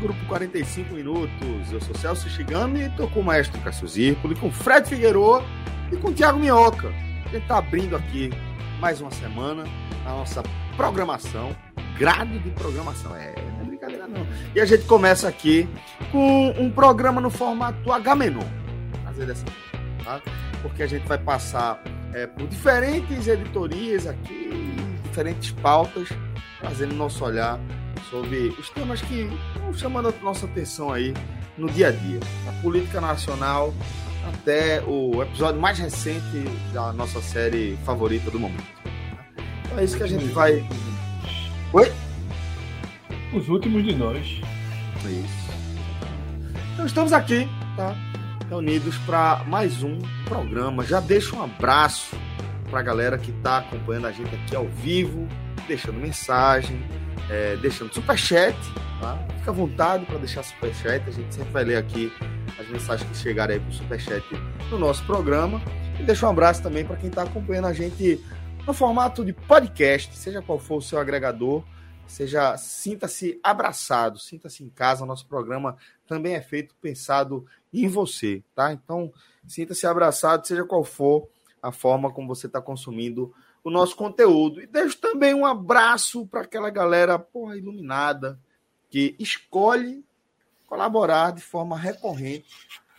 Grupo 45 Minutos. Eu sou Celso Shigami e tô com o maestro Cássio Zirpoli, com Fred Figueroa e com o Thiago Minhoca. A gente tá abrindo aqui mais uma semana a nossa programação, grade de programação. É, não é brincadeira não. E a gente começa aqui com um programa no formato H-Menon. Fazer dessa forma, tá? Porque a gente vai passar é, por diferentes editorias aqui, diferentes pautas, trazendo nosso olhar sobre os temas que estão chamando a nossa atenção aí no dia a dia. Da política nacional até o episódio mais recente da nossa série favorita do momento. Então é isso que a gente vai. Oi? Os últimos de nós. É isso. Então estamos aqui, tá? Reunidos para mais um programa. Já deixo um abraço para a galera que está acompanhando a gente aqui ao vivo, deixando mensagem, é, deixando superchat, tá? Fica à vontade para deixar superchat, a gente sempre vai ler aqui as mensagens que chegarem aí pro superchat no nosso programa. E deixa um abraço também para quem está acompanhando a gente no formato de podcast, seja qual for o seu agregador, seja sinta-se abraçado, sinta-se em casa. Nosso programa também é feito pensado em você, tá? Então, sinta-se abraçado, seja qual for a forma como você está consumindo o nosso conteúdo. E deixo também um abraço para aquela galera porra, iluminada que escolhe colaborar de forma recorrente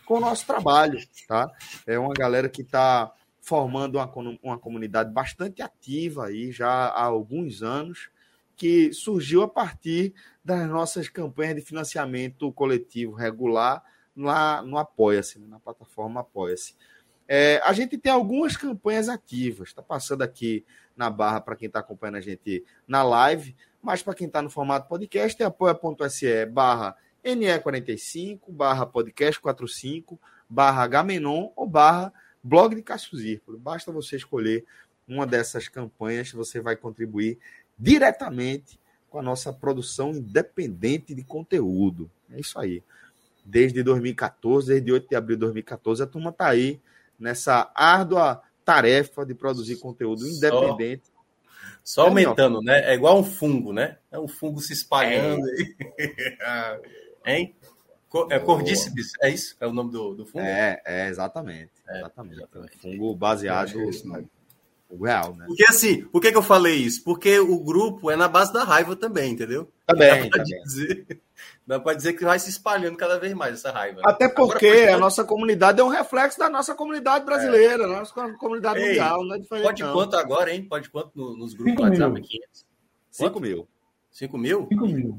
com o nosso trabalho, tá? É uma galera que está formando uma, uma comunidade bastante ativa aí já há alguns anos, que surgiu a partir das nossas campanhas de financiamento coletivo regular lá no Apoia-se, na plataforma Apoia-se. É, a gente tem algumas campanhas ativas, está passando aqui na barra para quem está acompanhando a gente na live, mas para quem está no formato podcast é apoia.se barra NE45, barra podcast45, barra Gamenon ou barra blog de Cássio Zirpolo. Basta você escolher uma dessas campanhas, você vai contribuir diretamente com a nossa produção independente de conteúdo. É isso aí. Desde 2014, desde 8 de abril de 2014, a turma está aí nessa árdua tarefa de produzir conteúdo independente. Só, só aumentando, é, né? É igual um fungo, né? É um fungo se espalhando. É. hein? É cordíceps, é isso? É o nome do, do fungo? É, é exatamente. É, exatamente. exatamente. Um fungo baseado no real, né? Porque assim, por que, que eu falei isso? Porque o grupo é na base da raiva também, entendeu? Também. Dá pra, Dizer, dá pra dizer que vai se espalhando cada vez mais essa raiva. Né? Até porque Agora, a nossa comunidade é um reflexo da nossa comunidade brasileira, é. nossa comunidade Ei, mundial, não é diferente. Pode não. quanto agora, hein? Pode quanto nos grupos WhatsApp aqui? 5 mil. 5 mil? 5 mil.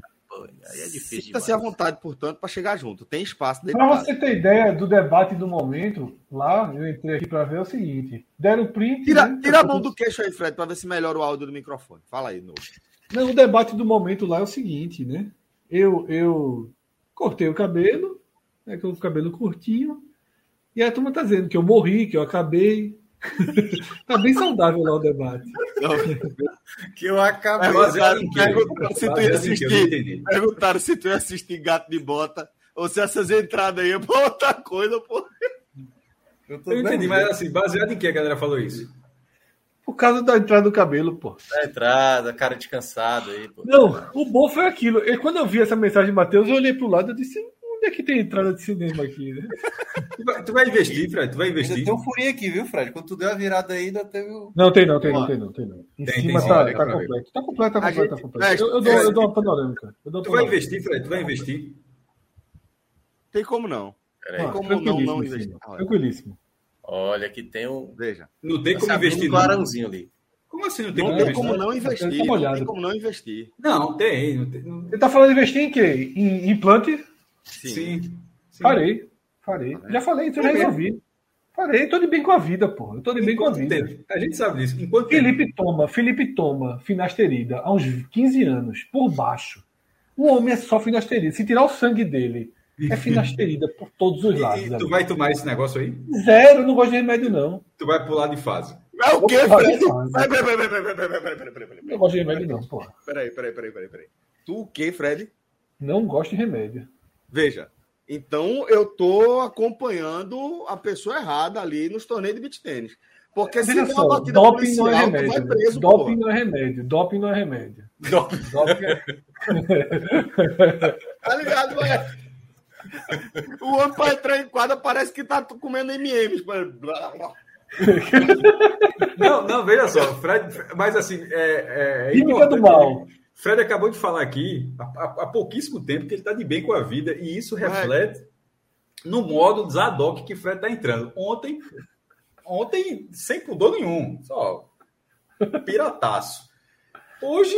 Aí é difícil. Sinta-se à vontade, portanto, para chegar junto. Tem espaço Para você ter ideia do debate do momento, lá, eu entrei aqui para ver o seguinte: deram print. Tira, né, tira a mão do queixo aí, Fred, para ver se melhora o áudio do microfone. Fala aí, novo. Não, o debate do momento lá é o seguinte, né? Eu, eu cortei o cabelo, né, com o cabelo curtinho, e a turma tá dizendo que eu morri, que eu acabei. tá bem saudável lá o debate. que eu acabei. Perguntaram, perguntaram, se tu ia assistir, perguntaram se tu ia assistir Gato de Bota ou se essas entradas aí é pra outra coisa, pô. Eu, eu entendi, mas assim, baseado em que a galera falou isso? Por causa da entrada do cabelo, pô. Da entrada, cara de cansado aí, pô. Não, o bom foi aquilo. E quando eu vi essa mensagem de Matheus, eu olhei pro lado e disse: onde é que tem entrada de cinema aqui, né? tu, vai, tu vai investir, Fred? Tu vai investir? Tem um furinho aqui, viu, Fred? Quando tu deu a virada aí, ainda teve. Não, tem não, tem não, tem não, tem não. Em tem, cima tem, tá, tá, completo. Tá completo, tá completo, tá completo. Eu, eu, dou, eu dou uma panorâmica. Eu dou tu vai investir, Fred? Tu vai investir? Tem como não. Tem como não, não investir. Tranquilíssimo. Olha, que tem um. Veja. Não tem como investir. Um clarãozinho ali. Como assim não tem, não como, tem como, não investir? Não tem como não investir. Não, tem. Não tem não... Você está falando de investir em quê? Em implante? Sim. Sim. Sim. Farei. Farei. Já falei, então já resolvi. Farei, tô de bem com a vida, pô. Eu tô de bem com a vida. Tempo? A gente sabe disso. Enquanto Felipe tempo? toma, Felipe toma finasterida há uns 15 anos, por baixo. O homem é só finasterida. Se tirar o sangue dele, é finasterida por todos os lados. E, tu vai tomar esse negócio aí? Zero, não gosto de remédio, não. Tu vai pular de fase. É o quê, Fred? Não gosto de remédio, não, porra. Peraí, peraí, peraí, peraí, peraí. Tu o quê, Fred? Não gosto de remédio. Veja, então eu tô acompanhando a pessoa errada ali nos torneios de beat tênis. Porque se só, uma batida doping policial, não é remédio. vai preso. Doping porra. não é remédio. Doping não é remédio. Doping, doping é... tá ligado, é? O homem para entrar em quadra parece que tá comendo M&M's. Não, não, veja só, Fred, mas assim, é, é Química do mal. Fred acabou de falar aqui há, há pouquíssimo tempo que ele está de bem com a vida e isso reflete é. no modo Zadok que Fred está entrando. Ontem, ontem sem pudor nenhum, só pirataço. Hoje,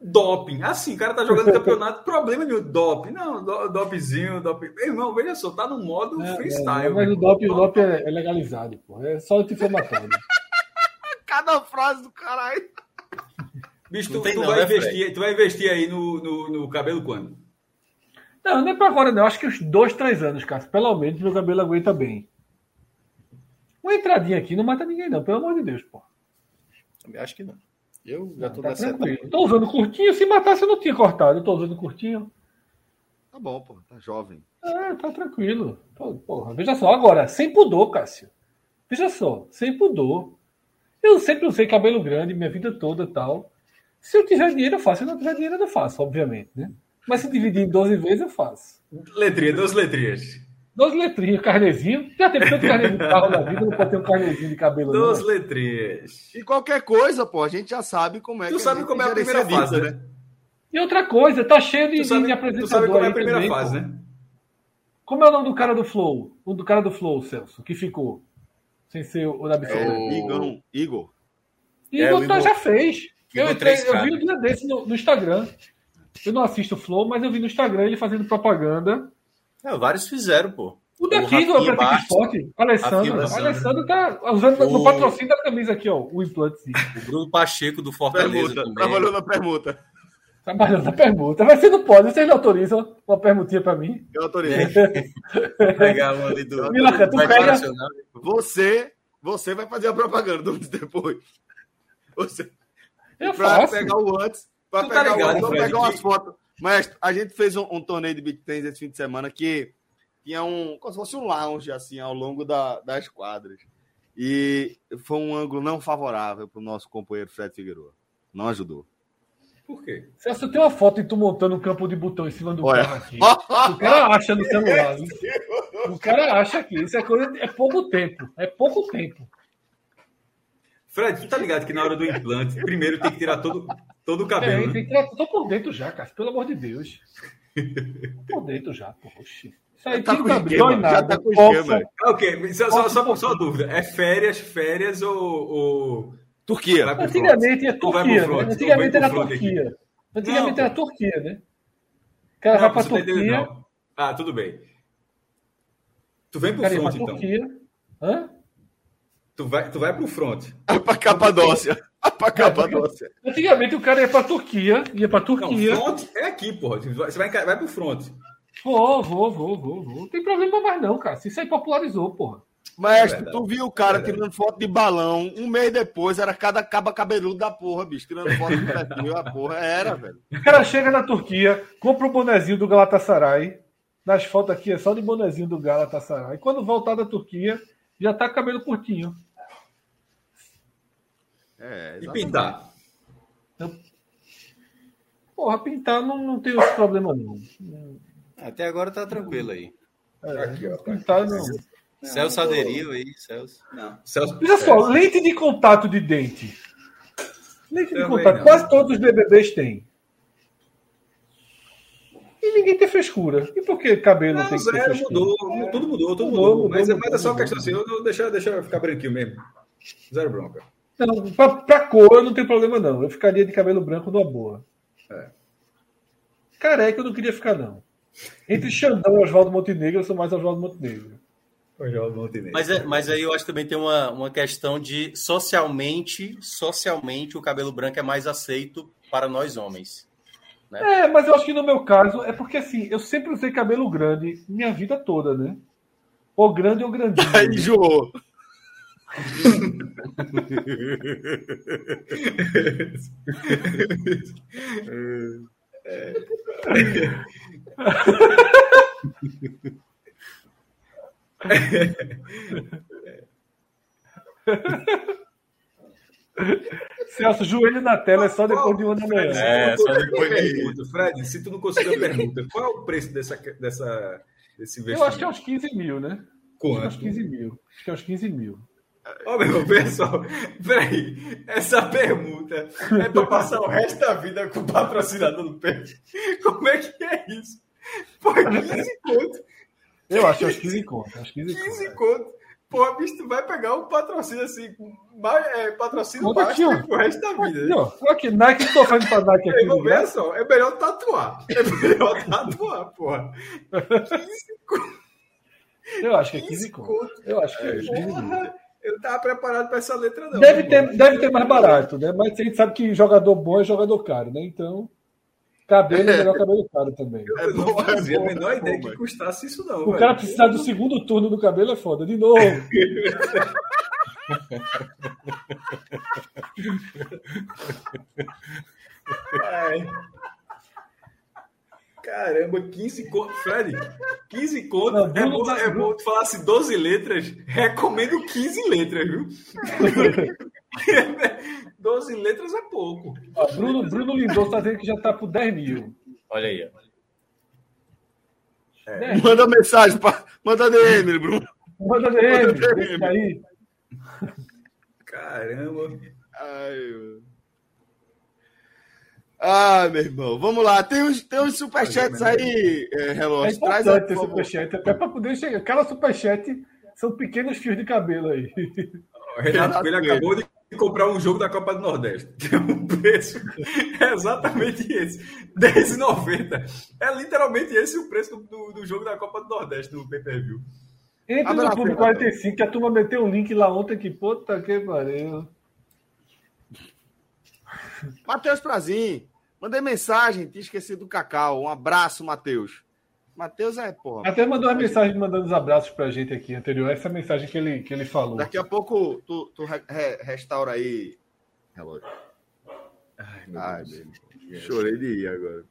doping. Assim, o cara tá jogando campeonato, problema nenhum, doping. Não, do, dopzinho, doping. Meu irmão, veja só, tá no modo é, freestyle. É, mas o doping, o doping é, é legalizado, pô. É só anti-inflamatório. Cada frase do caralho. Bicho, tu, tu, não, vai né, investir, tu vai investir aí no, no, no cabelo quando? Não, nem para agora, não. Acho que uns dois, três anos, cara. Pelo menos meu cabelo aguenta bem. Uma entradinha aqui não mata ninguém, não, pelo amor de Deus, pô. Também acho que não. Eu já tô tá tranquilo. Tô usando curtinho, se matasse eu não tinha cortado. Eu tô usando curtinho. Tá bom, pô, tá jovem. É, tá tranquilo. Porra, veja só, agora, sem pudor, Cássio. Veja só, sem pudor. Eu sempre usei cabelo grande minha vida toda tal. Se eu tiver dinheiro, eu faço. Se eu não tiver dinheiro, eu não faço, obviamente, né? Mas se dividir em 12 vezes, eu faço. Letrinha, duas letrinhas. Duas letrinhas, carnezinho. Já teve tanto carnezinho de carro na vida, não pode ter um carnezinho de cabelo. Duas letrinhas. E qualquer coisa, pô, a gente já sabe como é tu que sabe como é a primeira fase, né? E outra coisa, tá cheio de, sabe, de apresentador. Tu sabe como é a primeira também, fase, pô. né? Como é o nome do cara do Flow? O do cara do Flow, Celso, que ficou? Sem ser o da. É o Igor. Igor. Igor, é, tá, já fez. Eu, entrei, eu vi um dia desse no, no, Instagram. Eu não assisto o Flow, mas eu vi no Instagram ele fazendo propaganda. É, vários fizeram, pô. O daqui do Atlético Esporte, Alessandro. O Alessandro tá usando o... no patrocínio da camisa aqui, ó, o implante. O Bruno Pacheco do Fortaleza permuta, Trabalhou na permuta. Trabalhando na permuta. Mas você não pode, vocês não autorizam uma permutinha pra mim? Eu autorizo. Pegar uma ali do. Milaca, tu pega... Você, você vai fazer a propaganda depois. Você. Eu pra faço. pegar o antes, para pegar, tá ligado, o, pegar umas fotos. Mas a gente fez um, um torneio de beat tennis esse fim de semana que tinha um, como se fosse um lounge assim ao longo da, das quadras. E foi um ângulo não favorável para o nosso companheiro Fred Figueiredo. Não ajudou. Por quê? Celso, tem uma foto de tu montando um campo de botão em cima do Olha. carro aqui. O cara acha no celular. o cara acha que isso é coisa. É pouco tempo. É pouco tempo. Fred, tu tá ligado que na hora do implante, primeiro tem que tirar todo, todo o cabelo. É, né? tem que tirar, tô por dentro já, cara. Pelo amor de Deus. Tô por dentro já, poxa. Isso aí tá com cabelo, nada. Tá com esquema. Ah, ok, só, só, só, só dúvida. É férias, férias ou. ou... Turquia. Antigamente é Turquia. Né? Antigamente era Turquia. Aqui. Antigamente não, era Turquia, né? O cara não, vai pra Turquia. Ah, tudo bem. Tu vem pro front, então. Turquia. Hã? Tu vai, tu vai pro front. É pra Capadócia. É pra Capadócia. Antigamente o cara ia pra Turquia, ia pra Turquia. Não, front é aqui, porra. Você vai, vai pro front. Vou, vou, vou, vou, vou. Não tem problema mais não, cara. Isso aí popularizou, porra. Mestre, é tu viu o cara é tirando foto de balão, um mês depois era cada caba cabeludo da porra, bicho, tirando foto de perfil, a porra, era, velho. O cara chega na Turquia, compra o bonezinho do Galatasaray, nas fotos aqui é só de bonezinho do Galatasaray, quando voltar da Turquia, já tá com cabelo curtinho. É, e pintar? Eu... Porra, pintar não, não tem esse problema, não. Até agora tá tranquilo aí. É, aqui, ó, pintar não. Celso aderiu aí, Celso. Não. Celso... Olha só, lente de contato de dente. Lente de contato, não. quase todos os BBBs têm. Ele ninguém tem frescura. E por que cabelo não, tem que zero, ter frescura? mudou, é. tudo mudou, tudo mudou. mudou, mas, mudou, mas é só uma questão assim, eu, deixa, deixa eu ficar branquinho mesmo. Zero bronca. Não, pra, pra cor eu não tem problema, não. Eu ficaria de cabelo branco numa boa. É. Careca eu não queria ficar, não. Entre Xandão e Oswaldo Montenegro, eu sou mais Oswaldo Montenegro. Mas, é, mas aí eu acho que também tem uma, uma questão de socialmente, socialmente o cabelo branco é mais aceito para nós homens. Né? É, mas eu acho que no meu caso é porque assim, eu sempre usei cabelo grande minha vida toda, né? Ou grande ou grandinho. Aí enjoou. Celso, joelho na tela é só depois de uma da manhã. É, só depois de Fred, se tu não conseguiu a pergunta, qual é o preço dessa, dessa, desse investimento? Eu acho que é uns 15 mil, né? Quanto? Acho que é uns 15 mil. Acho que é uns 15 mil. Ó, oh, meu pessoal, peraí, essa pergunta é para passar o resto da vida com o patrocinador do peixe. Como é que é isso? Pô, 15 conto. Eu acho que é uns 15 conto. Acho 15, 15 conto. Pô, bicho, tu vai pegar um patrocínio assim, mais, é, patrocínio baixo aqui, pro resto da vida. Aqui, ó. aqui Nike, que tô fazendo pra Nike aqui. Vou ver só, é melhor tatuar. É melhor tatuar, porra. 15 conto. Eu acho que é 15 conto. Eu acho que é 15 conto. Eu não tava preparado para essa letra, não. Deve ter, deve ter mais barato, né? Mas a gente sabe que jogador bom é jogador caro, né? Então, cabelo é melhor cabelo caro também. Eu é não fazia a menor ideia bom, que custasse isso, não. O velho. cara precisar do segundo turno do cabelo é foda. De novo. Ai. Caramba, 15 conto. Fred, 15 conto. Não, é, bom, é bom tu falar assim, 12 letras. Recomendo 15 letras, viu? 12 letras é pouco. Ó, Bruno, Bruno Lindoso está dizendo que já está por 10 mil. Olha aí. É. Manda mensagem, pra... manda DM, Bruno. Manda DM. Manda DM. Aí. Caramba. Ai, meu. Ah, meu irmão, vamos lá. Tem uns, tem uns superchats aí, é, relógio. É Traz aí, ter superchat, até para poder chegar. Aquela superchat são pequenos fios de cabelo aí. O Renato Coelho acabou de comprar um jogo da Copa do Nordeste. Tem um preço é exatamente esse. R$10,90. É literalmente esse o preço do, do, jogo da Copa do Nordeste, do pay-per-view. Entre no Clube 45, que a turma meteu um link lá ontem que, puta que pariu. Matheus Prazin, mandei mensagem, tinha esquecido do Cacau. Um abraço, Matheus. Matheus é, porra. Até mandou uma mensagem mandando os abraços pra gente aqui anterior. Essa mensagem que ele, que ele falou. Daqui a pouco tu, tu re, restaura aí, relógio. Ai, meu Ai, Deus. Chorei de ir agora.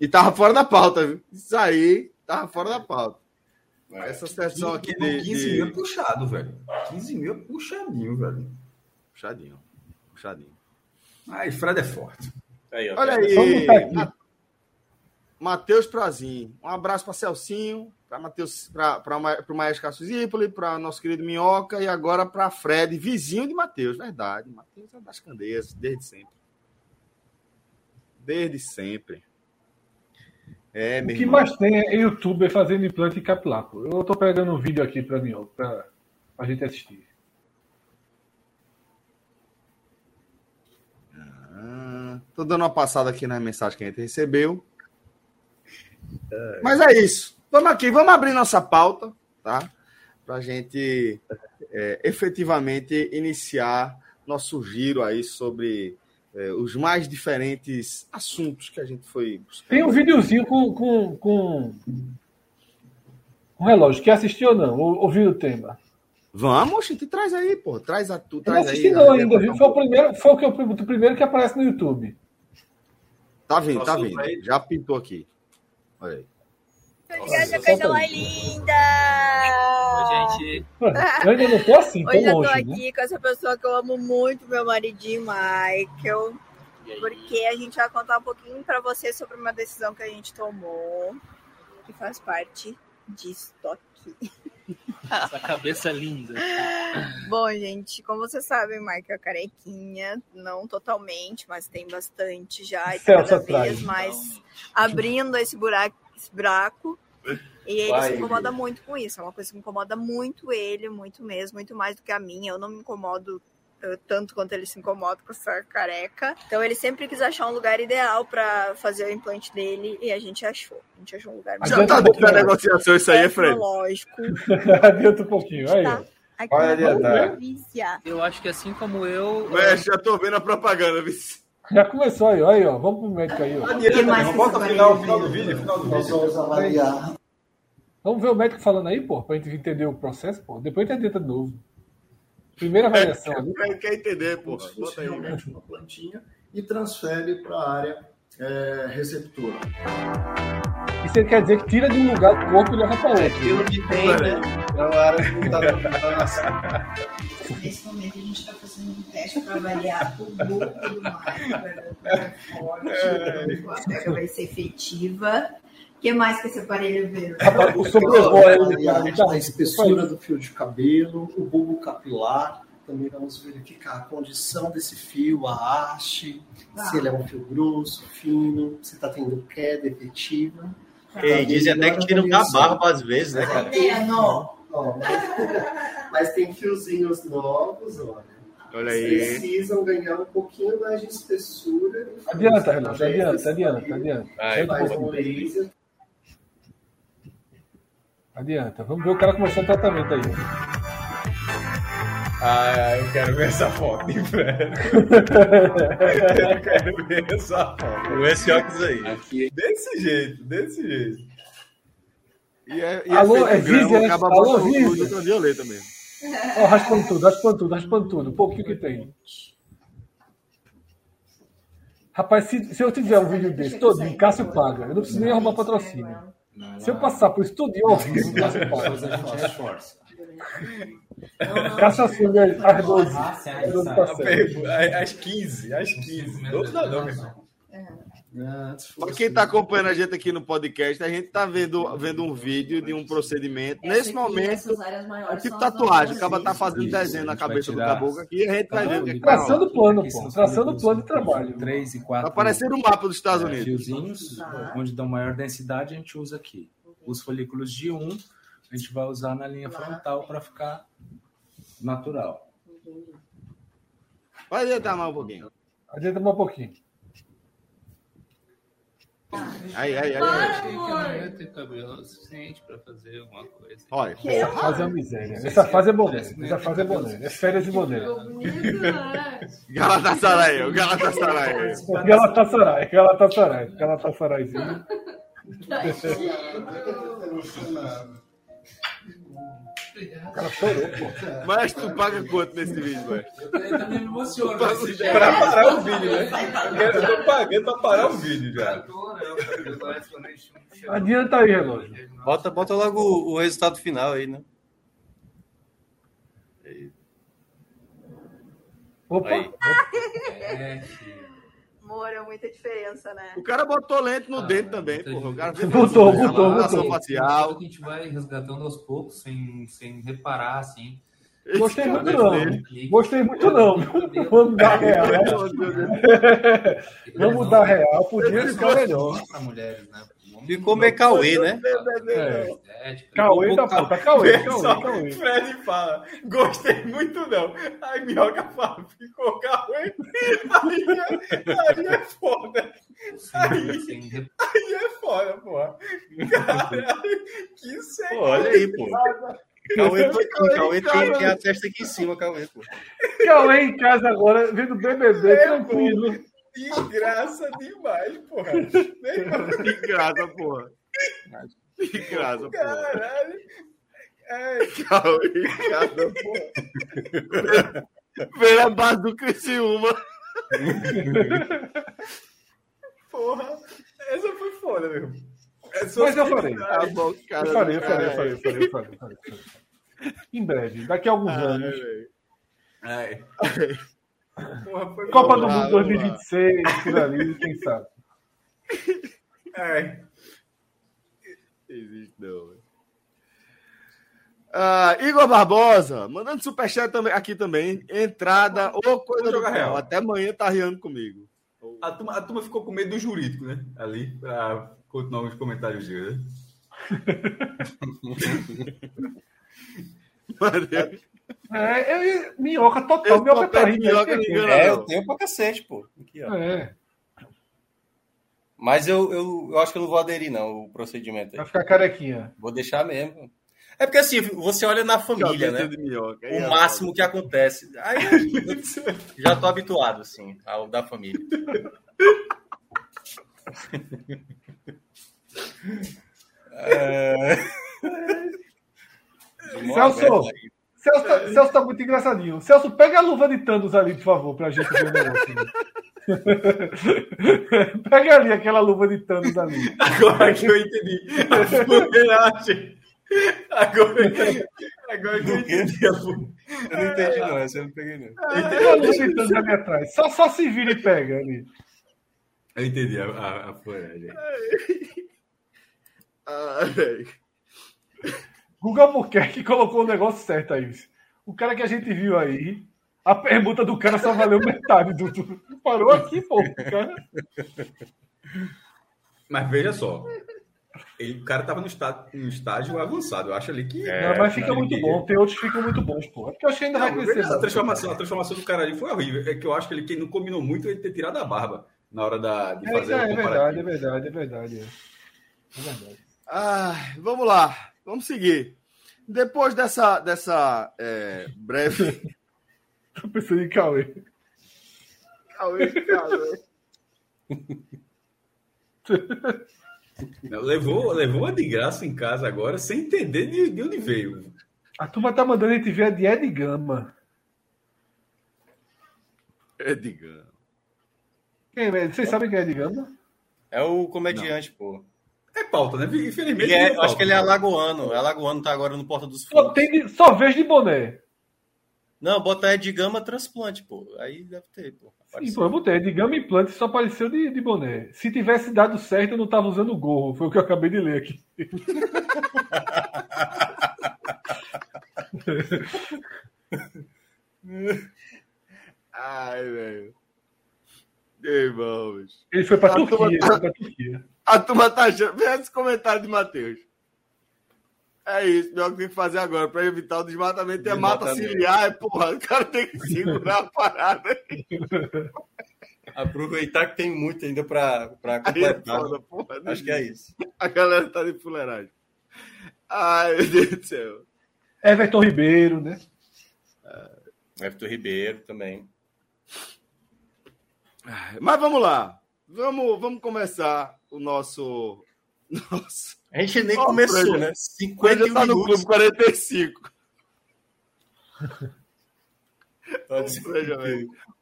E tava fora da pauta, viu? Isso aí tava fora da pauta. É. Essa sessão aqui de. 15 mil é puxado, velho. 15 mil é puxadinho, velho. Puxadinho. Puxadinho. Ai, Fred é forte. Aí, Olha aí. Matheus Prazin. Um abraço para Celcinho, para Matheus, para o Maestro Cássio Zipoli, para nosso querido Minhoca e agora para Fred, vizinho de Matheus, verdade. Matheus é das Candeias, desde sempre. Desde sempre. É, o que irmão. mais tem é youtuber fazendo implante capilar. Eu estou pegando um vídeo aqui para Minhoca, para a gente assistir. Estou dando uma passada aqui na mensagem que a gente recebeu. Mas é isso. Vamos aqui, vamos abrir nossa pauta, tá? Para a gente é, efetivamente iniciar nosso giro aí sobre é, os mais diferentes assuntos que a gente foi buscar. Tem um videozinho com, com, com, com relógio. Quer assistir ou não? Ou, ouviu o tema? Vamos, gente traz aí, pô. Traz a tu, traz não assisti aí. Não, ainda, viu? Foi o primeiro, foi o, que eu, o primeiro que aparece no YouTube. Tá vindo, tá vindo. Já pintou aqui. Olha aí. Essa coisa mais linda! Oi, gente. Eu ainda não tô assim, tô Hoje longe, eu tô aqui né? com essa pessoa que eu amo muito, meu maridinho Michael. Porque a gente vai contar um pouquinho para você sobre uma decisão que a gente tomou, que faz parte disso aqui. Essa cabeça linda. Bom, gente, como vocês sabem, Mike é carequinha, não totalmente, mas tem bastante já, e cada vez mais abrindo esse buraco, esse buraco. E ele Vai, se incomoda muito com isso. É uma coisa que incomoda muito ele, muito mesmo, muito mais do que a minha. Eu não me incomodo tanto quanto ele se incomoda com essa careca. Então ele sempre quis achar um lugar ideal para fazer o implante dele e a gente achou. A gente achou um lugar Já tá dentro da negociação isso aí, Fred? Lógico. Adianta um pouquinho, aí. Tá. Aqui Olha, Eu acho que assim como eu. Ué, já tô vendo a propaganda, vice. Já começou aí, aí, ó. Vamos pro médico aí, ó. Adianta, bota final, final do vídeo, final do vídeo. Vamos ver o médico falando aí, pô, pra gente entender o processo, pô. Depois a gente de novo. Primeira avaliação. É, quer entender, pô. Bota aí. realmente uma plantinha e transfere para a área é, receptora. Isso quer dizer que tira de um lugar do corpo e leva para outro. É aquilo que tem, né? É a área que está Nesse momento a gente está fazendo um teste para avaliar o lucro do mar, para forte, a vai ser efetiva. O que mais que esse aparelho vê? O sobrevoo a espessura do fio de cabelo, o bulbo capilar, também vamos verificar a condição desse fio, a haste, ah. se ele é um fio grosso, fino, se está tendo queda efetiva. Ei, dizem até que tira da barba às vezes, né, cara? mas, mas tem fiozinhos novos, olha. Olha aí. Precisam ganhar um pouquinho mais de espessura. Adianta, Renato, adianta, adianta, adianta. Vai, um laser Adianta. Vamos ver o cara começando o tratamento aí. Ah, eu quero ver essa foto, hein, eu quero ver essa foto. Esse óculos aí. Aqui. Desse jeito, desse jeito. E é, e é Alô, é Vizia, né? Alô, Vizia. Ultravioleta mesmo. Ó, raspando tudo, raspando tudo, raspando tudo. Um pouquinho que tem. Rapaz, se, se eu tiver um vídeo desse todo, Cássio paga. Eu não preciso nem arrumar patrocínio. Se eu passar por estúdio ao vivo, Cássio paga. A gente esforça. Caixa Silver às 12. Às 15, às 15. Outro não, não, irmão. Para quem está acompanhando a gente aqui no podcast, a gente está vendo, vendo um vídeo de um procedimento. Nesse momento, é tipo tatuagem. Acaba tá fazendo desenho na cabeça do caboclo aqui e a gente vai ver o que é Traçando plano, pô. Traçando plano de trabalho. 3 e 4. Tá parecendo o mapa dos Estados Unidos. Fiozinhos, onde dão maior densidade, a gente usa aqui. Os folículos de 1, a gente vai usar na linha frontal para ficar natural. Pode adiantar mais um pouquinho. Adianta mais um pouquinho. Aí, aí, aí. Para, amor. Eu ter cabelo suficiente para fazer alguma coisa. Olha, essa fase é miséria. Essa fase é boné. Essa fase é boné. É férias de boné. Galatasaray, o Galatasaray. Galatasaray, Galatasaray. Galatasarayzinho. O cara chorou, pô. Mas tu paga quanto nesse vídeo, velho? Eu também me emociono. Pra parar o vídeo, né? Eu tô pagando pra parar o vídeo já. Adianta aí, relógio. Bota, bota logo o, o resultado final aí, né? Opa! Aí. É, Amor, é muita diferença, né? O cara botou lente no ah, dente também, porra. O cara botou, botou, botou. facial. A gente vai resgatando aos poucos, sem, sem reparar, assim. Gostei muito não. Gostei muito não. Vamos dar real. Vamos dar real. Podia ficar melhor. Para mulheres, né? Ficou meio Cauê, né? É. Cauê da puta, Cauê, Cauê, Fred fala, gostei muito não. Aí Minhoca fala, ficou Cauê. Aí, é, aí é foda. Aí, aí é foda, porra. Caralho, que sem. Olha aí, pô. Cauê, Cauê, tem, tem a testa aqui em cima, Cauê, pô. Cauê em casa agora, vendo BBB, é, tranquilo. Pô. Que graça demais, porra. Que graça, porra. Que graça, porra. Caralho. É. Cauê, casa, porra. Vem a base do Criciúma. Porra, essa foi foda, meu. Essa Mas eu falei. Tá bom, cara, eu falei, eu falei, eu falei, eu falei, eu falei, eu falei, Em breve, daqui a alguns Ai, anos. Ai. Porra, Copa do Mundo 2026, por ali, quem sabe. É. Existe não, Uh, Igor Barbosa, mandando superchat também, aqui também. Entrada ou coisa do real. Até amanhã tá riando comigo. A turma, a turma ficou com medo do jurídico, né? Ali, para continuar os comentários dele. Né? é, eu, minhoca total. Minhoca tá rindo. Minhoca, é, eu tenho pra cacete, pô. Aqui, ó. É. Mas eu, eu, eu acho que eu não vou aderir, não, o procedimento aí. Vai ficar carequinha. Vou deixar mesmo. É porque assim, você olha na família, né? Minhoca, o é máximo que acontece. Aí já tô habituado, assim, ao da família. é... Celso, Celso, tá, Celso tá muito engraçadinho. Celso, pega a luva de Thanos ali, por favor, pra gente ver o negócio. pega ali aquela luva de Thanos ali. Agora que eu entendi. Agora, agora que eu entendi. Eu não entendi, não. Essa eu não peguei, não. Tem uma luva de Thanos ali atrás. Só, só se vira e pega ali. Eu entendi a, a, a folha, Ah, velho. Guga Albuquerque colocou o negócio certo aí. O cara que a gente viu aí, a pergunta do cara só valeu metade do. Parou aqui, pô. Cara. Mas veja só. Ele, o cara tava no estágio, no estágio avançado. Eu acho ali que. É, não, mas fica muito bom. Tem outros que ficam muito bons, pô. É porque eu acho que ainda não, vai crescer. A transformação, a transformação do cara ali foi horrível. É que eu acho que ele que não combinou muito ele ter tirado a barba na hora da, de fazer é, é, é verdade, é verdade, é verdade. É verdade. Ah, vamos lá. Vamos seguir. Depois dessa, dessa é, breve. Tô pensando em Cauê. Cauê, Cauê. levou, levou a de graça em casa agora, sem entender de, de onde veio. A turma tá mandando a gente ver a de Ed Gama. Ed Gama. Quem, é? vocês sabem quem é Ed Gama? É o comediante, Não. pô. É pauta, né? Infelizmente. É, é acho que ele é alagoano. É alagoano, tá agora no Porta dos Fundos. Só, tem, só vejo de boné. Não, bota é de gama transplante, pô. Aí deve ter, pô. Sim, pô, eu botei. De gama implante só apareceu de, de boné. Se tivesse dado certo, eu não tava usando gorro. Foi o que eu acabei de ler aqui. Ai, velho. Irmãos. Ele foi pra, Turquia, foi pra Turquia. A turma tá achando. Vê esse comentário de Matheus. É isso, pior que tem que fazer agora para evitar o desmatamento. É mata ciliar, é porra. O cara tem que segurar a parada. Aproveitar que tem muito ainda para é completar. É foda, porra, Acho que é isso. A galera tá de fuleiragem. Ai, meu Deus do céu. Everton Ribeiro, né? Everton Ribeiro também. Mas vamos lá. Vamos, vamos começar o nosso. nosso... A gente nem oh, começou, Fran, né? 50 já tá no clube 45.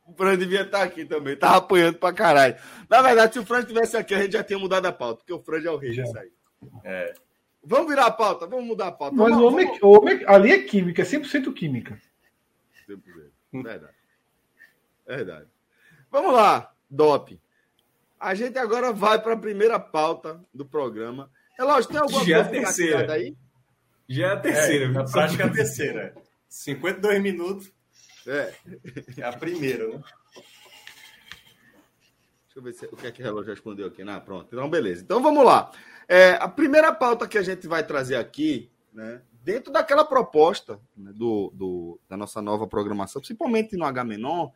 o Fran devia estar tá aqui também. Tava apanhando pra caralho. Na verdade, se o Fran estivesse aqui, a gente já tinha mudado a pauta, porque o Fran é o rei disso aí. É. Vamos virar a pauta, vamos mudar a pauta. Mas vamos, o homem, vamos... o homem ali é química, é 100% química. 100%. Verdade. Verdade. Vamos lá, DOP. A gente agora vai para a primeira pauta do programa. É lógico, tem alguma Já coisa é a terceira. aí? Já é a terceira. É, na prática é a terceira. 52 minutos. É. É a primeira, né? Deixa eu ver se, o que é que o relógio respondeu aqui. Ah, pronto. Então, beleza. Então, vamos lá. É, a primeira pauta que a gente vai trazer aqui, né, dentro daquela proposta né, do, do, da nossa nova programação, principalmente no H Menor,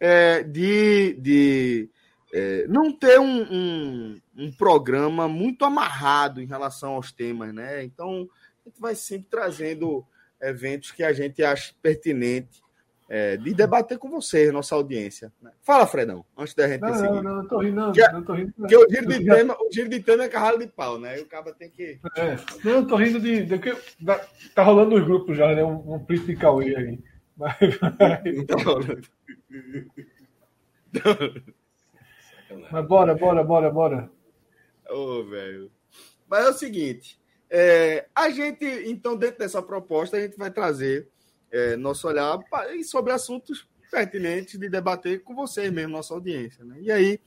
é, de, de é, não ter um, um, um, programa muito amarrado em relação aos temas, né? Então, a gente vai sempre trazendo eventos que a gente acha pertinente é, de debater com vocês, nossa audiência. Né? Fala, Fredão, antes da gente não, seguir. Não, não, não tô rindo, não. Que, não tô rindo, Porque o giro, de tema, o giro de tema é carralho de pau, né? E o cara tem que... É, não, tô rindo de... de que, tá rolando nos grupos já, né? Um, um print de Cauê aí. Mas, mas... Tá rolando. Mas bora, bora, bora, bora. Ô, oh, velho. Mas é o seguinte, é, a gente, então, dentro dessa proposta, a gente vai trazer é, nosso olhar sobre assuntos pertinentes de debater com vocês mesmo, nossa audiência. Né? E aí,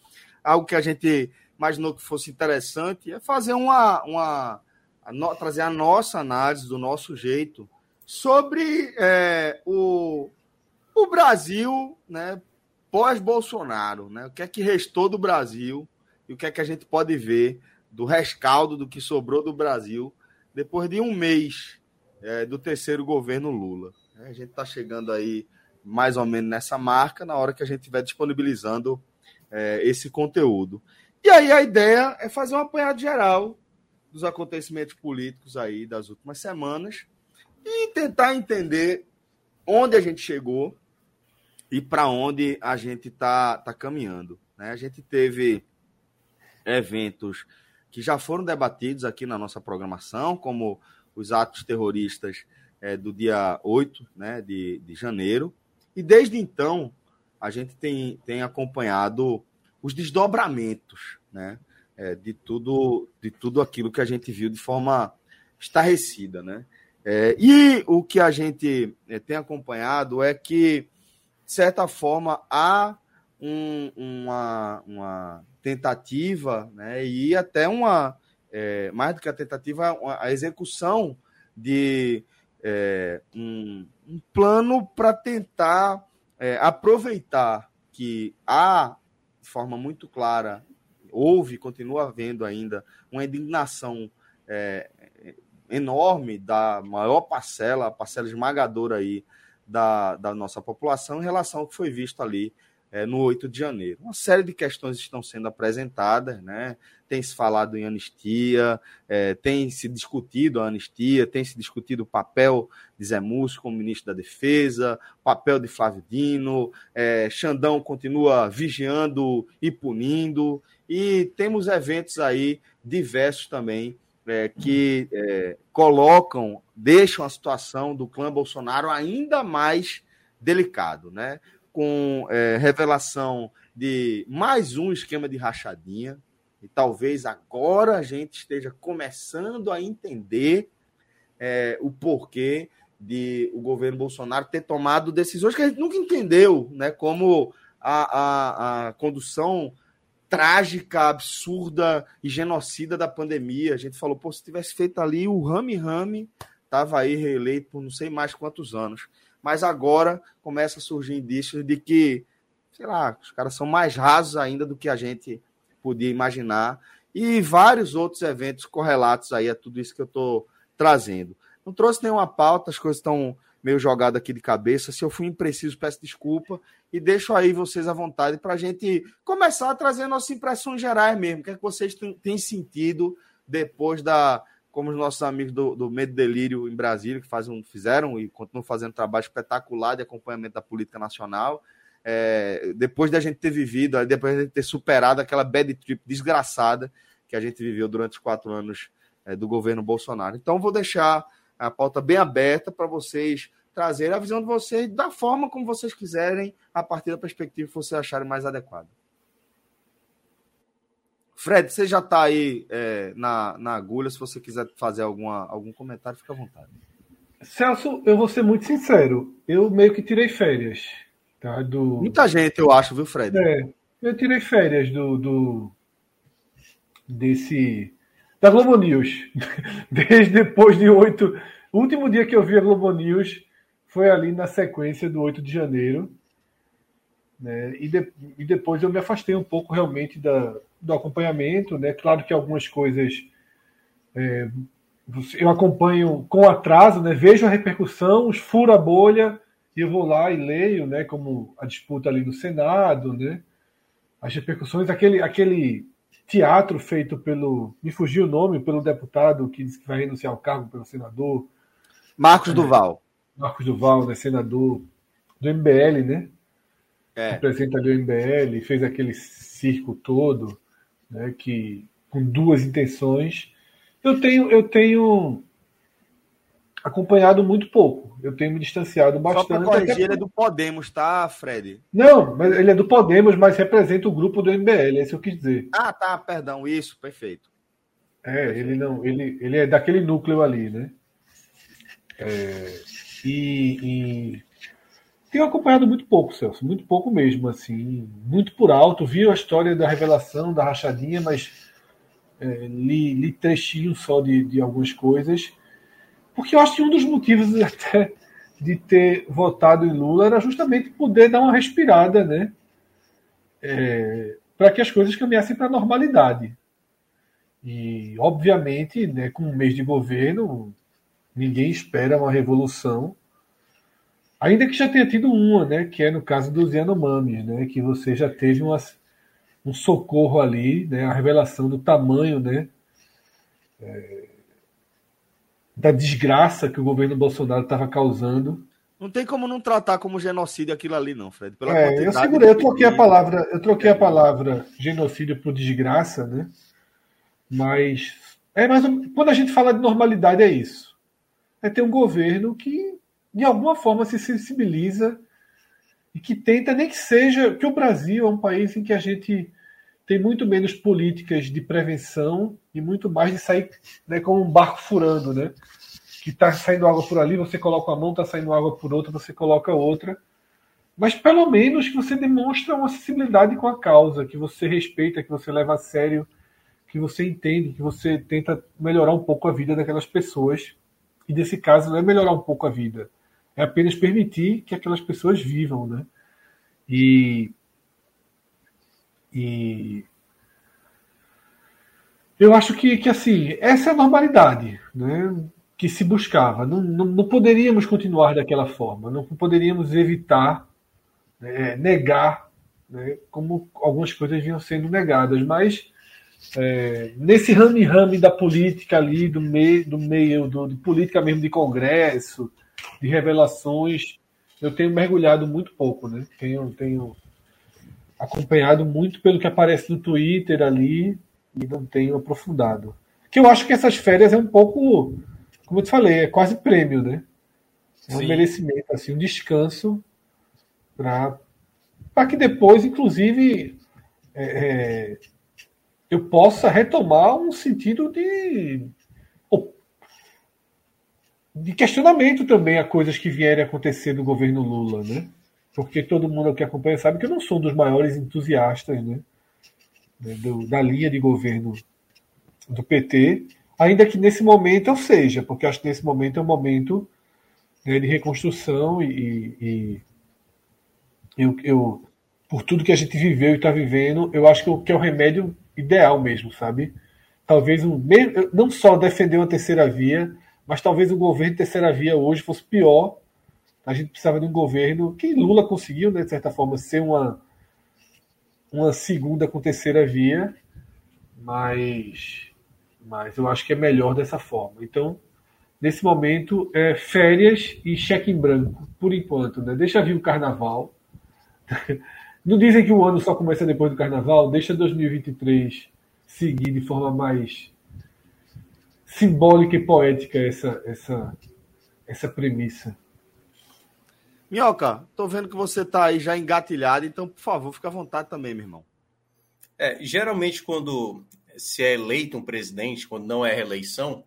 algo que a gente imaginou que fosse interessante é fazer uma, uma, a no, trazer a nossa análise, do nosso jeito, sobre é, o, o Brasil né, pós-Bolsonaro. Né? O que é que restou do Brasil e o que é que a gente pode ver do rescaldo do que sobrou do Brasil depois de um mês é, do terceiro governo Lula. A gente está chegando aí mais ou menos nessa marca na hora que a gente estiver disponibilizando é, esse conteúdo. E aí a ideia é fazer um apanhado geral dos acontecimentos políticos aí das últimas semanas e tentar entender onde a gente chegou e para onde a gente está tá caminhando. Né? A gente teve eventos que já foram debatidos aqui na nossa programação, como os atos terroristas é, do dia 8 né, de, de janeiro. E desde então, a gente tem, tem acompanhado os desdobramentos né, é, de, tudo, de tudo aquilo que a gente viu de forma estarrecida. Né? É, e o que a gente é, tem acompanhado é que, de certa forma, há um, uma, uma tentativa, né, e até uma, é, mais do que a tentativa, a execução de é, um, um, plano para tentar é, aproveitar que há, de forma muito clara, houve, continua havendo ainda, uma indignação é, enorme da maior parcela, a parcela esmagadora aí da, da nossa população em relação ao que foi visto ali é, no 8 de janeiro. Uma série de questões estão sendo apresentadas, né? tem se falado em anistia, é, tem se discutido a anistia, tem se discutido o papel de Zé Múcio como ministro da Defesa, papel de Flávio Dino, é, Xandão continua vigiando e punindo, e temos eventos aí diversos também é, que é, colocam, deixam a situação do clã Bolsonaro ainda mais delicado, né? com é, revelação de mais um esquema de rachadinha, e talvez agora a gente esteja começando a entender é, o porquê de o governo Bolsonaro ter tomado decisões que a gente nunca entendeu, né? como a, a, a condução trágica, absurda e genocida da pandemia. A gente falou, pô, se tivesse feito ali o Rami Rami, estava aí reeleito por não sei mais quantos anos mas agora começa a surgir indícios de que, sei lá, os caras são mais rasos ainda do que a gente podia imaginar, e vários outros eventos correlatos aí a tudo isso que eu estou trazendo. Não trouxe nenhuma pauta, as coisas estão meio jogadas aqui de cabeça. Se eu fui impreciso, peço desculpa e deixo aí vocês à vontade para a gente começar a trazer nossas impressões gerais mesmo. O que é que vocês têm sentido depois da como os nossos amigos do, do Medo Delírio em Brasília, que fazem, fizeram e continuam fazendo um trabalho espetacular de acompanhamento da política nacional. É, depois da gente ter vivido, depois de ter superado aquela bad trip desgraçada que a gente viveu durante os quatro anos é, do governo Bolsonaro. Então, vou deixar a pauta bem aberta para vocês trazerem a visão de vocês da forma como vocês quiserem, a partir da perspectiva que vocês acharem mais adequada. Fred, você já está aí é, na, na agulha. Se você quiser fazer alguma, algum comentário, fica à vontade. Celso, eu vou ser muito sincero. Eu meio que tirei férias. Tá, do... Muita gente, eu acho, viu, Fred? É, eu tirei férias do, do desse da Globo News. Desde depois de oito. O último dia que eu vi a Globo News foi ali na sequência do 8 de janeiro. Né? E, de, e depois eu me afastei um pouco realmente da, do acompanhamento, né? Claro que algumas coisas é, eu acompanho com atraso, né? Vejo a repercussão, furo a bolha e eu vou lá e leio, né? Como a disputa ali no Senado, né? As repercussões, aquele, aquele teatro feito pelo, me fugiu o nome, pelo deputado que disse que vai renunciar ao cargo pelo senador Marcos Duval. Marcos Duval, né? Senador do MBL, né? É. Representa ali o MBL, fez aquele circo todo né, que com duas intenções. Eu tenho, eu tenho acompanhado muito pouco. Eu tenho me distanciado bastante. Só para corrigir, ele é do Podemos, tá, Fred? Não, mas ele é do Podemos, mas representa o grupo do MBL, é isso que eu quis dizer. Ah, tá, perdão, isso, perfeito. É, perfeito. ele não, ele, ele é daquele núcleo ali, né? É, e, e tenho acompanhado muito pouco, Celso, muito pouco mesmo, assim, muito por alto. Vi a história da revelação, da rachadinha, mas é, li, li trechinho só de, de algumas coisas, porque eu acho que um dos motivos até de ter votado em Lula era justamente poder dar uma respirada, né? É, para que as coisas caminhassem para a normalidade. E, obviamente, né, com um mês de governo, ninguém espera uma revolução, ainda que já tenha tido uma, né, que é no caso dos Yanomamis, né, que você já teve uma, um socorro ali, né, a revelação do tamanho né, é, da desgraça que o governo Bolsonaro estava causando. Não tem como não tratar como genocídio aquilo ali, não, Fred. Pela é, eu segurei, eu troquei a palavra, eu troquei a palavra genocídio por desgraça, né? Mas é mais quando a gente fala de normalidade é isso. É ter um governo que de alguma forma se sensibiliza e que tenta nem que seja que o Brasil é um país em que a gente tem muito menos políticas de prevenção e muito mais de sair né, como um barco furando, né? Que está saindo água por ali, você coloca a mão, está saindo água por outra, você coloca outra. Mas pelo menos que você demonstra uma sensibilidade com a causa, que você respeita, que você leva a sério que você entende, que você tenta melhorar um pouco a vida daquelas pessoas. E nesse caso não é melhorar um pouco a vida, é apenas permitir que aquelas pessoas vivam, né? E, e eu acho que, que assim, essa é a normalidade, né? Que se buscava. Não, não, não poderíamos continuar daquela forma, não poderíamos evitar, né, negar, né, como algumas coisas vinham sendo negadas, mas é, nesse rame-rame da política ali, do meio, do meio do, de política mesmo de congresso, de revelações, eu tenho mergulhado muito pouco, né? Tenho, tenho acompanhado muito pelo que aparece no Twitter ali e não tenho aprofundado. Que eu acho que essas férias é um pouco, como eu te falei, é quase prêmio, né? É um Sim. merecimento, assim, um descanso para que depois, inclusive, é, é eu possa retomar um sentido de de questionamento também a coisas que vierem acontecer no governo Lula, né? Porque todo mundo que acompanha sabe que eu não sou um dos maiores entusiastas, né? Do, da linha de governo do PT, ainda que nesse momento eu seja, porque acho que nesse momento é um momento né, de reconstrução e, e eu, eu, por tudo que a gente viveu e está vivendo, eu acho que, que é o remédio ideal mesmo, sabe? Talvez um, não só defender uma terceira via, mas talvez o governo de terceira via hoje fosse pior. A gente precisava de um governo que Lula conseguiu, né, de certa forma, ser uma, uma segunda com terceira via, mas, mas eu acho que é melhor dessa forma. Então, nesse momento, é férias e cheque em branco, por enquanto. Né? Deixa vir o carnaval. Não dizem que o ano só começa depois do carnaval? Deixa 2023 seguir de forma mais simbólica e poética essa, essa, essa premissa. Minhoca, tô vendo que você tá aí já engatilhado, então, por favor, fica à vontade também, meu irmão. É, geralmente, quando se é eleito um presidente, quando não é reeleição,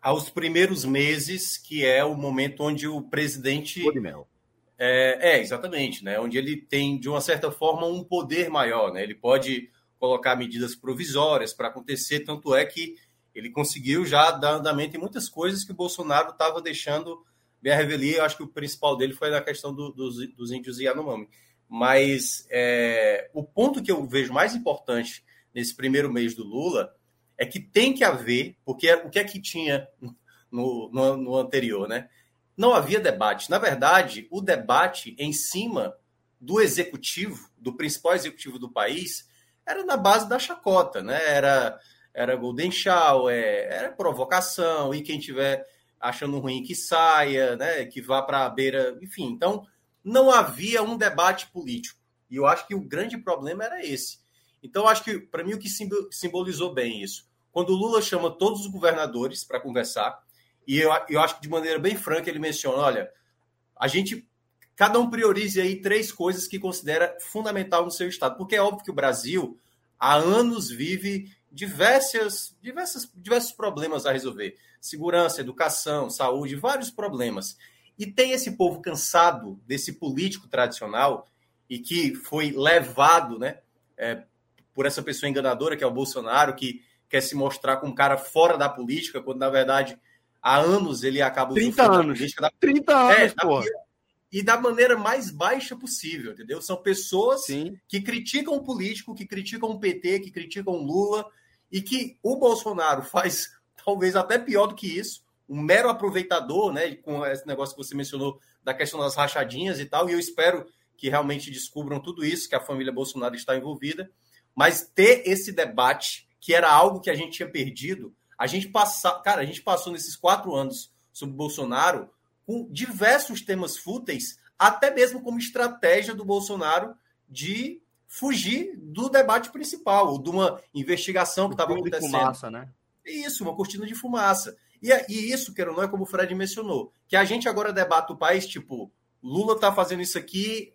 aos primeiros meses, que é o momento onde o presidente. É, é, exatamente, né? Onde ele tem, de uma certa forma, um poder maior, né? Ele pode colocar medidas provisórias para acontecer, tanto é que ele conseguiu já dar andamento em muitas coisas que o Bolsonaro estava deixando bem a revelia. Acho que o principal dele foi na questão do, dos, dos índios Yanomami. Mas é, o ponto que eu vejo mais importante nesse primeiro mês do Lula é que tem que haver, porque o que é que tinha no, no, no anterior, né? Não havia debate. Na verdade, o debate em cima do executivo, do principal executivo do país, era na base da chacota, né? Era, era Golden Show, é, era provocação, e quem tiver achando ruim que saia, né? Que vá para a beira, enfim. Então, não havia um debate político. E eu acho que o grande problema era esse. Então, acho que, para mim, o que simbolizou bem isso. Quando o Lula chama todos os governadores para conversar, e eu, eu acho que de maneira bem franca ele menciona: olha, a gente, cada um priorize aí três coisas que considera fundamental no seu estado, porque é óbvio que o Brasil há anos vive diversas, diversas, diversos problemas a resolver: segurança, educação, saúde, vários problemas. E tem esse povo cansado desse político tradicional e que foi levado, né, é, por essa pessoa enganadora que é o Bolsonaro, que quer se mostrar como um cara fora da política, quando na verdade há anos ele acaba 30 anos. da... 30 anos, é. E da maneira mais baixa possível, entendeu? São pessoas Sim. que criticam o político, que criticam o PT, que criticam o Lula, e que o Bolsonaro faz talvez até pior do que isso, um mero aproveitador, né, com esse negócio que você mencionou da questão das rachadinhas e tal, e eu espero que realmente descubram tudo isso, que a família Bolsonaro está envolvida, mas ter esse debate, que era algo que a gente tinha perdido, a gente passa, cara, a gente passou nesses quatro anos sobre Bolsonaro com diversos temas fúteis, até mesmo como estratégia do Bolsonaro de fugir do debate principal, de uma investigação que estava acontecendo. De fumaça, né? Isso, uma cortina de fumaça. E, é, e isso, quero não, é como o Fred mencionou, que a gente agora debate o país, tipo, Lula está fazendo isso aqui,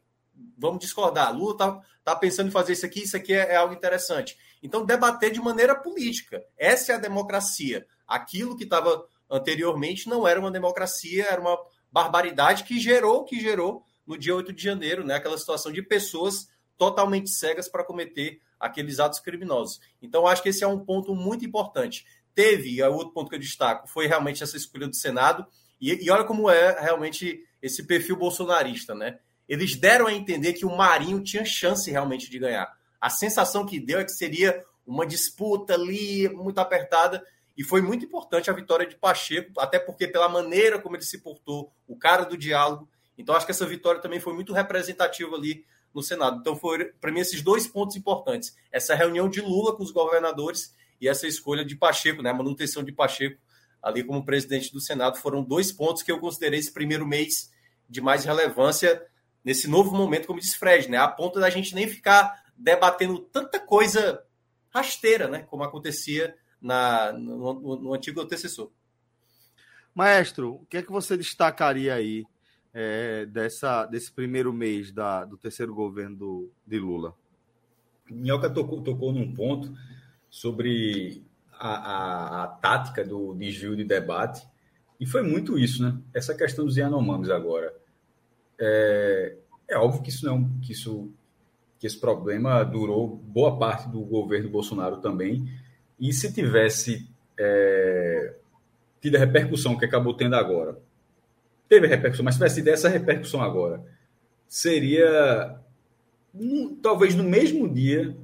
vamos discordar. Lula está tá pensando em fazer isso aqui, isso aqui é, é, algo interessante. Então, debater de maneira política. Essa é a democracia. Aquilo que estava anteriormente não era uma democracia, era uma barbaridade que gerou que gerou no dia 8 de janeiro, né? aquela situação de pessoas totalmente cegas para cometer aqueles atos criminosos. Então, acho que esse é um ponto muito importante. Teve, é outro ponto que eu destaco, foi realmente essa escolha do Senado, e, e olha como é realmente esse perfil bolsonarista, né? Eles deram a entender que o Marinho tinha chance realmente de ganhar. A sensação que deu é que seria uma disputa ali muito apertada, e foi muito importante a vitória de Pacheco, até porque pela maneira como ele se portou, o cara do diálogo. Então acho que essa vitória também foi muito representativa ali no Senado. Então, foi para mim esses dois pontos importantes: essa reunião de Lula com os governadores e essa escolha de Pacheco, né, a manutenção de Pacheco ali como presidente do Senado, foram dois pontos que eu considerei esse primeiro mês de mais relevância nesse novo momento, como disse Fred, né, a ponto da gente nem ficar debatendo tanta coisa rasteira, né, como acontecia na, no, no, no antigo antecessor. Maestro, o que é que você destacaria aí é, dessa, desse primeiro mês da, do terceiro governo do, de Lula? Minhoca tocou, tocou num ponto sobre a, a, a, tática do desvio de debate, e foi muito isso, né? Essa questão dos Yanomamis agora. É, é óbvio que isso não que isso que esse problema durou boa parte do governo Bolsonaro também, e se tivesse é, tido a repercussão que acabou tendo agora, teve repercussão, mas se tivesse dessa repercussão agora, seria talvez no mesmo dia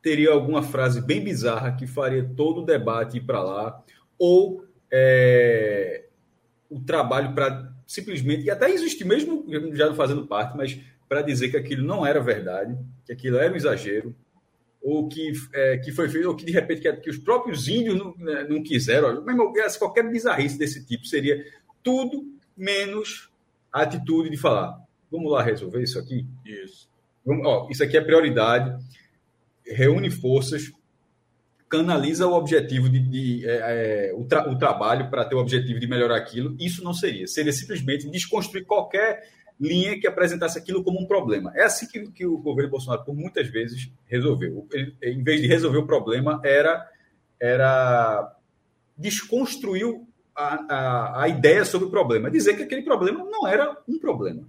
teria alguma frase bem bizarra que faria todo o debate ir para lá, ou é, o trabalho para simplesmente, e até existir, mesmo já não fazendo parte, mas para dizer que aquilo não era verdade, que aquilo era um exagero, ou que, é, que foi feito, ou que de repente que, que os próprios índios não, né, não quiseram. Mas qualquer bizarrice desse tipo seria tudo menos a atitude de falar: vamos lá resolver isso aqui? Isso. Vamos, ó, isso aqui é prioridade, reúne forças, canaliza o objetivo de, de é, é, o, tra o, trabalho para ter o objetivo de melhorar aquilo. Isso não seria. Seria simplesmente desconstruir qualquer linha que apresentasse aquilo como um problema. É assim que, que o governo Bolsonaro, por muitas vezes, resolveu. Ele, em vez de resolver o problema, era, era desconstruir a, a, a ideia sobre o problema, dizer que aquele problema não era um problema,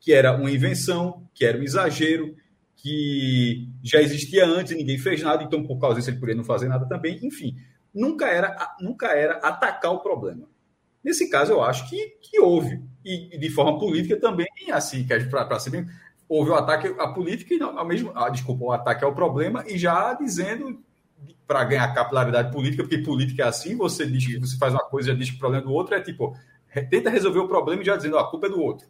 que era uma invenção, que era um exagero, que já existia antes, ninguém fez nada, então por causa disso ele poderia não fazer nada também, enfim, nunca era, nunca era atacar o problema. Nesse caso, eu acho que, que houve, e, de forma política também, assim, para ser bem, houve o ataque à política, e ao mesmo, ah, desculpa, o ataque ao problema, e já dizendo para ganhar capilaridade política, porque política é assim, você diz que você faz uma coisa e já diz que o problema é do outro, é tipo, tenta resolver o problema e já dizendo, a culpa é do outro.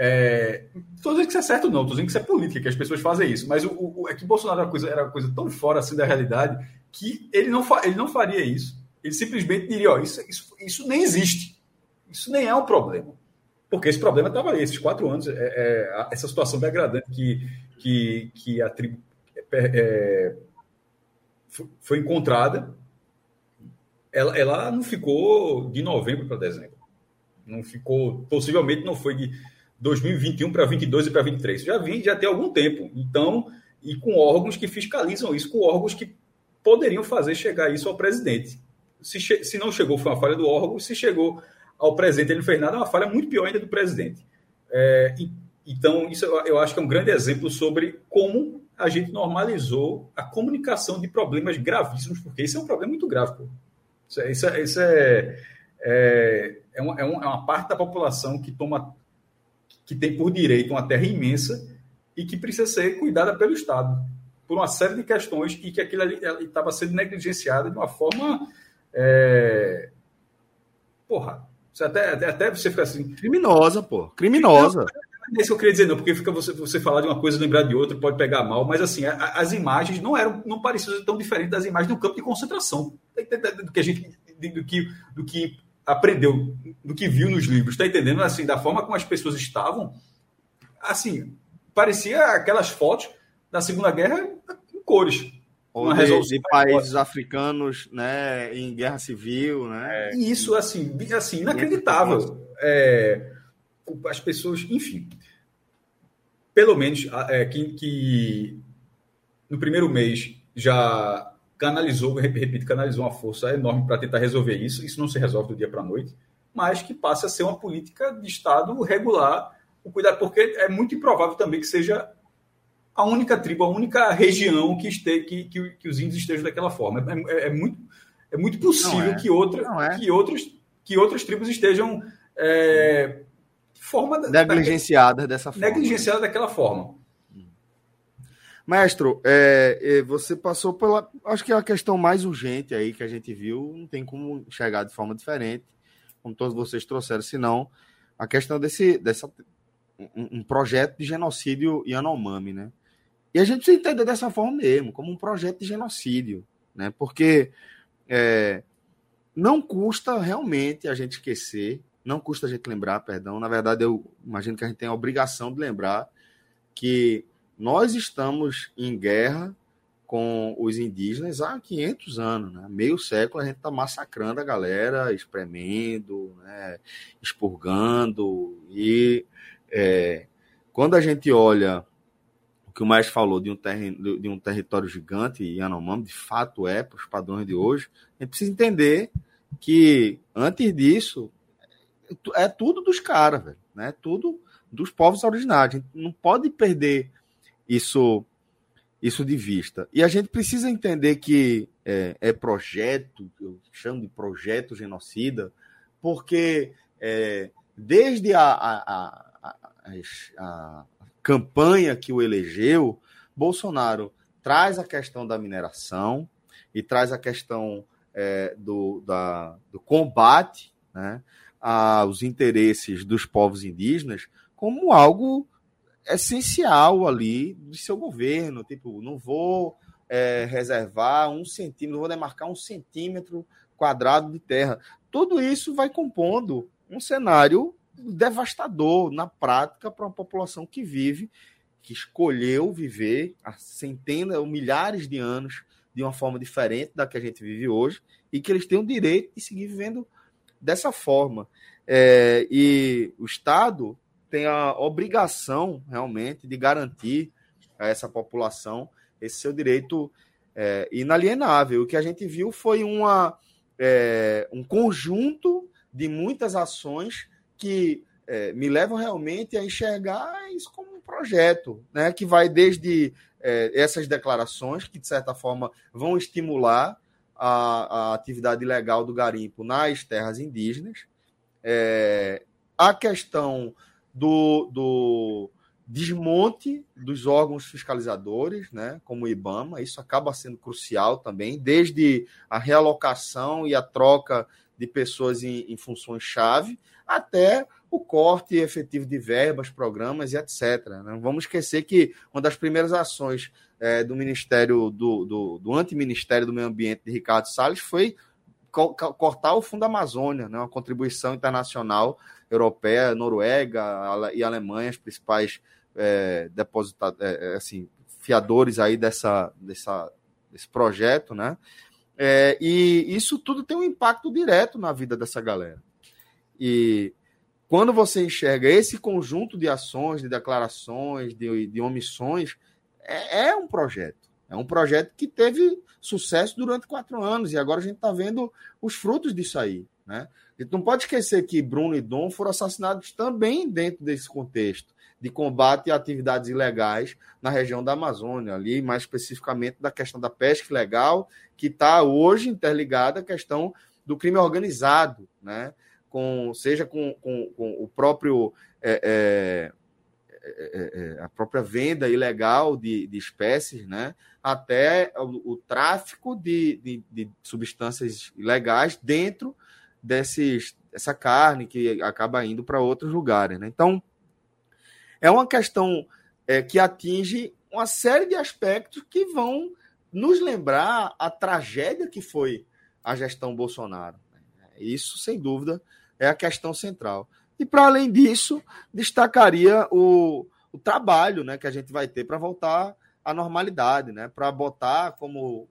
É, estou dizendo que isso é certo, não, estou dizendo que isso é política, que as pessoas fazem isso, mas o, o, é que Bolsonaro era coisa, era coisa tão fora assim da realidade que ele não, ele não faria isso. Ele simplesmente diria, ó, isso, isso, isso nem existe. Isso nem é um problema. Porque esse problema estava ali, esses quatro anos, é, é, essa situação degradante que, que, que a tribo é, é foi encontrada, ela, ela não ficou de novembro para dezembro. Não ficou, possivelmente não foi de 2021 para 22 e para 23. Já vem, já tem algum tempo. Então, e com órgãos que fiscalizam isso, com órgãos que poderiam fazer chegar isso ao presidente. Se, se não chegou, foi uma falha do órgão. Se chegou ao presidente, ele não fez nada, é uma falha muito pior ainda do presidente. É, e, então, isso eu acho que é um grande exemplo sobre como a gente normalizou a comunicação de problemas gravíssimos, porque isso é um problema muito grave. Pô. Isso, é, isso, é, isso é, é, é, uma, é, uma, parte da população que toma que tem por direito uma terra imensa e que precisa ser cuidada pelo Estado por uma série de questões e que aquilo ali estava sendo negligenciado de uma forma é... porra você até, até você fica assim criminosa pô criminosa não é isso que eu queria dizer, não, porque fica você, você falar de uma coisa lembrar de outra, pode pegar mal, mas assim, a, as imagens não eram, não pareciam tão diferentes das imagens do campo de concentração, do que a gente, do que, do que aprendeu, do que viu nos livros, tá entendendo? Assim, da forma como as pessoas estavam, assim, parecia aquelas fotos da Segunda Guerra em cores. Ou de, de países africanos, né, em guerra civil, né? E isso, assim, assim inacreditável. É, as pessoas, enfim, pelo menos é, que, que no primeiro mês já canalizou, repito, canalizou uma força enorme para tentar resolver isso. Isso não se resolve do dia para a noite, mas que passe a ser uma política de Estado regular o cuidado, porque é muito improvável também que seja a única tribo, a única região que, este, que, que, que os índios estejam daquela forma. É, é, é muito, é muito possível é. que, outra, é. que, outros, que outras tribos estejam é, forma negligenciada dessa forma. Negligenciada daquela forma. Mestre, é, é, você passou pela. Acho que é a questão mais urgente aí que a gente viu, não tem como chegar de forma diferente, como todos vocês trouxeram, senão a questão desse dessa, um, um projeto de genocídio Yanomami, né? E a gente precisa entender dessa forma mesmo, como um projeto de genocídio, né? Porque é, não custa realmente a gente esquecer não custa a gente lembrar, perdão. Na verdade, eu imagino que a gente tem a obrigação de lembrar que nós estamos em guerra com os indígenas há 500 anos, né? meio século a gente está massacrando a galera, espremendo, né? expurgando e é, quando a gente olha que o mais falou de um, terri de um território gigante, Yanomami, de fato é para os padrões de hoje, a gente precisa entender que antes disso é tudo dos caras, velho. Né? Tudo dos povos originários. A gente não pode perder isso, isso de vista. E a gente precisa entender que é, é projeto, eu chamo de projeto genocida, porque é, desde a, a, a, a, campanha que o elegeu, Bolsonaro traz a questão da mineração e traz a questão é, do, da, do combate, né? aos interesses dos povos indígenas como algo essencial ali de seu governo. Tipo, não vou é, reservar um centímetro, vou demarcar um centímetro quadrado de terra. Tudo isso vai compondo um cenário devastador na prática para uma população que vive, que escolheu viver há centenas ou milhares de anos de uma forma diferente da que a gente vive hoje e que eles têm o direito de seguir vivendo dessa forma. É, e o Estado tem a obrigação, realmente, de garantir a essa população esse seu direito é, inalienável. O que a gente viu foi uma, é, um conjunto de muitas ações que é, me levam realmente a enxergar isso como um projeto, né, que vai desde é, essas declarações, que de certa forma vão estimular a, a atividade legal do garimpo nas terras indígenas. É, a questão do, do desmonte dos órgãos fiscalizadores, né, como o IBAMA, isso acaba sendo crucial também, desde a realocação e a troca de pessoas em, em funções-chave, até o corte efetivo de verbas, programas e etc. Não né? vamos esquecer que uma das primeiras ações é, do Ministério do, do, do Antiministério do Meio Ambiente de Ricardo Salles foi co cortar o Fundo Amazônia, né, uma contribuição internacional europeia, Noruega e Alemanha, as principais é, é, assim, fiadores aí dessa, dessa, desse projeto, né? É, e isso tudo tem um impacto direto na vida dessa galera. E quando você enxerga esse conjunto de ações, de declarações, de, de omissões, é, é um projeto. É um projeto que teve sucesso durante quatro anos e agora a gente está vendo os frutos disso aí. Né? A gente não pode esquecer que Bruno e Dom foram assassinados também dentro desse contexto de combate a atividades ilegais na região da Amazônia, ali mais especificamente da questão da pesca ilegal, que está hoje interligada à questão do crime organizado, né? Com, seja com, com, com o próprio é, é, é, é, a própria venda ilegal de, de espécies, né? até o, o tráfico de, de, de, substâncias ilegais dentro desses, dessa carne que acaba indo para outros lugares. Né? Então, é uma questão é, que atinge uma série de aspectos que vão nos lembrar a tragédia que foi a gestão Bolsonaro. Isso, sem dúvida, é a questão central. E, para além disso, destacaria o, o trabalho né, que a gente vai ter para voltar à normalidade, né, para botar como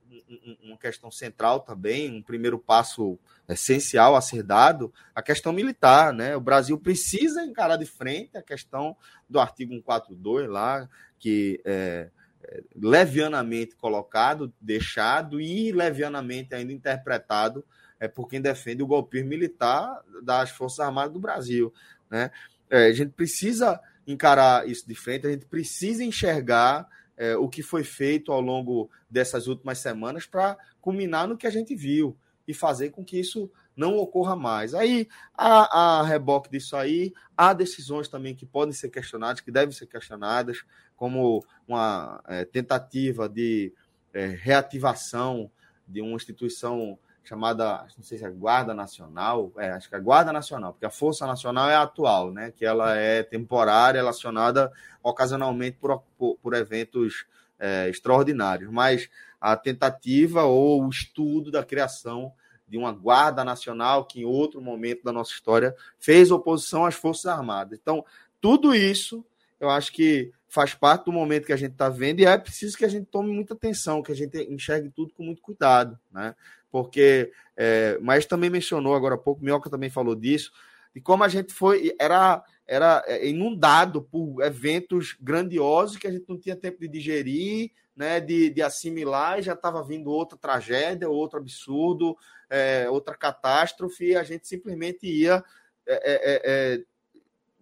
uma questão central também, um primeiro passo essencial a ser dado, a questão militar. Né? O Brasil precisa encarar de frente a questão do artigo 142 lá, que é, é levianamente colocado, deixado e levianamente ainda interpretado é por quem defende o golpismo militar das Forças Armadas do Brasil. Né? É, a gente precisa encarar isso de frente, a gente precisa enxergar é, o que foi feito ao longo dessas últimas semanas para culminar no que a gente viu e fazer com que isso não ocorra mais. Aí, a, a reboque disso aí, há decisões também que podem ser questionadas, que devem ser questionadas, como uma é, tentativa de é, reativação de uma instituição chamada, não sei se é Guarda Nacional, é, acho que é Guarda Nacional, porque a Força Nacional é a atual, né, que ela é temporária, relacionada ocasionalmente por, por, por eventos é, extraordinários, mas a tentativa ou o estudo da criação de uma Guarda Nacional que em outro momento da nossa história fez oposição às Forças Armadas. Então, tudo isso eu acho que faz parte do momento que a gente está vendo e é preciso que a gente tome muita atenção, que a gente enxergue tudo com muito cuidado, né? porque é, mas também mencionou agora há pouco, Minhoca também falou disso, de como a gente foi, era, era é, inundado por eventos grandiosos que a gente não tinha tempo de digerir, né, de, de assimilar, e já estava vindo outra tragédia, outro absurdo, é, outra catástrofe, e a gente simplesmente ia é, é, é,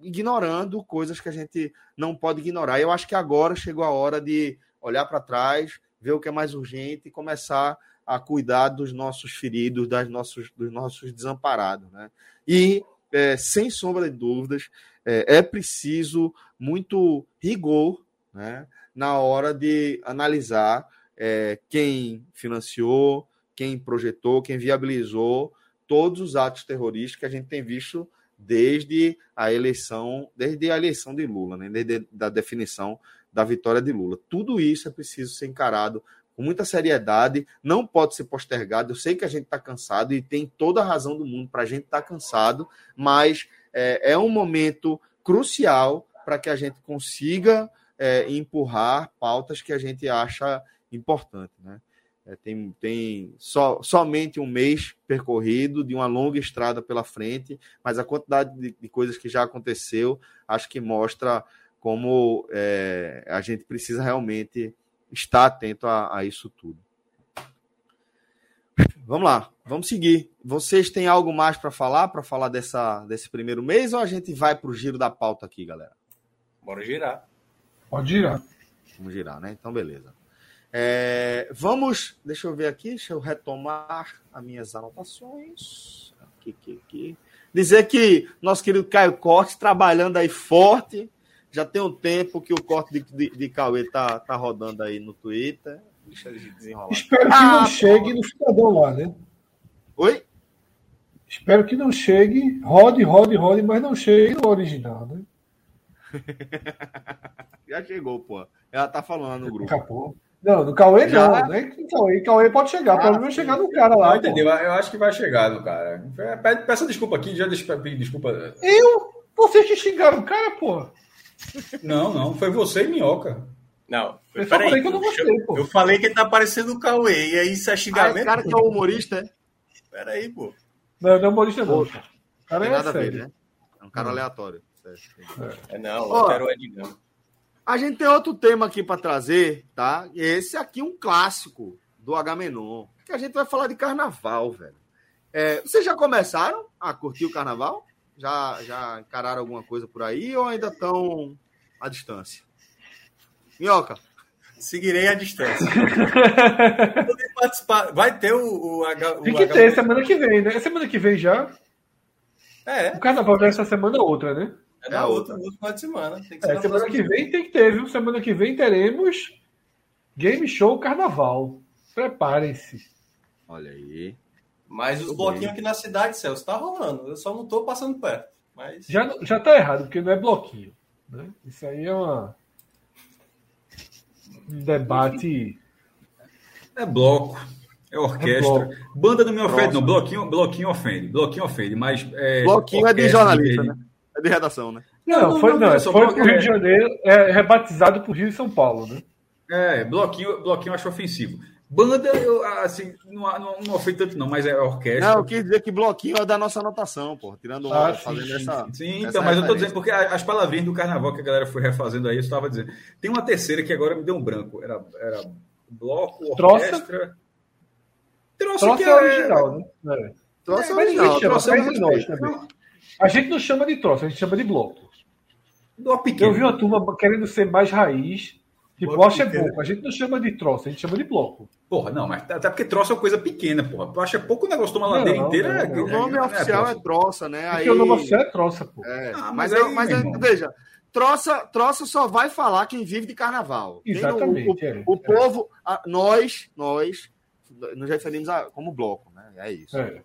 ignorando coisas que a gente não pode ignorar. Eu acho que agora chegou a hora de olhar para trás, ver o que é mais urgente e começar a cuidar dos nossos feridos, das nossos, dos nossos desamparados. Né? E, é, sem sombra de dúvidas, é, é preciso muito rigor né, na hora de analisar é, quem financiou, quem projetou, quem viabilizou todos os atos terroristas que a gente tem visto desde a eleição, desde a eleição de Lula, né? desde a definição da vitória de Lula. Tudo isso é preciso ser encarado com muita seriedade, não pode ser postergado. Eu sei que a gente está cansado e tem toda a razão do mundo para a gente estar tá cansado, mas é, é, um momento crucial para que a gente consiga é, empurrar pautas que a gente acha importante. Né? É, tem tem só, somente um mês percorrido de uma longa estrada pela frente, mas a quantidade de, de coisas que já aconteceu acho que mostra como é, a gente precisa realmente estar atento a, a isso tudo. Vamos lá, vamos seguir. Vocês têm algo mais para falar, para falar dessa, desse primeiro mês, ou a gente vai para o giro da pauta aqui, galera? Bora girar. Pode girar. Vamos girar, né? Então, beleza. É, vamos, deixa eu ver aqui, deixa eu retomar as minhas anotações. Aqui, aqui, aqui. Dizer que nosso querido Caio Cortes trabalhando aí forte, já tem um tempo que o corte de, de, de Cauê tá, tá rodando aí no Twitter. Deixa ele desenrolar. Espero que ah, não chegue no cidadão lá, né? Oi? Espero que não chegue, rode, rode, rode, mas não chegue no original, né? Já chegou, pô. Ela tá falando no grupo. Acabou. Não, no Cauê Já? não, né? Cauê, Cauê pode chegar, ah, pelo menos chegar no cara lá. Não, entendeu? Eu acho que vai chegar no cara. Peça desculpa aqui, já deixa desculpa. Eu? Vocês que xingaram o cara, pô. Não, não, foi você e Minhoca. Não, eu falei que eu não gostei, pô. Eu falei que ele tá parecendo o Cauê, e aí isso é xingamento. Ah, cara que é o humorista, é? Pera aí, pô. Não, não é humorista não. Cara, cara é nada sério. a ver, né? É um cara aleatório. É, não, eu quero o Edgão. A gente tem outro tema aqui para trazer, tá? Esse aqui é um clássico do Agamenon, que a gente vai falar de carnaval, velho. É, vocês já começaram a curtir o carnaval? Já, já encararam alguma coisa por aí ou ainda estão à distância? Minhoca. Seguirei a distância. participar. Vai ter o, o, o Tem que H... ter semana que vem, né? Semana que vem já. É. O carnaval dessa semana é outra, né? É na outra, outra final de semana. Tem que é, semana que vem tem que ter, viu? Semana que vem teremos Game Show Carnaval. Preparem-se. Olha aí. Mas os bloquinhos aqui na cidade, Celso, tá rolando. Eu só não tô passando perto. Mas... Já, já tá errado, porque não é bloquinho. Né? Isso aí é uma. Um debate. É bloco. É orquestra. É Banda não me ofende, não. Bloquinho, bloquinho ofende. Bloquinho ofende, mas. É, bloquinho é de jornalista, né? É de redação, né? Não, não, foi, não, não, foi pro Rio de Janeiro, é rebatizado por Rio e São Paulo, né? É, bloquinho, bloquinho eu acho ofensivo. Banda, eu, assim, não, não, não ofende tanto, não, mas é orquestra. Não, eu quis dizer que bloquinho é da nossa anotação, pô. Tirando ah, sim, fazendo sim, essa. Sim, essa então, mas eu tô dizendo, porque as palavrinhas do carnaval que a galera foi refazendo aí, eu estava dizendo. Tem uma terceira que agora me deu um branco. Era, era bloco, orquestra. Troça, Troça que é, é original, né? É. Troça é, original. Troça é original. A gente não chama de troça, a gente chama de bloco. Eu vi uma turma querendo ser mais raiz. Tipo, bloco é pouco. A gente não chama de troça, a gente chama de bloco. Porra, não, mas até porque troça é uma coisa pequena, porra. Tu acha pouco o negócio de uma ladeira não, inteira. Não, não. o nome é, oficial é, troça, né? Aí... o nome oficial é troça, pô. É, ah, mas, mas, aí, mas aí, veja, troça, troça só vai falar quem vive de carnaval. Exatamente. O, o, o povo, a, nós, nós, nos referimos a, como bloco, né? É isso. É,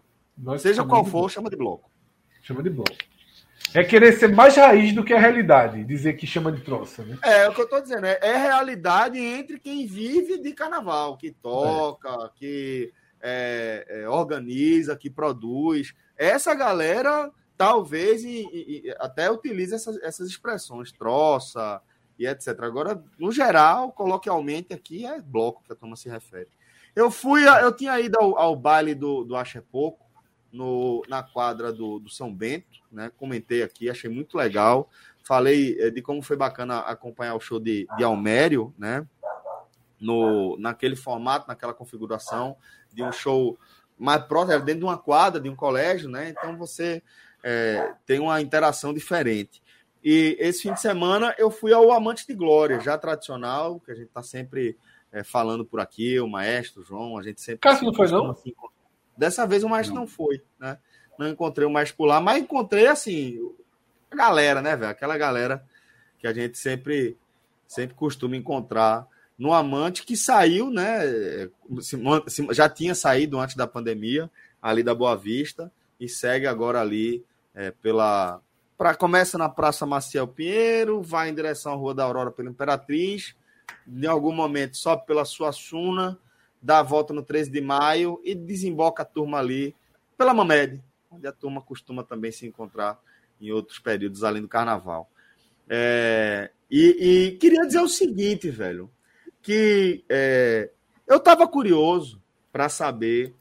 Seja qual for, chama de bloco. Chama de bloco. É querer ser mais raiz do que a realidade, dizer que chama de troça, né? É, é o que eu estou dizendo, é, é realidade entre quem vive de carnaval, que toca, é. que é, é, organiza, que produz. Essa galera talvez e, e, até utiliza essas, essas expressões, troça e etc. Agora, no geral, coloquialmente aqui é bloco que a turma se refere. Eu fui, eu tinha ido ao, ao baile do, do Ache Pouco, no, na quadra do, do São Bento, né? Comentei aqui, achei muito legal. Falei eh, de como foi bacana acompanhar o show de, de Almério, né? No, naquele formato, naquela configuração de um show mais próximo, dentro de uma quadra, de um colégio, né? Então você é, tem uma interação diferente. E esse fim de semana eu fui ao Amante de Glória, já tradicional, que a gente está sempre é, falando por aqui, o maestro João, a gente sempre. Cássio não foi, não? Dessa vez o maestro não. não foi, né? Não encontrei o maestro por lá, mas encontrei, assim, a galera, né, velho? Aquela galera que a gente sempre, sempre costuma encontrar no Amante, que saiu, né? Já tinha saído antes da pandemia, ali da Boa Vista, e segue agora ali é, pela. Pra, começa na Praça Maciel Pinheiro, vai em direção à Rua da Aurora pela Imperatriz, em algum momento sobe pela Suassuna, dá a volta no 13 de maio e desemboca a turma ali pela Mamed, onde a turma costuma também se encontrar em outros períodos além do carnaval. É, e, e, queria dizer o seguinte, velho, que é, eu estava curioso para saber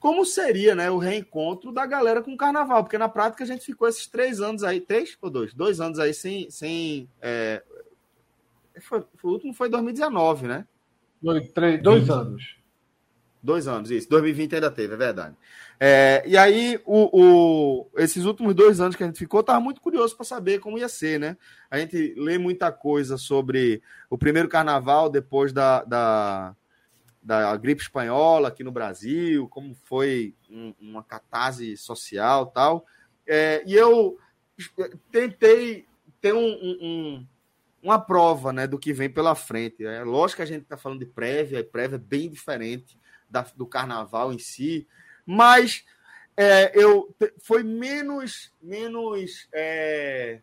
como seria né, o reencontro da galera com o carnaval, porque na prática a gente ficou esses três anos aí, três ou dois? Dois anos aí sem. sem é, foi, o último foi 2019, né? Dois, três, dois anos. Dois anos, isso. 2020 ainda teve, é verdade. É, e aí, o, o, esses últimos dois anos que a gente ficou, estava muito curioso para saber como ia ser, né? A gente lê muita coisa sobre o primeiro carnaval depois da, da, da gripe espanhola aqui no Brasil, como foi um, uma catarse social tal. É, e eu tentei ter um, um, uma prova né, do que vem pela frente. É lógico que a gente está falando de prévia, e prévia é bem diferente da, do carnaval em si, mas é, eu foi menos menos é,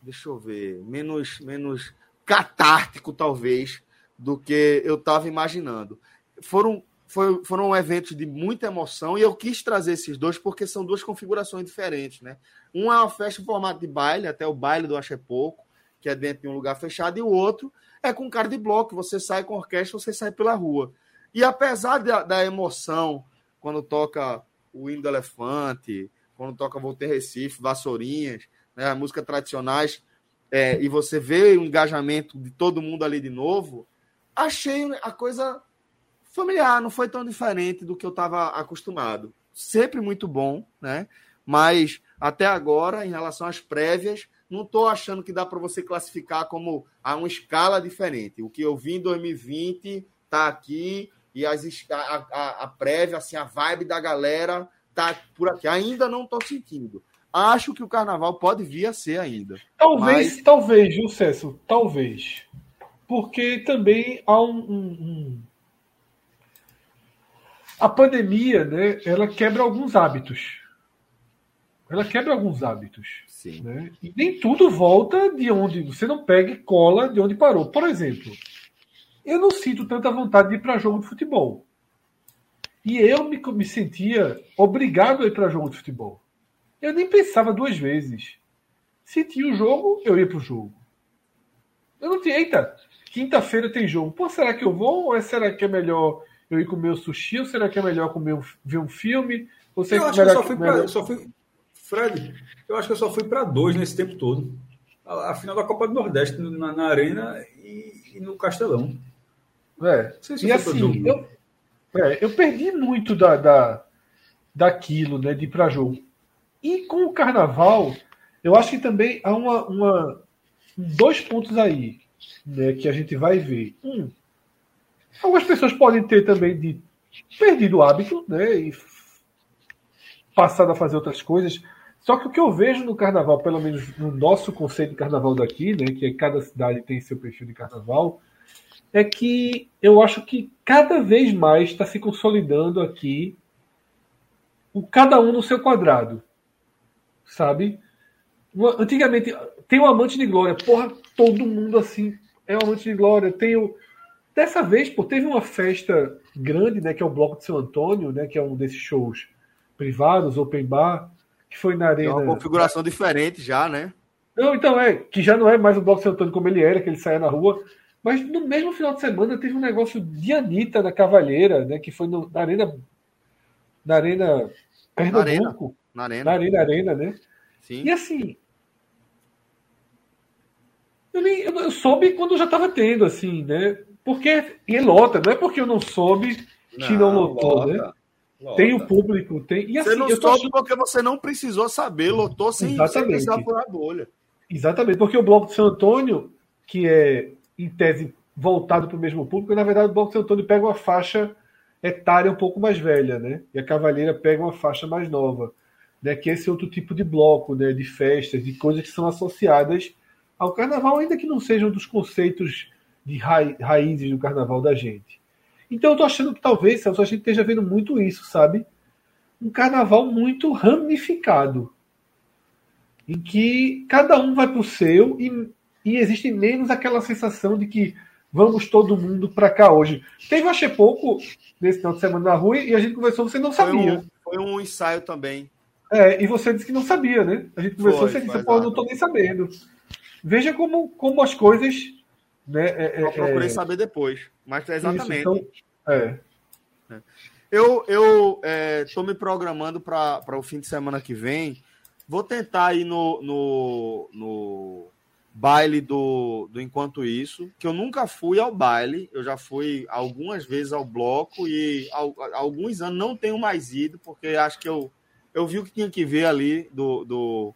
deixa eu ver menos menos catártico talvez do que eu estava imaginando. Foram foi, foram eventos de muita emoção e eu quis trazer esses dois porque são duas configurações diferentes né? Um é uma festa em formato de baile até o baile do Ache Pouco que é dentro de um lugar fechado e o outro é com cara de bloco você sai com orquestra você sai pela rua e apesar da, da emoção, quando toca o hino do elefante, quando toca Volter Recife, Vassourinhas, né, músicas tradicionais, é, e você vê o engajamento de todo mundo ali de novo, achei a coisa familiar, não foi tão diferente do que eu estava acostumado. Sempre muito bom, né? Mas até agora, em relação às prévias, não estou achando que dá para você classificar como a uma escala diferente. O que eu vi em 2020 está aqui e as, a, a, a, prévia, assim, a vibe da galera tá por aqui. Ainda não estou sentindo. Acho que o carnaval pode vir a ser ainda. Talvez, mas... talvez, viu, César? Talvez. Porque também há um, um, um, A pandemia, né? Ela quebra alguns hábitos. Ela quebra alguns hábitos. Sim. Né? E nem tudo volta de onde. Você não pega e cola de onde parou. Por exemplo, eu não sinto tanta vontade de ir para jogo de futebol. E eu me, me sentia obrigado a ir para jogo de futebol. Eu nem pensava duas vezes. Se tinha o um jogo, eu ia para o jogo. Eu não tinha. Eita, quinta-feira tem jogo. Pô, será que eu vou? Ou é, será que é melhor eu ir comer o sushi? Ou será que é melhor comer um, ver um filme? Ou eu acho que eu só fui, pra, só fui. Fred, eu acho que eu só fui para dois nesse tempo todo. A, a, final da Copa do Nordeste na, na Arena e, e no Castelão. É. Se e assim, eu, é, eu perdi muito da, da, daquilo, né, de ir para jogo. E com o carnaval, eu acho que também há uma, uma dois pontos aí né, que a gente vai ver. Um, algumas pessoas podem ter também de perdido o hábito, né, e passado a fazer outras coisas. Só que o que eu vejo no carnaval, pelo menos no nosso conceito de carnaval daqui, né, que é cada cidade tem seu perfil de carnaval, é que eu acho que cada vez mais está se consolidando aqui o cada um no seu quadrado. Sabe? Antigamente, tem o amante de glória. Porra, todo mundo assim é um amante de glória. Tem o... Dessa vez, pô, teve uma festa grande, né, que é o Bloco de São Antônio, né, que é um desses shows privados, open bar, que foi na arena. É uma configuração diferente já, né? Não, então é, que já não é mais o Bloco de São Antônio como ele era, que ele saía na rua. Mas no mesmo final de semana teve um negócio de Anitta na Cavalheira, né? Que foi no, na Arena. Na Arena Pernambuco. Na Arena. Na Arena, arena né? Sim. E assim. Eu, nem, eu, eu soube quando já estava tendo, assim, né? Porque. E lota, não é porque eu não soube que não, não lotou, lota. né? Lota. Tem o público, tem. E, assim, você não soube achando... porque você não precisou saber, lotou sem, Exatamente. sem por a bolha. Exatamente, porque o Bloco de São Antônio, que é em tese, voltado para o mesmo público, na verdade o de Antônio pega uma faixa etária um pouco mais velha, né? E a Cavalheira pega uma faixa mais nova, né? Que é esse outro tipo de bloco, né? De festas, de coisas que são associadas ao carnaval, ainda que não sejam dos conceitos de ra raízes do carnaval da gente. Então eu tô achando que talvez, a gente esteja vendo muito isso, sabe? Um carnaval muito ramificado, em que cada um vai para o seu e e existe menos aquela sensação de que vamos todo mundo para cá hoje. Teve achei pouco nesse final de semana na rua e a gente conversou, você não sabia. Foi um, foi um ensaio também. É, e você disse que não sabia, né? A gente conversou, e você disse, pô, eu não tô nem sabendo. Veja como, como as coisas. Né, é, eu é, procurei é... saber depois, mas é exatamente. Isso, então, é. é. Eu estou me programando para o fim de semana que vem. Vou tentar ir no, no, no baile do, do Enquanto Isso, que eu nunca fui ao baile, eu já fui algumas vezes ao bloco e há alguns anos não tenho mais ido, porque acho que eu, eu vi o que tinha que ver ali do, do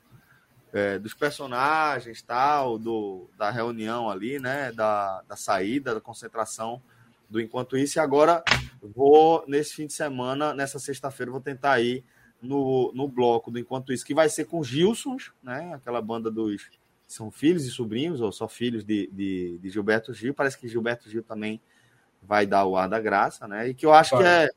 é, dos personagens, tal, do, da reunião ali, né, da, da saída, da concentração do Enquanto Isso, e agora vou, nesse fim de semana, nessa sexta-feira, vou tentar ir no, no bloco do Enquanto Isso, que vai ser com Gilsons, né, aquela banda dos são filhos e sobrinhos, ou só filhos de, de, de, Gilberto Gil. Parece que Gilberto Gil também vai dar o ar da graça, né? E que eu acho que é,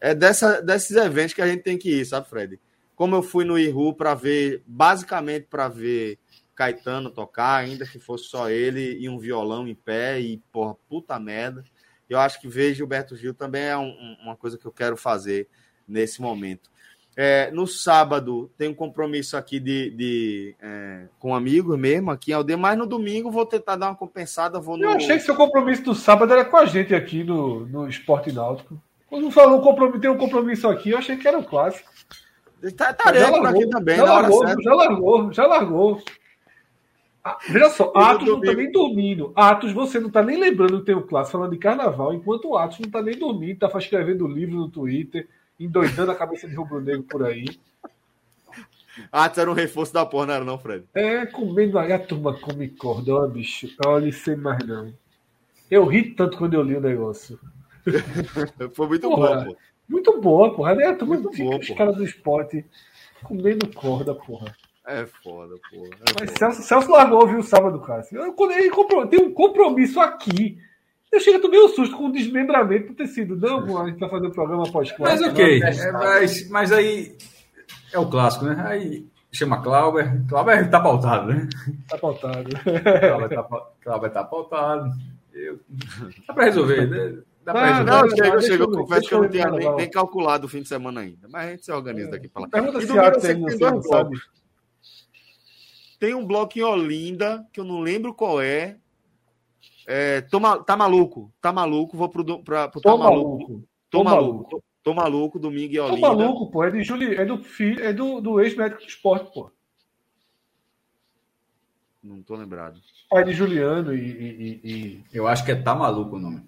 é dessa, desses eventos que a gente tem que ir, sabe, Fred? Como eu fui no Iru para ver, basicamente para ver Caetano tocar, ainda que fosse só ele e um violão em pé, e porra, puta merda. Eu acho que ver Gilberto Gil também é um, uma coisa que eu quero fazer nesse momento. É, no sábado tem um compromisso aqui de, de é, com amigos mesmo aqui em Aldeia, mas no domingo vou tentar dar uma compensada. Vou no... Eu achei que seu compromisso do sábado era com a gente aqui no, no Esporte Náutico. Quando falou compromisso, tem um compromisso aqui, eu achei que era o clássico. Tá, tá aqui também, já largou, já largou, já largou. Ah, veja só, Atos não tá nem dormindo. Atos, você não tá nem lembrando que tem o clássico falando de carnaval, enquanto o Atos não tá nem dormindo, tá escrevendo livro no Twitter, endoidando a cabeça de rubro-negro por aí. Atos era um reforço da porra, não era não, Fred? É, comendo aí a turma come corda, ó, bicho. Olha, sem mais não. Eu ri tanto quando eu li o negócio. Foi muito porra, bom, pô. Muito boa, porra. A turma muito fica os caras do esporte comendo corda, porra. É foda, porra. É Mas foda. Celso, Celso largou, viu, sábado, Cássio. Eu, ele comprou, tem um compromisso aqui. Eu chego a tomar um susto com o um desmembramento por ter sido. Não, a gente vai fazer o um programa Mas pós-clássico. ok. É, mas, mas aí é o clássico, né? Aí chama Clauber. Clauber tá pautado, né? Tá pautado. Clauber tá, Clauber tá pautado. Eu... Dá pra resolver, né? Dá pra resolver. Não, chega, chega. Eu confesso que eu não tinha nem, nem, calculado o fim de semana ainda. Mas a gente se organiza daqui pra lá. Pergunta se tem dois blocos. Tem um bloco em Olinda, que eu não lembro qual é. É tô, tá maluco, tá maluco, vou pro, pra, pro tô tá maluco. maluco. Tô, tô maluco. maluco. Tô maluco, domingo em Olinda. Tô maluco, pô. É, de Juli... é do, filho, é do, do ex-médico do esporte, pô. Não tô lembrado. Pai de Juliano e, e, e, Eu acho que é Tá Maluco o nome.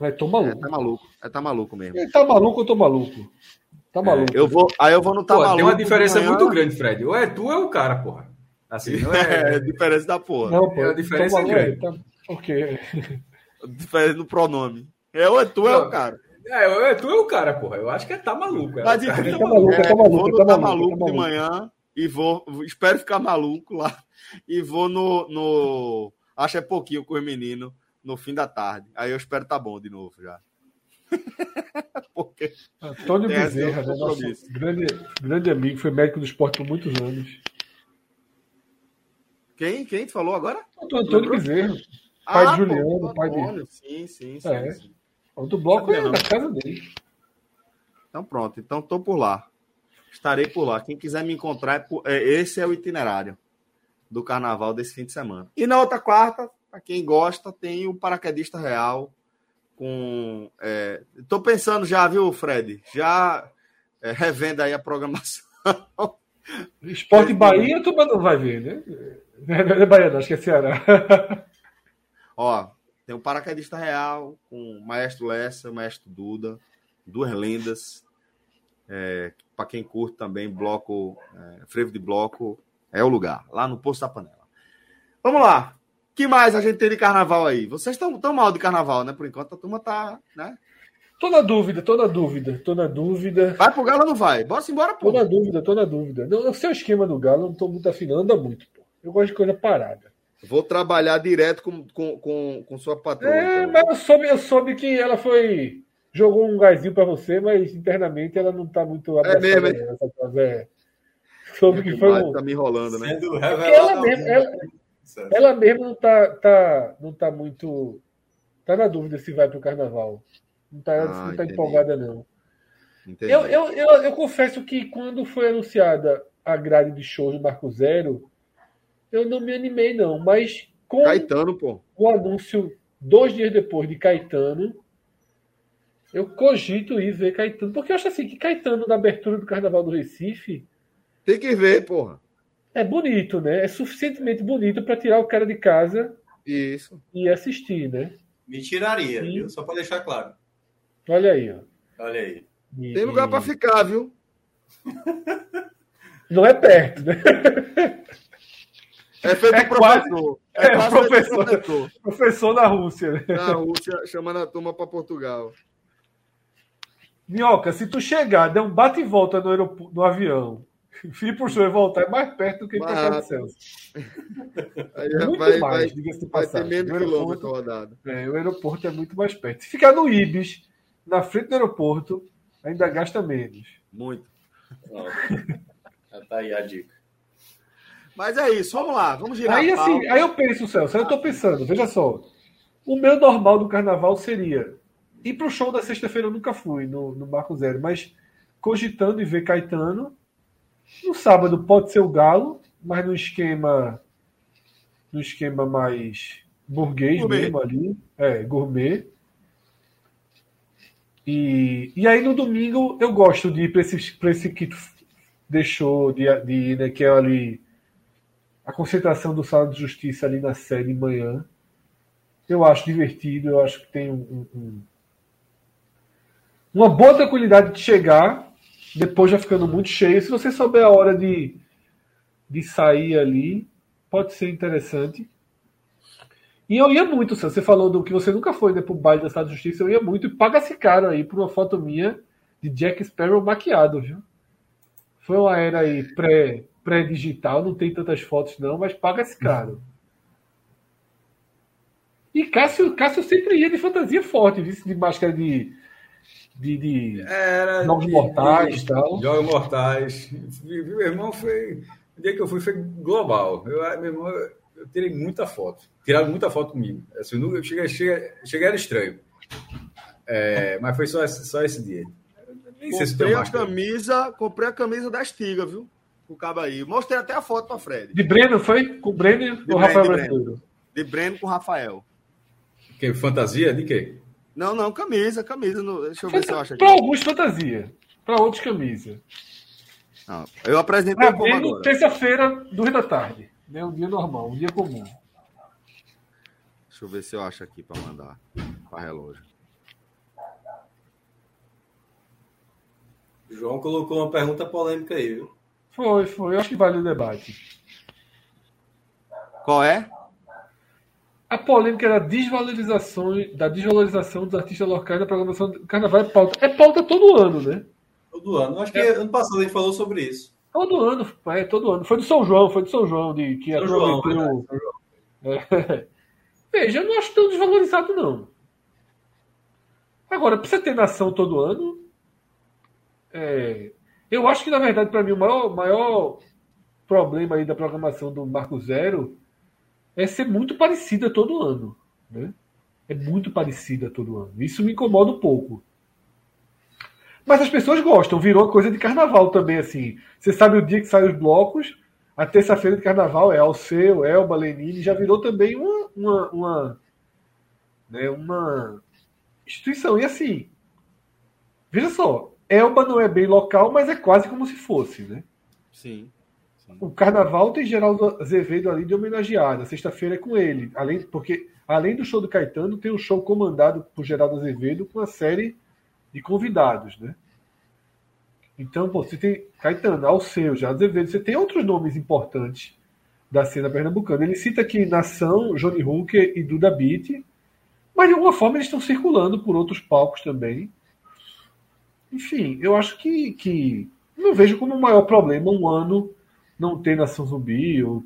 É, tô maluco. É, tá maluco. É tá maluco mesmo. Ele tá maluco ou tô maluco? Tá maluco. É, eu vou, aí eu vou no Tá Pô, Maluco. Tem uma diferença muito grande, Fred. Ou é tu ou é o cara, porra. Assim, não é... é diferença da porra. Não, pô. É a diferença grande. Tá... Por quê? Diferença no pronome. É ou é tu é o cara. É, é, tu é o cara, porra. Eu acho que é tá maluco. É, Mas cara. então, tá maluco, é, tá maluco, vou tá tá maluco, maluco tá de maluco. manhã e vou, espero ficar maluco lá e vou no, no acho é pouquinho com os meninos no fim da tarde. Aí eu espero tá bom de novo já. Porque Antônio Bezerra, né, nosso grande, grande amigo, foi médico do esporte por muitos anos. quem quem tu falou agora? Antônio? Bezerra, pai de pô, Juliano, pai de. Sim, sim, sim. É. sim. O do bloco Sabia é da casa dele. Então pronto, então tô por lá. Estarei por lá. Quem quiser me encontrar, é é, esse é o itinerário do carnaval desse fim de semana. E na outra quarta, para quem gosta, tem o paraquedista real com. É, tô pensando já, viu, Fred? Já é, revendo aí a programação. Esporte Bahia, tu não vai ver, né? Não é Bahia, não, acho que é Ceará. Ó, tem o paraquedista real com o Maestro Lessa, o Maestro Duda, duas lendas. É, para quem curte também bloco, é, frevo de bloco, é o lugar, lá no Poço da Panela. Vamos lá. que mais a gente tem de carnaval aí? Vocês estão tão mal de carnaval, né? Por enquanto a turma tá, né? Tô na dúvida, tô na dúvida, tô na dúvida. Vai pro Galo ou não vai? Bora embora, Tô pô. na dúvida, tô na dúvida. Não, o seu esquema do Galo, não tô muito afinando, anda muito, pô. Eu gosto de coisa parada. Vou trabalhar direto com, com, com, com sua patroa. É, então. mas eu soube, eu soube que ela foi. Jogou um gásinho pra você, mas internamente ela não tá muito É mesmo, coisa, é. Soube que foi um. Tá me enrolando, né? Ela mesma, ela, ela mesma não tá, tá, não tá muito. Tá na dúvida se vai pro carnaval. Não tá, Ah, não tá entendi. empolgada, não. Eu, eu, eu, eu confesso que quando foi anunciada a grade de shows do Marco Zero, eu não me animei, não. Mas com Caetano, pô. o anúncio dois dias depois de Caetano, eu cogito ir ver Caetano. Porque eu acho assim que Caetano, na abertura do Carnaval do Recife, Tem que ver, porra. é bonito, né? É suficientemente bonito para tirar o cara de casa Isso. e assistir, né? Me tiraria, viu? Só para deixar claro. Olha aí, ó. Olha aí. E- Tem lugar e- pra ficar, viu? Não é perto, né? É feito É professor. é, quase feito professor. professor. Professor na Rússia, né? Na Rússia, chamando a turma pra Portugal. Minhoca, se tu chegar, der um bate e volta no, no avião, pro show e voltar, é mais perto do que casa de Celso. Aí Muito vai, mais, vai, diga-se de vai ter passagem. menos O aeroporto- quilômetro rodado. É, o aeroporto é muito mais perto. Se ficar no Ibis, na frente do aeroporto, ainda gasta menos. Muito. Já tá aí a dica. Mas é isso, vamos lá, vamos girar Aí assim, aí eu penso, Celso, eu tô pensando, veja só. O meu normal do carnaval seria ir pro show da sexta-feira, eu nunca fui no, no Marco Zero, mas cogitando em ver Caetano. No sábado pode ser o Galo, mas no esquema no esquema mais burguês Gourmet. mesmo ali, é, gourmet. E, e aí no domingo eu gosto de ir para esse, pra esse que tu deixou de, de ir, né, que é ali a concentração do Sala de Justiça ali na sede de manhã. Eu acho divertido, eu acho que tem um, um, uma boa tranquilidade de chegar, depois já ficando muito cheio. Se você souber a hora de, de sair ali, pode ser interessante. E eu ia muito, você falou do que você nunca foi né, pro baile da Estado de Justiça, eu ia muito e paga-se caro aí por uma foto minha de Jack Sparrow maquiado, viu? Foi uma era aí pré, pré-digital, não tem tantas fotos não, mas paga-se caro. E Cássio, Cássio sempre ia de fantasia forte, viu? de máscara de. de, de Era jogos de- mortais de- e tal. Jogos mortais. Meu irmão foi. O dia que eu fui foi global. Eu, meu irmão, eu, tirei muita foto. Tiraram muita foto comigo. Assim, eu nunca, eu cheguei, cheguei, cheguei era estranho. É, mas foi só, esse- só esse dia. Nem sei se tem Comprei a máscara. camisa, comprei a camisa da Estiga, viu? O cabo aí. Mostrei até a foto pra Fred. De Breno foi? Com o Breno De ou Rafael Breno, de Brasileiro? De Breno com Rafael. Que, fantasia? De quê? Não, não, camisa, camisa. no- Deixa eu ver se eu acho aqui. Para alguns, fantasia. Para outros, camisa. Não, eu apresentei Para como Breno, agora. terça-feira, duas da tarde. Né? Um dia normal, um dia comum. Deixa eu ver se eu acho aqui pra mandar pra relógio. O João colocou uma pergunta polêmica aí, viu? Foi, foi. Eu acho que vale o debate. Qual é? A polêmica era a desvalorização, da desvalorização dos artistas locais na programação do carnaval é pauta. É pauta todo ano, né? Todo ano. Acho que ano passado a gente falou sobre isso. Todo ano, é, todo ano. Foi do São João, foi do São João, de, que São João. É. Veja, eu não acho tão desvalorizado, não. Agora, precisa ter nação todo ano. É, eu acho que, na verdade, para mim, o maior, maior problema aí da programação do Marco Zero é ser muito parecida todo ano. Né? É muito parecida todo ano. Isso me incomoda um pouco. Mas as pessoas gostam, virou coisa de carnaval também, assim. Você sabe o dia que saem os blocos, a terça-feira de carnaval é Alceu, Elba, Lenine, já virou também uma, uma, uma, né, uma instituição. E assim, veja só, Elba não é bem local, mas é quase como se fosse, né? Sim. O carnaval tem Geraldo Azevedo ali de homenageado. A sexta-feira é com ele. Além, porque, além do show do Caetano, tem um show comandado por Geraldo Azevedo com uma série de convidados, né? Então, pô, você tem Caetano, Alceu, Geraldo Azevedo, você tem outros nomes importantes da cena pernambucana. Ele cita aqui Nação, Johnny Hooker e Duda Beat, mas de alguma forma eles estão circulando por outros palcos também. Enfim, eu acho que, que não vejo como o maior problema um ano não ter Nação Zumbi ou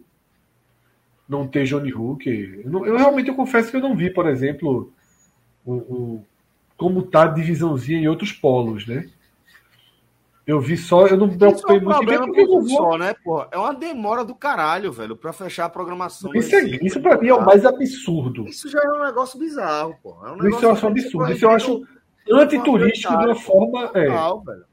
não ter Johnny Hooker. Eu, não- eu realmente eu confesso que eu não vi, por exemplo, o, o- como tá a divisãozinha em outros polos, né? Eu vi só, eu não me Isso é preocupei um muito problema por vou. só, né, porra? É uma demora do caralho, velho, pra fechar a programação. Isso, é, isso pra mim é o mais absurdo. Isso já é um negócio bizarro, porra. É um Isso negócio eu acho absurdo. Isso eu acho antiturístico de uma forma. É, Total, velho.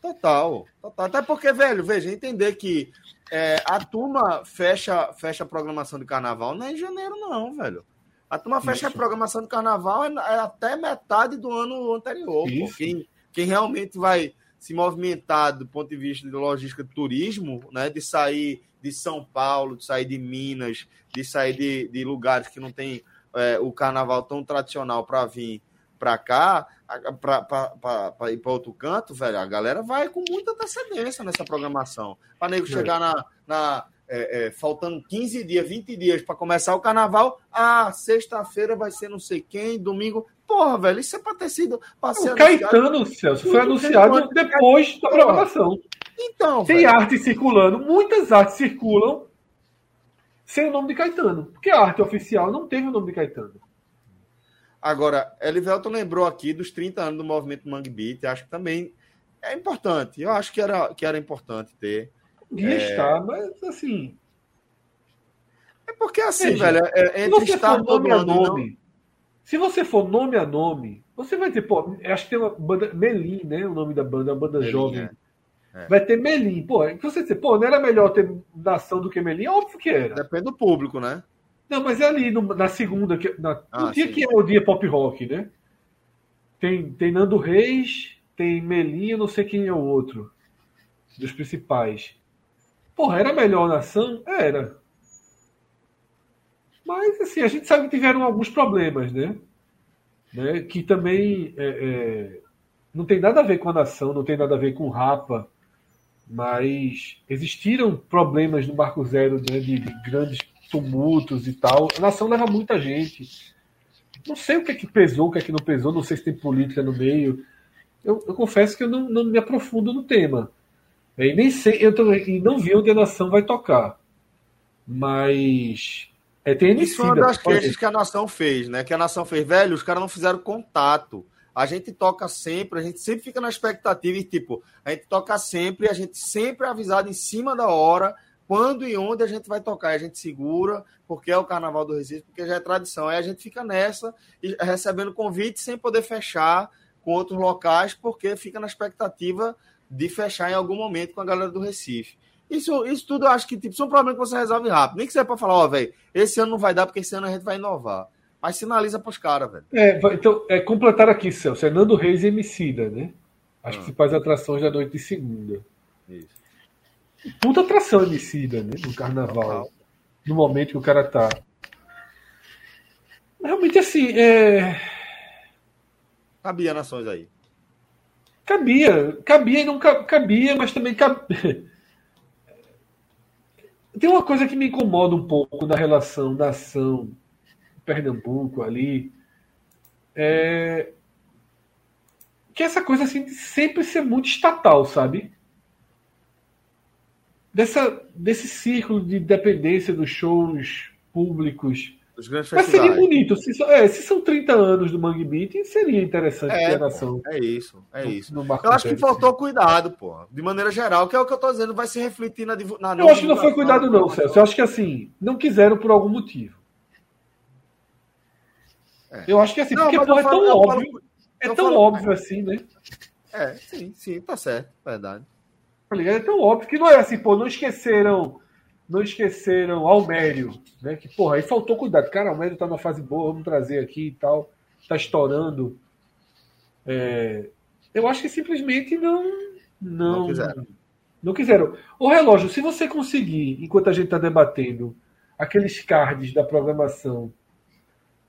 Total, total. Até porque, velho, veja, entender que é, a turma fecha, fecha a programação de carnaval não é em janeiro, não, velho. A turma fecha a Isso. programação de carnaval é, é até metade do ano anterior. Quem, quem realmente vai se movimentar do ponto de vista de logística de turismo, né? De sair de São Paulo, de sair de Minas, de sair de, de lugares que não tem é, o carnaval tão tradicional para vir para cá, para ir para outro canto, velho, a galera vai com muita antecedência nessa programação. Para nego É. chegar na. na é, é, faltando 15 dias, 20 dias para começar o carnaval. Ah, sexta-feira vai ser não sei quem, domingo. Porra, velho, isso é para ter sido. pra O. Caetano, Celso, foi anunciado depois da programação. Então, Tem velho. arte circulando, muitas artes circulam sem o nome de Caetano. Porque a arte oficial não teve o nome de Caetano. Agora, Elivelton lembrou aqui dos 30 anos do movimento Mangue Beat. Acho que também é importante. Eu acho que era, que era importante ter. Podia estar, mas assim. É porque assim, Veja, velho, é, Se entre você estar nome a ano e não- nome, se você for nome a nome, você vai ter, pô, acho que tem uma banda, Melim, né? O nome da banda, uma banda Melim, jovem. é. É. Vai ter Melim. Pô, é você dizer, pô, não era melhor ter nação do que Melim? Óbvio que era. Depende do público, né? Não, mas é ali no- na segunda, que, na, Ah, no dia sim. que é o dia pop rock, né? Tem, tem Nando Reis, tem Melim, eu não sei quem é o outro. Dos principais. Porra, era melhor nação? Era. Mas, assim, a gente sabe que tiveram alguns problemas, né? né? Que também é, é, não tem nada a ver com a nação, não tem nada a ver com o Rapa, mas existiram problemas no Marco Zero né, de, de grandes tumultos e tal. A nação leva muita gente. Não sei o que é que pesou, o que é que não pesou, não sei se tem política no meio. Eu, eu confesso que eu não, não, me aprofundo no tema. E nem sei, eu tô, e não vi onde a nação vai tocar. Mas é, tem Isso foi uma das queixas que a nação fez, né? Que a nação fez, velho, os caras não fizeram contato. A gente toca sempre, a gente sempre fica na expectativa e, tipo, a gente toca sempre, a gente sempre é avisado em cima da hora quando e onde a gente vai tocar. A gente segura, porque é o Carnaval do Recife, porque já é tradição. Aí a gente fica nessa, recebendo convite sem poder fechar com outros locais, porque fica na expectativa de fechar em algum momento com a galera do Recife. Isso, isso tudo eu acho que tipo, são problemas que você resolve rápido. Nem que seja para falar, ó, oh, velho, esse ano não vai dar porque esse ano a gente vai inovar. Mas sinaliza para os caras, velho. É, então, é, completar aqui, Celso. Fernando Reis e Emicida, né? As ah. principais atrações da noite de segunda. Isso. Puta atração Emicida, né? No carnaval. No momento que o cara tá. Realmente, assim, é... Cabia nações aí. Cabia. Cabia e não cabia, mas também cabia Tem uma coisa que me incomoda um pouco na relação da ação Pernambuco ali. É... Que essa coisa assim de sempre ser muito estatal, sabe? Dessa, desse círculo de dependência dos shows públicos. Grandes Mas seria bonito. Se, é, se são 30 anos do Mangue Beat, seria interessante é, ter nação. É isso, é isso. No, no eu acho que faltou cuidado, pô. De maneira geral, que é o que eu tô dizendo, vai se refletir na, na Eu acho que não foi cuidado, não, Celso. Eu acho que assim, não quiseram por algum motivo. É. Eu acho que assim, não, porque pô, é tão óbvio. Falo, é tão óbvio assim, né? É, sim, sim, tá certo, verdade. Tá ligado? É tão óbvio que não é assim, pô, não esqueceram. Não esqueceram Almério, né? Que, porra, aí faltou cuidado. Cara, Almério tá numa fase boa, vamos trazer aqui e tal. Tá estourando. É, eu acho que simplesmente não. Não, não quiseram. Não quiseram. O relógio, se você conseguir, enquanto a gente está debatendo, aqueles cards da programação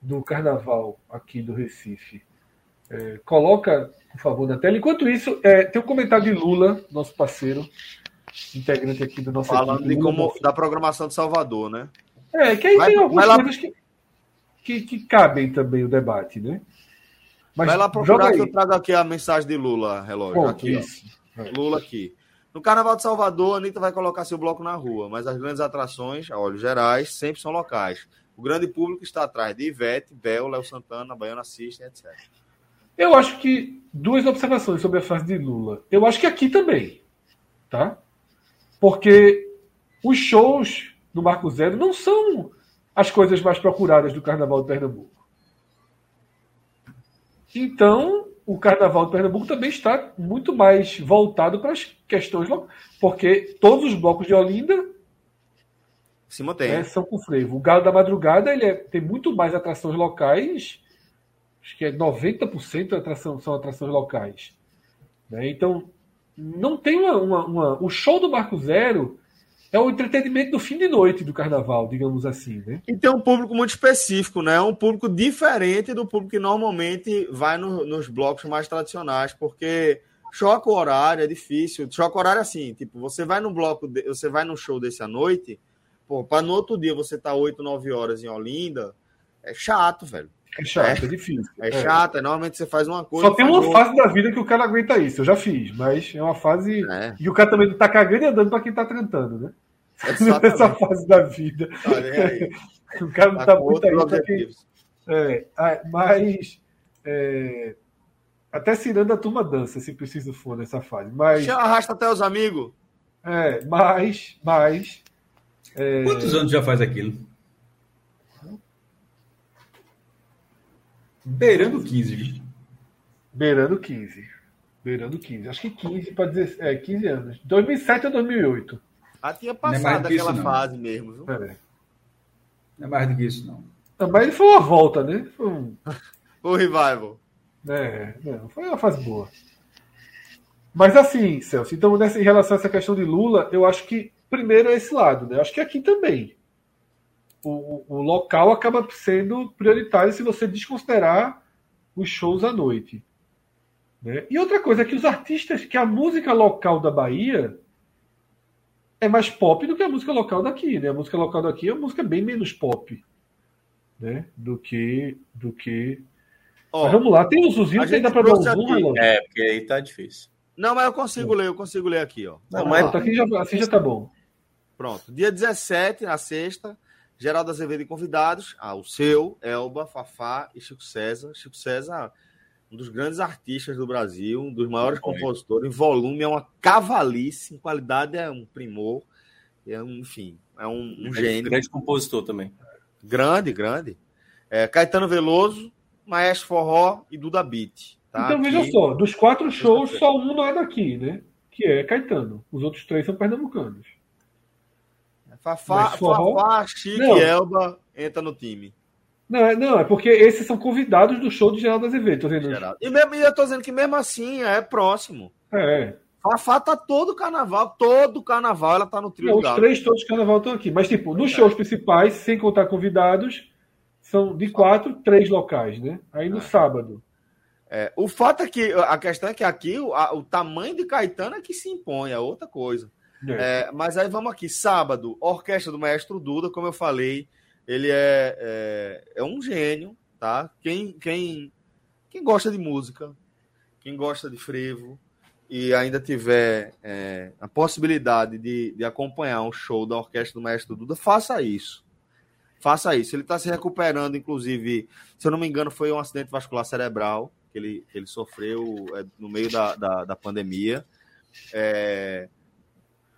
do carnaval aqui do Recife, é, coloca, por favor, na tela. Enquanto isso, é, tem um comentário de Lula, nosso parceiro, integrante aqui do nosso Falando equipe, de como, da programação de Salvador, né? É, que aí vai, tem algumas coisas que, que, que, cabem também o debate, né? Mas vai lá procurar que eu trago aqui a mensagem de Lula, relógio. Aqui, é. Lula aqui. No Carnaval de Salvador, a Anitta vai colocar seu bloco na rua, mas as grandes atrações, a olhos gerais, sempre são locais. O grande público está atrás de Ivete, Bel, Léo Santana, Baiana System, etc. Eu acho que duas observações sobre a fase de Lula. Eu acho que aqui também, tá? Porque os shows do Marco Zero não são as coisas mais procuradas do Carnaval de Pernambuco. Então, o Carnaval de Pernambuco também está muito mais voltado para as questões locais, porque todos os blocos de Olinda se mantém. Né, são com frevo. O Galo da Madrugada ele é, tem muito mais atrações locais acho que é 90% atração, são atrações locais. Né? Então, não tem uma, uma, uma, O show do Marco Zero é o entretenimento do fim de noite do carnaval, digamos assim. Né? E tem um público muito específico, né? Um público diferente do público que normalmente vai no, nos blocos mais tradicionais, porque choca o horário, é difícil. Choca o horário assim, tipo, você vai no bloco, de, você vai no show desse à noite, pô, para no outro dia você tá 8, 9 horas em Olinda, é chato, velho. É chato, é, é difícil. É, é chato, é, normalmente você faz uma coisa. Só tem uma outra. fase da vida que o cara aguenta isso. Eu já fiz, mas é uma fase. É. E o cara também não tá cagando e andando pra quem tá tentando, né? Essa fase da vida. o cara não tá, tá muito aí pra quem. É, mas. É... Até Ciranda a turma dança, se preciso for nessa fase. Mas. Arrasta até os amigos. É, mas. mas é... Quantos anos já faz aquilo? Beirando 15, viu? Beirando 15. Beirando 15. Acho que 15 para dizer. É, 15 anos. 2007 a 2008. Ah, tinha é passado é aquela fase mesmo, viu? É. Não é mais do que isso, não. Também foi uma volta, né? Foi um. o revival. É, não, foi uma fase boa. Mas assim, Celso, então nessa, em relação a essa questão de Lula, eu acho que primeiro é esse lado, né? Eu acho que aqui também. O, o local acaba sendo prioritário se você desconsiderar os shows à noite. Né? E outra coisa é que os artistas, que a música local da Bahia é mais pop do que a música local daqui, né? A música local daqui é uma música bem menos pop, né? Do que do que. Ó, Mas vamos lá, tem os usinhos que dá para dar um zoom? É, porque aí tá difícil. Não, mas eu consigo ler, eu consigo ler aqui, ó. Não, Não, mas tá aqui já, assim já tá bom. Pronto. Dia 17, na sexta, Geraldo Azevedo e convidados. Ah, o seu, Elba, Fafá e Chico César. Chico César, um dos grandes artistas do Brasil, um dos maiores Bom, compositores. Em volume é uma cavalice, em qualidade é um primor. É um, enfim, é um, um gênio. Grande compositor também. Grande, grande. É, Caetano Veloso, Maestro Forró e Duda Beat. Tá? então veja Aqui- só, dos quatro shows, só um não é daqui, né? Que é Caetano. Os outros três são pernambucanos. Fafá, Fafá, Chico Não. e Elba entra no time. Não, é, não, é porque esses são convidados do show de Geraldo Azevedo. Tô Geraldo. E, mesmo, eu tô dizendo que mesmo assim é próximo. é, Fafá tá todo carnaval, todo carnaval ela tá no trio Não, os três todos carnaval estão aqui. Mas, tipo, nos shows principais, sem contar convidados, são de quatro, três locais, né? Aí no sábado. É, o fato é que a questão é que aqui o, a- o tamanho de Caetano é que se impõe, é outra coisa. É. É, mas aí vamos aqui, sábado, Orquestra do Maestro Duda, como eu falei, ele é, é, é um gênio, tá? Quem, quem, quem gosta de música, quem gosta de frevo e ainda tiver é, a possibilidade de, de acompanhar um show da Orquestra do Maestro Duda, faça isso. Faça isso. Ele está se recuperando, inclusive, se eu não me engano, foi um acidente vascular cerebral que ele, que ele sofreu é, no meio da, da, da pandemia. É,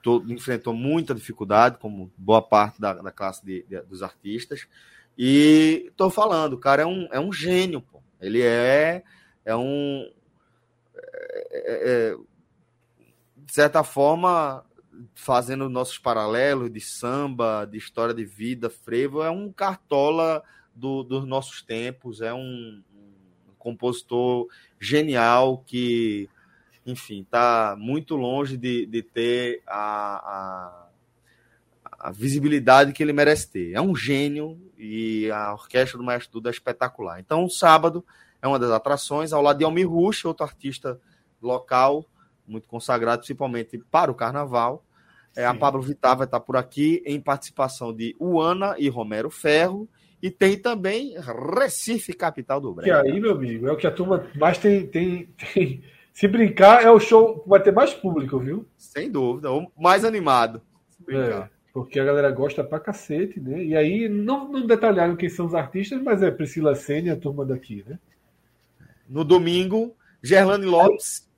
to- enfrentou muita dificuldade, como boa parte da, da classe de- de- dos artistas. E estou falando, o cara é um, é um gênio, pô. Ele é, é um. é- é- de certa forma, fazendo nossos paralelos de samba, de história de vida, frevo, é um cartola do- dos nossos tempos, é um, um compositor genial que enfim, está muito longe de, de ter a, a, a visibilidade que ele merece ter. É um gênio e a orquestra do Maestro Duda é espetacular. Então, sábado é uma das atrações, ao lado de Almir Rush, outro artista local, muito consagrado, principalmente para o carnaval. É, a Pablo Vittar vai estar por aqui em participação de Uana e Romero Ferro. E tem também Recife, capital do Que Brega. aí, meu amigo, é o que a turma mais tem. tem, tem- Se brincar, é o show que vai ter mais público, viu? Sem dúvida, o mais animado. Se brincar. É, porque a galera gosta pra cacete, né? E aí, não, não detalharam quem são os artistas, mas é Priscila Senna e a turma daqui, né? No domingo, Gerlane Lopes.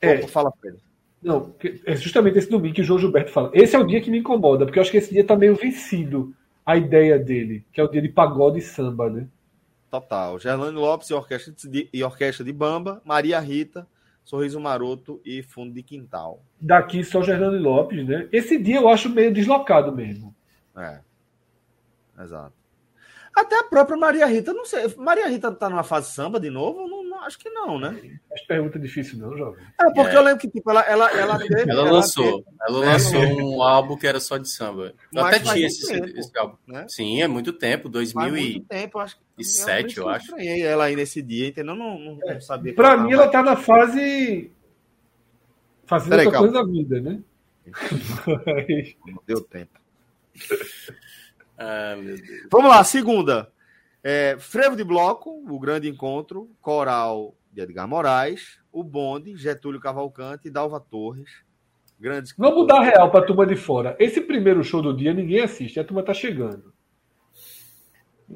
É. Opa, fala, Pedro. Não, que- é justamente esse domingo que o João Gilberto fala. Esse é o dia que me incomoda, porque eu acho que esse dia tá meio vencido a ideia dele, que é o dia de pagode e samba, né? Total. Gerlane Lopes e orquestra de, e orquestra de Bamba, Maria Rita, Sorriso Maroto e Fundo de Quintal. Daqui só Gerlane Lopes, né? Esse dia eu acho meio deslocado mesmo. É. Exato. Até a própria Maria Rita, não sei. Maria Rita tá numa fase samba de novo? Não, não, acho que não, né? As perguntas difíceis não, jovem. É, porque É. eu lembro que tipo, ela, ela, ela teve. Ela lançou. Ela É, lançou é. um álbum que era só de samba. Eu Mas até faz tinha esse, tempo, esse álbum. né? Sim, é muito tempo, Faz 2000 muito e... tempo, acho e isso eu que acho. estranhei ela aí nesse dia, entendeu? Não, não, não sabia. que Pra mim, ela tá na fase. Fazendo Peraí, outra calma. coisa da vida, né? Mas- Não deu tempo. Ah, meu Deus. Vamos lá, segunda. É, Frevo de Bloco, o grande encontro, coral de Edgar Moraes, o Bonde, Getúlio Cavalcante e Dalva Torres. Grandes Vamos dar real pra turma de fora. Esse primeiro show do dia ninguém assiste, a turma tá chegando.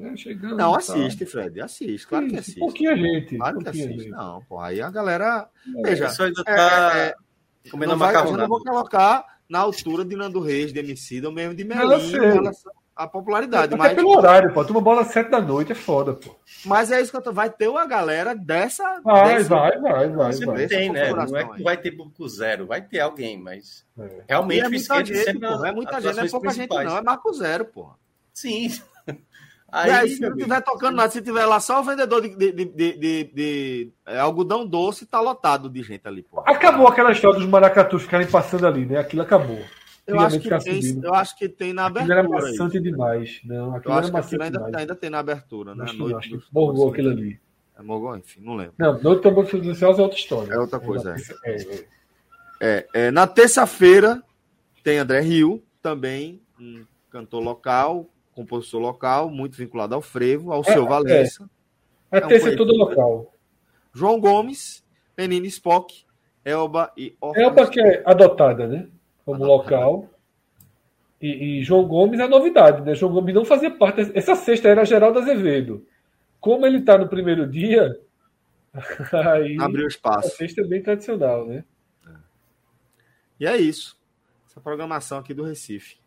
É, chegando Não, tá. assiste, Fred, assiste. Claro que Isso, assiste. Pouquinha gente. Claro que assiste. gente. Não, pô, aí a galera. O Veja, pessoal ainda é, tá é, comendo não vai, eu não vou colocar na altura de Nando Reis, de Emicida, ou mesmo de Não, relação à popularidade. Até Mas, pelo horário, pô. A turma bola às sete da noite, é foda, pô. mas é isso que eu tô. Vai ter uma galera dessa. Vai, dessa- vai, vai, vai, Sempre vai. Tem, né? Não é que aí. vai ter público zero, vai ter alguém, mas É. E realmente é o muita skate gente, sempre pô. É muita gente, não é pouca gente, principais. não. É Marco Zero, pô. Sim. E aí, Aí, se não tiver tocando nada, se tiver lá só o vendedor de, de, de, de- de- de, é, algodão doce, tá lotado de gente ali, pô. Acabou aquela história dos maracatus ficarem passando ali, né? Aquilo acabou. Eu acho, que tem, eu acho que tem na abertura. Aquilo era maçante aí. demais. Não, aquilo eu acho era que ainda, ainda tem na abertura, né? Acho, noite acho que morgou aquilo ali. É morgou, enfim, não lembro. Não, Noite Tambor Silenciosa é outra história. É outra coisa, é. É, é. é na terça-feira tem André Rio, também um cantor local, compositor local, muito vinculado ao frevo, ao é, seu Valença. É. Terça é todo local. João Gomes, Lenine Spock, Elba e Ortiz. Elba que é adotada, né? Como adotada. local. E, e, João Gomes é novidade, né? João Gomes não fazia parte. Essa sexta era Geraldo Azevedo. Como ele está no primeiro dia, aí abriu espaço. A sexta é bem tradicional, né? É. E é isso. Essa programação aqui do Recife.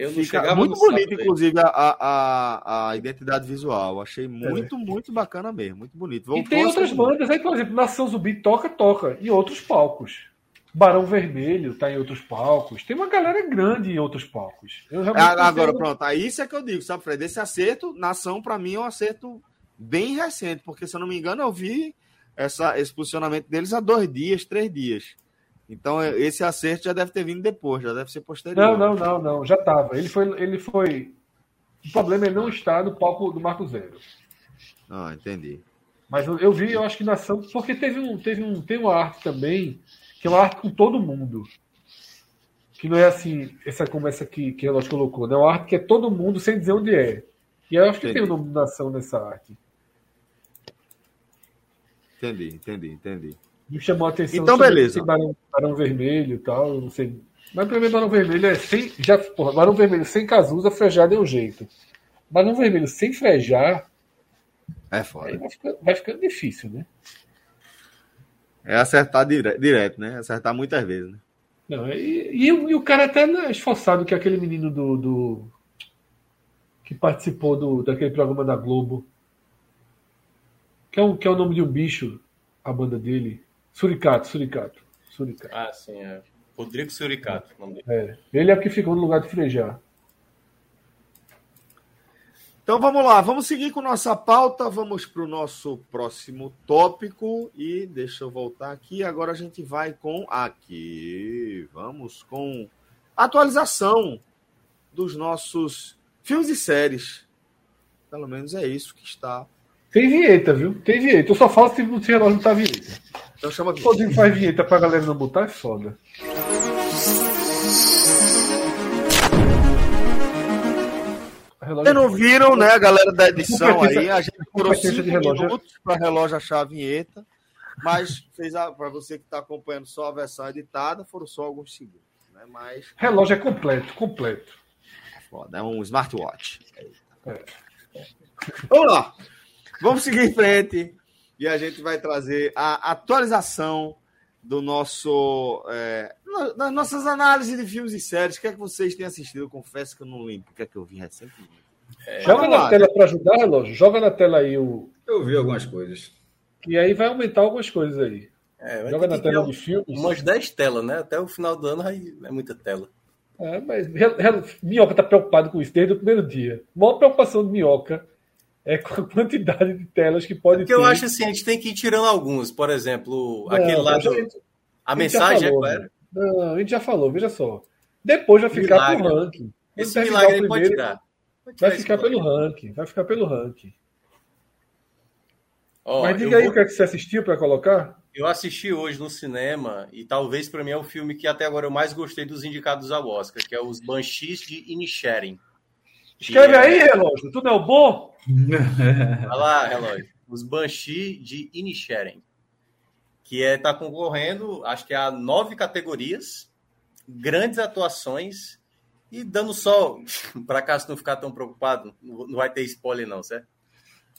Eu Fica muito bonito, inclusive, a, a, a, identidade visual. Achei muito, é. muito bacana mesmo. Muito bonito. Voltou e tem outras bandas aí, por exemplo, Nação Zumbi toca, toca em outros palcos. Barão Vermelho tá em outros palcos. Tem uma galera grande em outros palcos. agora, pronto. Aí isso é que eu digo, sabe, Fred? Esse acerto, Nação, para mim, é um acerto bem recente, porque, se eu não me engano, eu vi essa, esse posicionamento deles há dois dias, três dias. Então, esse acerto já deve ter vindo depois, já deve ser posterior. Não, não, não, não. Já estava. Ele foi, ele foi. O problema é não estar no palco do Marco Zero. Ah, entendi. Mas eu, eu vi, eu acho que nação. Porque teve um, teve um, tem uma arte também, que é uma arte com todo mundo. Que não é assim, essa como essa que, que Relógio colocou, né? É uma arte que é todo mundo sem dizer onde é. E eu acho que entendi. tem o nome de nação nessa arte. Entendi, entendi, entendi. Me chamou a atenção. Então, beleza. Barão, barão Vermelho e tal, não sei. Mas pra mim, Barão Vermelho é sem. Já, porra, Barão Vermelho sem Cazuza, frejar deu jeito. Barão Vermelho sem frejar. É foda. Vai ficando, vai ficando, difícil, né? É acertar dire, direto, né? Acertar muitas vezes, né? Não, e, e, e, o cara até é esforçado, que é aquele menino do. do que participou do, daquele programa da Globo. Que é, um, que é o nome de um bicho, a banda dele. Suricato, Suricato. Suricato. Ah, sim, é. Rodrigo Suricato. É. Ele é o que ficou no lugar de Frejar. Então vamos lá, vamos seguir com nossa pauta, vamos para o nosso próximo tópico e deixa eu voltar aqui. Agora a gente vai com aqui, vamos com atualização dos nossos filmes e séries. Pelo menos é isso que está. Tem vinheta, viu? Tem vinheta. Eu só falo se o relógio não tá vinheta. Então chama aqui. Podem faz vinheta pra galera não botar, é foda. Vocês não viram, né, a galera da edição aí? A gente demorou cinco minutos para relógio achar a vinheta, mas fez para você que está acompanhando só a versão editada, foram só alguns segundos. Né? Mas... Relógio é completo, completo. É foda, é um smartwatch. É. Vamos lá. Vamos seguir em frente e a gente vai trazer a atualização do nosso. É, das nossas análises de filmes e séries. O que é que vocês têm assistido? Eu confesso que eu não lembro o que é que eu vi recentemente. É, Joga na lá. tela para ajudar, relógio. Joga na tela aí o. Eu vi algumas coisas. E aí vai aumentar algumas coisas aí. É, Joga na tela de filmes. Umas 10 telas, né? Até o final do ano aí é muita tela. É, mas Minhoca tá preocupado com isso desde o primeiro dia. A maior preocupação de Minhoca é com a quantidade de telas que pode é ter. eu acho assim, a gente tem que ir tirando alguns. Por exemplo, não, aquele lá do... Gente, a, a mensagem falou, é Não, a gente já falou, veja só. Depois vai ficar milagre. pro ranking. Esse milagre primeiro, pode tirar. vai ficar pelo ranking. Vai ficar pelo ranking. Oh, Mas diga aí vou... o que, é que você assistiu para colocar. Eu assisti hoje no cinema e talvez para mim é o filme que até agora eu mais gostei dos indicados ao Oscar, que é os Banshees de Inisherin. Escreve é... aí, relógio. Tudo é o bom? Olha lá, relógio. Os Banshee de Inisherin. Que é tá concorrendo, acho que a nove categorias, grandes atuações e dando só para cá se não ficar tão preocupado, não vai ter spoiler não, certo?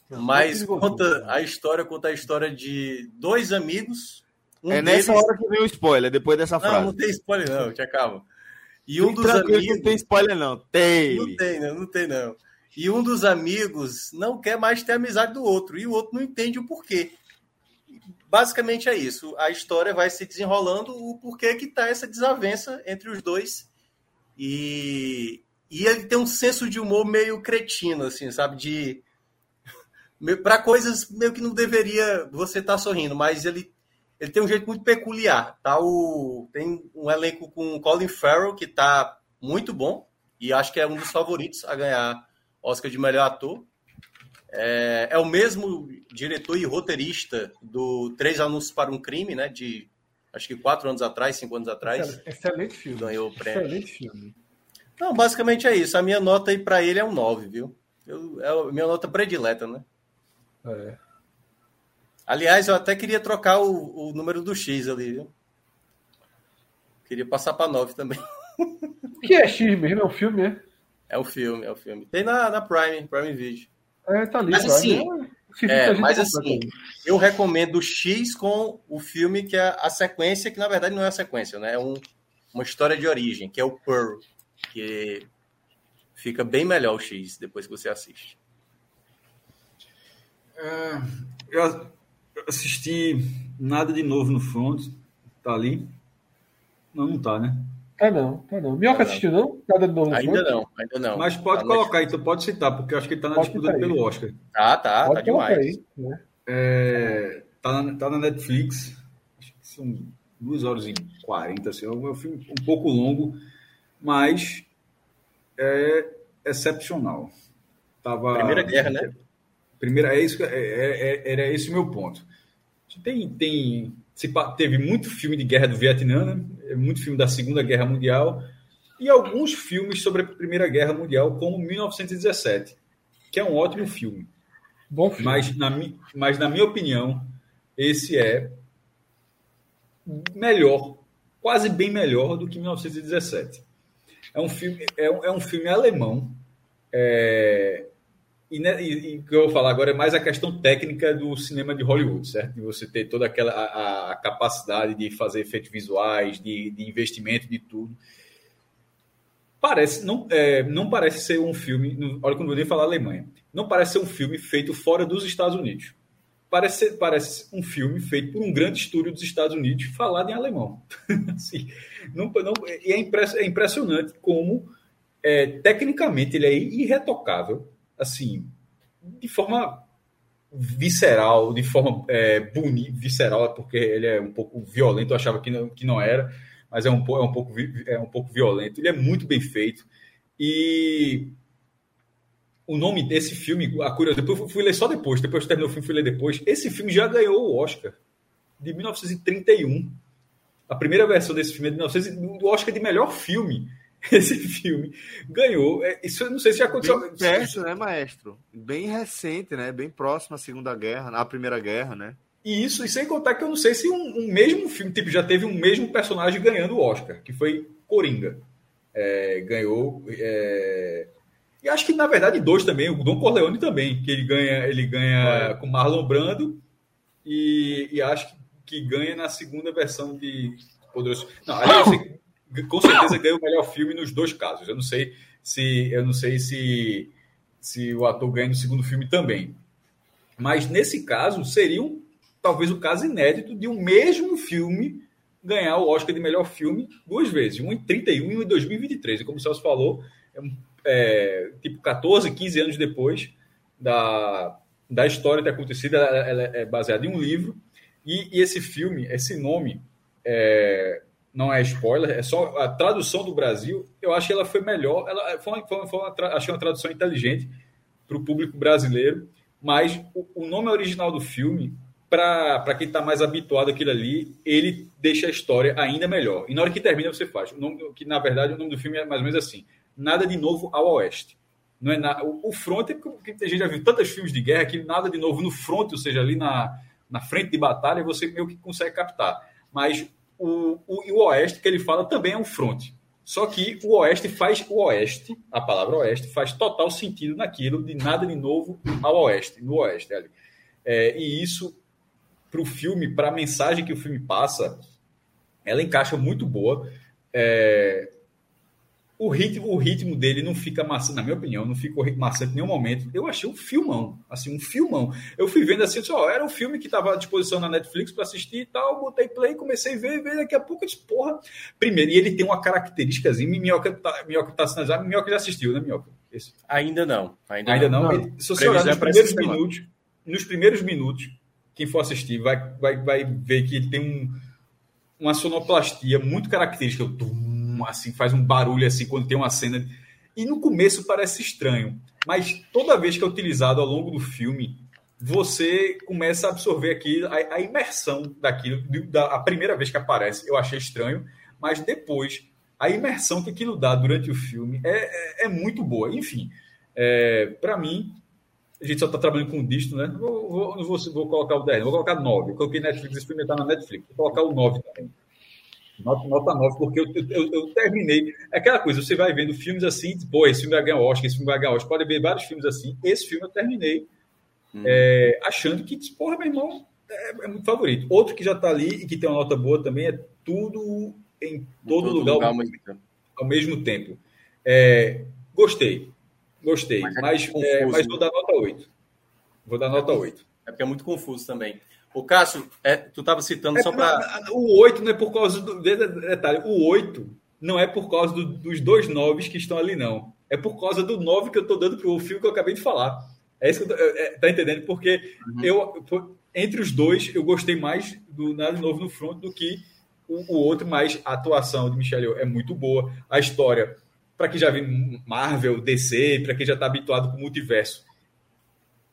Mas conta a história, conta a história de dois amigos. Um é nessa deles... hora que vem o spoiler, depois dessa frase. Não, não tem spoiler não, te calma. E um dos amigos. Não tem spoiler, não. Tem. Não tem, não, não tem, não. E um dos amigos não quer mais ter amizade do outro. E o outro não entende o porquê. Basicamente é isso. A história vai se desenrolando o porquê que tá essa desavença entre os dois. E, e ele tem um senso de humor meio cretino, assim, sabe? De. para coisas meio que não deveria você estar tá sorrindo, mas ele ele tem um jeito muito peculiar. Tá o, tem um elenco com Colin Farrell, que tá muito bom, e acho que é um dos favoritos a ganhar Oscar de melhor ator. É, é, o mesmo diretor e roteirista do Três Anúncios para um Crime, né? De acho que quatro anos atrás, cinco anos atrás. Excelente filme. Ganhou o prêmio. Excelente filme. Não, basicamente é isso. A minha nota aí para ele é um 9, viu? Eu, é a minha nota predileta, né? É. Aliás, eu até queria trocar o, o número do X ali, viu? Queria passar para 9 também. O que é X mesmo? É um filme, é? É um filme, é um filme. Tem na, na Prime, Prime Video. É, tá ali. Mas assim, É, É, mas assim, eu recomendo o X com o filme que é a sequência, que na verdade não é a sequência, né? É um, uma história de origem, que é o Pearl, que fica bem melhor o X depois que você assiste. É, eu assisti nada de novo no front. Tá ali? Não, não tá, né? Tá não, tá não. Minhoca Tá não. assistiu, não? De novo. no Ainda não, ainda não. Mas pode Tá colocar, então pode citar, porque eu acho que ele tá na Pode disputa aí. pelo Oscar. Tá, tá, Pode tá demais. aí. né? É, tá, na, tá na Netflix. Acho que são 2 horas e 40, assim, é um filme um pouco longo, mas é excepcional. Tava, Primeira Guerra, né? Primeira, é isso, é- é- é- era esse o meu ponto. Tem, tem, se teve muito filme de guerra do Vietnã, né? É muito filme da Segunda Guerra Mundial e alguns filmes sobre a Primeira Guerra Mundial, como 1917, que é um ótimo filme. Bom filme. Mas na, mas, na minha opinião, esse é melhor, quase bem melhor do que 1917. É um filme, é um, é um filme alemão. é, e, né, e- e o que eu vou falar agora é mais a questão técnica do cinema de Hollywood, certo? De você ter toda aquela a, a- capacidade de fazer efeitos visuais, de, de investimento, de tudo. Parece, não, é, não parece ser um filme. não- Olha, quando eu nem falar Alemanha. Não parece ser um filme feito fora dos Estados Unidos. Parece, ser- parece um filme feito por um grande estúdio dos Estados Unidos falado em alemão. Assim, não, não, e é, impress- é impressionante como, é, tecnicamente, ele é irretocável. Assim, de forma visceral, de forma é, bonita, visceral, porque ele é um pouco violento, eu achava que não, que não era, mas é um, é, um pouco, é um pouco violento. Ele é muito bem feito. E o nome desse filme, a curiosidade, eu fui ler só depois, depois terminou o filme, fui ler depois. Esse filme já ganhou o Oscar de 1931. A primeira versão desse filme é de 1900, o Oscar de melhor filme. Esse filme ganhou. É, Isso eu não sei se já aconteceu. Bem perto, né, maestro? Bem recente, né? Bem próximo à Segunda Guerra, à Primeira Guerra, né? E isso, e sem contar que eu não sei se um, um mesmo filme, tipo, já teve um mesmo personagem ganhando o Oscar, que foi Coringa. É, ganhou. é, E acho que, na verdade, dois também, o Dom Corleone também, que ele ganha, ele ganha com Marlon Brando e, e acho que, que ganha na segunda versão de Poderoso. Não, aliás, eu sei que com certeza ganha o melhor filme nos dois casos. Eu não sei se eu não sei se, se o ator ganha no segundo filme também. Mas nesse caso, seria um, talvez o caso inédito de um mesmo filme ganhar o Oscar de melhor filme duas vezes, um em 31 e um em 2023. E como o Celso falou, é, um- é, tipo 14, 15 anos depois da, da história ter acontecido, ela, ela é baseada em um livro. E, e esse filme, esse nome, é, não é spoiler, é só a tradução do Brasil. Eu acho que ela foi melhor. Ela foi uma, foi foi uma achei uma tradução inteligente para o público brasileiro, mas o, o nome original do filme, para quem está mais habituado àquilo ali, ele deixa a história ainda melhor. E na hora que termina, você faz. O nome, que na verdade o nome do filme é mais ou menos assim: Nada de Novo ao Oeste. Não é na, o, o front é porque a gente já viu tantos filmes de guerra que nada de novo no front, ou seja, ali na, na frente de batalha, você meio que consegue captar. Mas o, o, o oeste que ele fala também é um front. Só que o oeste faz o oeste, a palavra oeste, faz total sentido naquilo de nada de novo ao oeste, no oeste. Ali. É, e isso, para o filme, para a mensagem que o filme passa, ela encaixa muito boa. É, o, ritmo, o ritmo dele não fica maçante, na minha opinião, não fica maçante em nenhum momento. Eu achei um filmão, assim, um filmão. Eu fui vendo assim, ó, era um filme que estava à disposição na Netflix para assistir e tal, botei play, comecei a ver, ver daqui a pouco eu disse, porra. Primeiro, e ele tem uma característica, Minhoca tá, Minhoca tá sinalizado, Minhoca já assistiu, né, Minhoca? Ainda não. Ainda, Ainda não. não. não. Se você olhar nos é primeiros semana. minutos, nos primeiros minutos, quem for assistir vai, vai, vai ver que ele tem um, uma sonoplastia muito característica. Assim, faz um barulho assim quando tem uma cena. E no começo parece estranho, mas toda vez que é utilizado ao longo do filme, você começa a absorver aqui a, a imersão daquilo. Da, a primeira vez que aparece, eu achei estranho, mas depois, a imersão que aquilo dá durante o filme é, é, é muito boa. Enfim, é, para mim, a gente só está trabalhando com disto, né? Vou, vou, vou, vou colocar o 10, vou colocar 9. Eu coloquei Netflix, experimentar na Netflix. Vou colocar o 9 também. Nota, nota 9, porque eu, eu, eu, terminei. É aquela coisa, você vai vendo filmes assim, pô, esse filme vai ganhar Oscar, esse filme vai ganhar Oscar. Pode ver vários filmes assim. Esse filme eu terminei hum. é, achando que, porra, meu irmão, é, é, muito favorito. Outro que já está ali e que tem uma nota boa também é Tudo em Todo, todo lugar, lugar, ao, mesmo tempo. Ao mesmo tempo. É, gostei. Gostei, mas, é mas, é, mas, vou dar nota 8. Vou dar nota 8. É porque é muito confuso também. O Cássio, é, tu estava citando é, só para. O 8 não é por causa do. Detalhe, o 8 não é por causa do, dos dois noves que estão ali, não. É por causa do 9 que eu estou dando para o filme que eu acabei de falar. É isso que eu tô, é, tá entendendo? Porque uhum. eu, entre os dois, eu gostei mais do Nada Novo no Front do que o, o outro, mas a atuação de Michelle é muito boa. A história para quem já viu Marvel, DC, para quem já está habituado com o multiverso.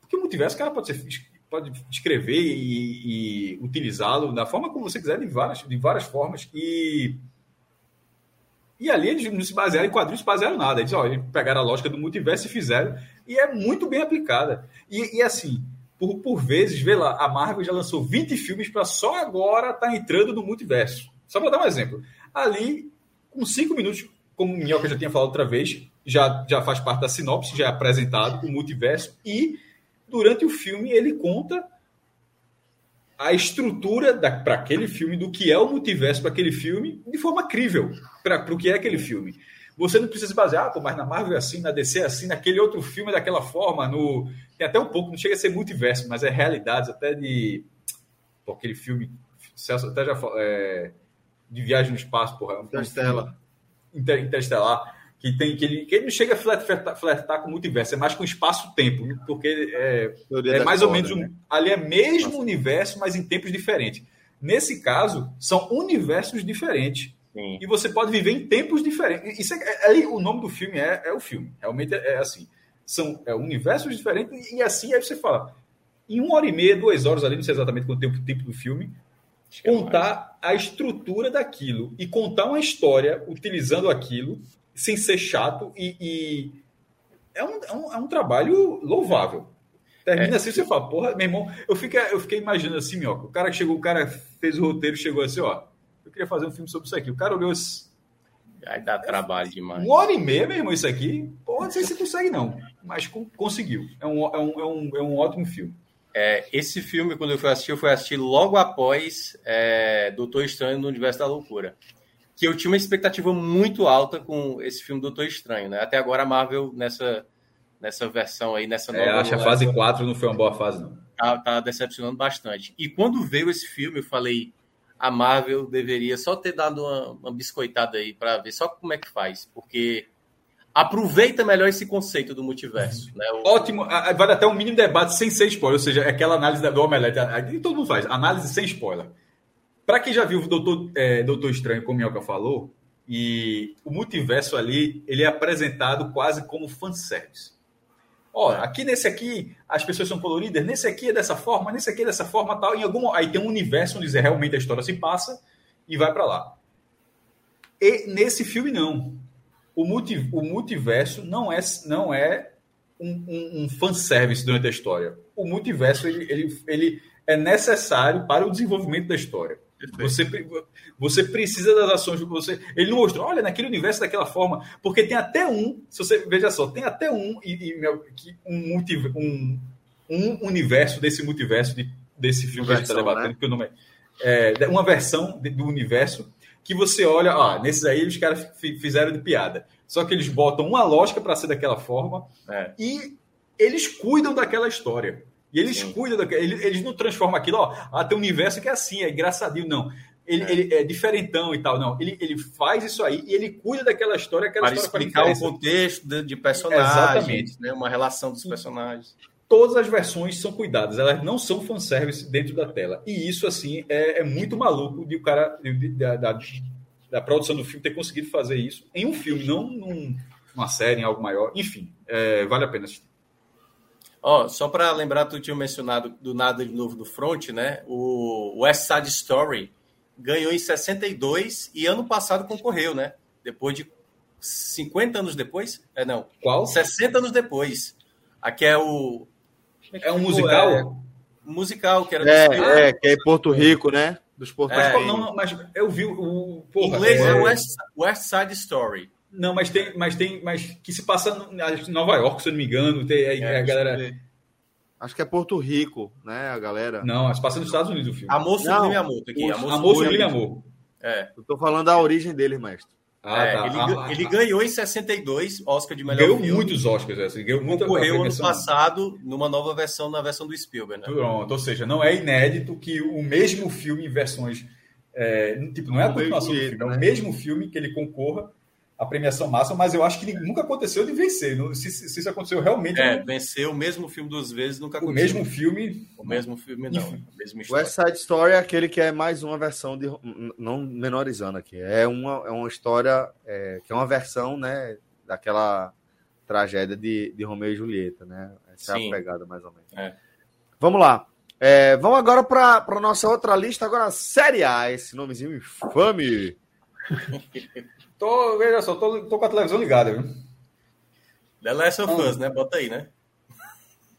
Porque o multiverso, cara, pode ser pode escrever e, e utilizá-lo da forma como você quiser, de várias, de várias formas. E, e ali eles não se basearam em quadrinhos, se basearam nada. Eles, ó, eles pegaram a lógica do multiverso e fizeram. E é muito bem aplicada. E, e assim, por, por vezes, vê lá, a Marvel já lançou 20 filmes para só agora estar tá entrando no multiverso. Só para dar um exemplo. Ali, com 5 minutos, como o Minhoca já tinha falado outra vez, já, já faz parte da sinopse, já é apresentado o multiverso, e durante o filme ele conta a estrutura para aquele filme, do que é o multiverso para aquele filme, de forma crível para o que é aquele filme. Você não precisa se basear, ah, pô, mas na Marvel é assim, na DC é assim, naquele outro filme é daquela forma, no... tem até um pouco, não chega a ser multiverso, mas é realidades até de. Pô, aquele filme, Celso até já é... de Viagem no Espaço, porra. É um Interstellar inter, interestelar, que tem que ele, que ele não chega a flertar, flertar com o multiverso, é mais com espaço-tempo, porque é, é mais ou menos um, né? ali é mesmo Nossa. universo, mas em tempos diferentes. Nesse caso, são universos diferentes. Sim. E você pode viver em tempos diferentes. Isso é, é, o nome do filme é, é o filme. Realmente é, é assim. São é, universos diferentes, e assim aí você fala. Em uma hora e meia, duas horas ali, não sei exatamente quanto tempo o tempo do filme, contar a estrutura daquilo e contar uma história utilizando aquilo sem ser chato e, e... É, um, é, um, é um trabalho louvável. Termina é. assim, você fala, porra, meu irmão, eu fiquei, eu fiquei imaginando assim, ó, o cara chegou, o cara fez o roteiro, chegou assim, ó, eu queria fazer um filme sobre isso aqui. O cara olhou assim. Vai dar trabalho demais. Uma hora e meia, meu irmão, isso aqui, porra, não sei se consegue, não. Mas conseguiu. É um, é um, é um, é um ótimo filme. É, esse filme, quando eu fui assistir, eu fui assistir logo após é, Doutor Estranho no Universo da Loucura. Que eu tinha uma expectativa muito alta com esse filme Doutor Estranho, né? Até agora a Marvel, nessa, nessa versão aí, nessa nova. É, acho que a fase 4 não foi uma boa fase, não. Tá, tá decepcionando bastante. E quando veio esse filme, eu falei, a Marvel deveria só ter dado uma, uma biscoitada aí para ver só como é que faz, porque aproveita melhor esse conceito do multiverso. Né? O... Ótimo, vale até um mínimo debate sem ser spoiler, ou seja, aquela análise do Omelete, todo mundo faz, análise sem spoiler. Para quem já viu o Doutor, é, Doutor Estranho, como o Mioca falou, e o multiverso ali, ele é apresentado quase como fanservice. Olha, aqui nesse aqui as pessoas são coloridas, nesse aqui é dessa forma, nesse aqui é dessa forma, tal. Em algum, aí tem um universo onde realmente a história se passa e vai para lá. E nesse filme não o, multi, o multiverso não é, não é um, um, um fanservice durante a história. O multiverso ele, ele, ele é necessário para o desenvolvimento da história. Você, você precisa das ações. Você, ele não mostrou, olha, naquele universo daquela forma, porque tem até um, se você veja só, tem até um, e, e um, multi, um, um universo desse multiverso, de, desse filme versão, que a gente está debatendo, né? que o nome é, é uma versão de, do universo que você olha, ah, nesses aí os caras fizeram de piada. Só que eles botam uma lógica para ser daquela forma é. e eles cuidam daquela história. E eles Sim. cuidam daquela. Eles, eles não transformam aquilo, ó, ah, tem um universo que é assim, é engraçadinho. Não. Ele é. ele é, diferentão e tal. Não. Ele, ele faz isso aí e ele cuida daquela história. Aquela para história explicar o contexto de, de personagens, Exatamente. Né? uma relação dos personagens. todas as versões são cuidadas, elas não são fanservice dentro da tela. E isso, assim, é, é muito maluco de o cara, de, da, da, da, produção do filme ter conseguido fazer isso em um filme, não num, numa série, em algo maior. Enfim, é, vale a pena assistir. Ó, oh, só para lembrar, tu tinha mencionado do Nada de Novo do Front, né? O West Side Story ganhou em 62 e ano passado concorreu, né? Depois de 50 anos depois? É, não. Qual? 60 anos depois. Aqui é o é um musical? É, musical, que era é, é, que é em Porto Rico, né? Dos Porto é, não, não, mas eu vi o. Porra, inglês é, é West, West Side Story. Não, mas tem, mas tem, mas que se passa em Nova York, se eu não me engano, tem aí, é, a galera. Acho que é Porto Rico, né, a galera. Não, se passa nos Estados Unidos o filme. Amor Sublime Amor, aqui. Amor Sublime Amor. É. Eu tô falando da origem dele, mestre. Ah, é, tá. ele, ah, ele ah, ganhou em 62 Oscar de melhor ganhou filme. muitos Oscars, assim, ganhou muito Concorreu ano passado numa nova versão, na versão do Spielberg. Né? Pronto, ou seja, não é inédito que o mesmo filme em versões. É, tipo, não é a continuação do filme, é o né? mesmo filme que ele concorra a premiação máxima, mas eu acho que nunca aconteceu de vencer. Se, se isso aconteceu realmente. É, não... vencer o mesmo filme duas vezes nunca aconteceu. O mesmo filme. O mesmo filme, não. O West Side Story é aquele que é mais uma versão de. Não menorizando aqui. É uma, é uma história é, que é uma versão, né? Daquela tragédia de, de Romeu e Julieta, né? Essa Sim. é a pegada, mais ou menos. É. Vamos lá. É, vamos agora para a nossa outra lista, agora Série A, esse nomezinho infame. Tô, veja só, tô, tô com a televisão ligada, viu? The Last of Us, né? Bota aí, né?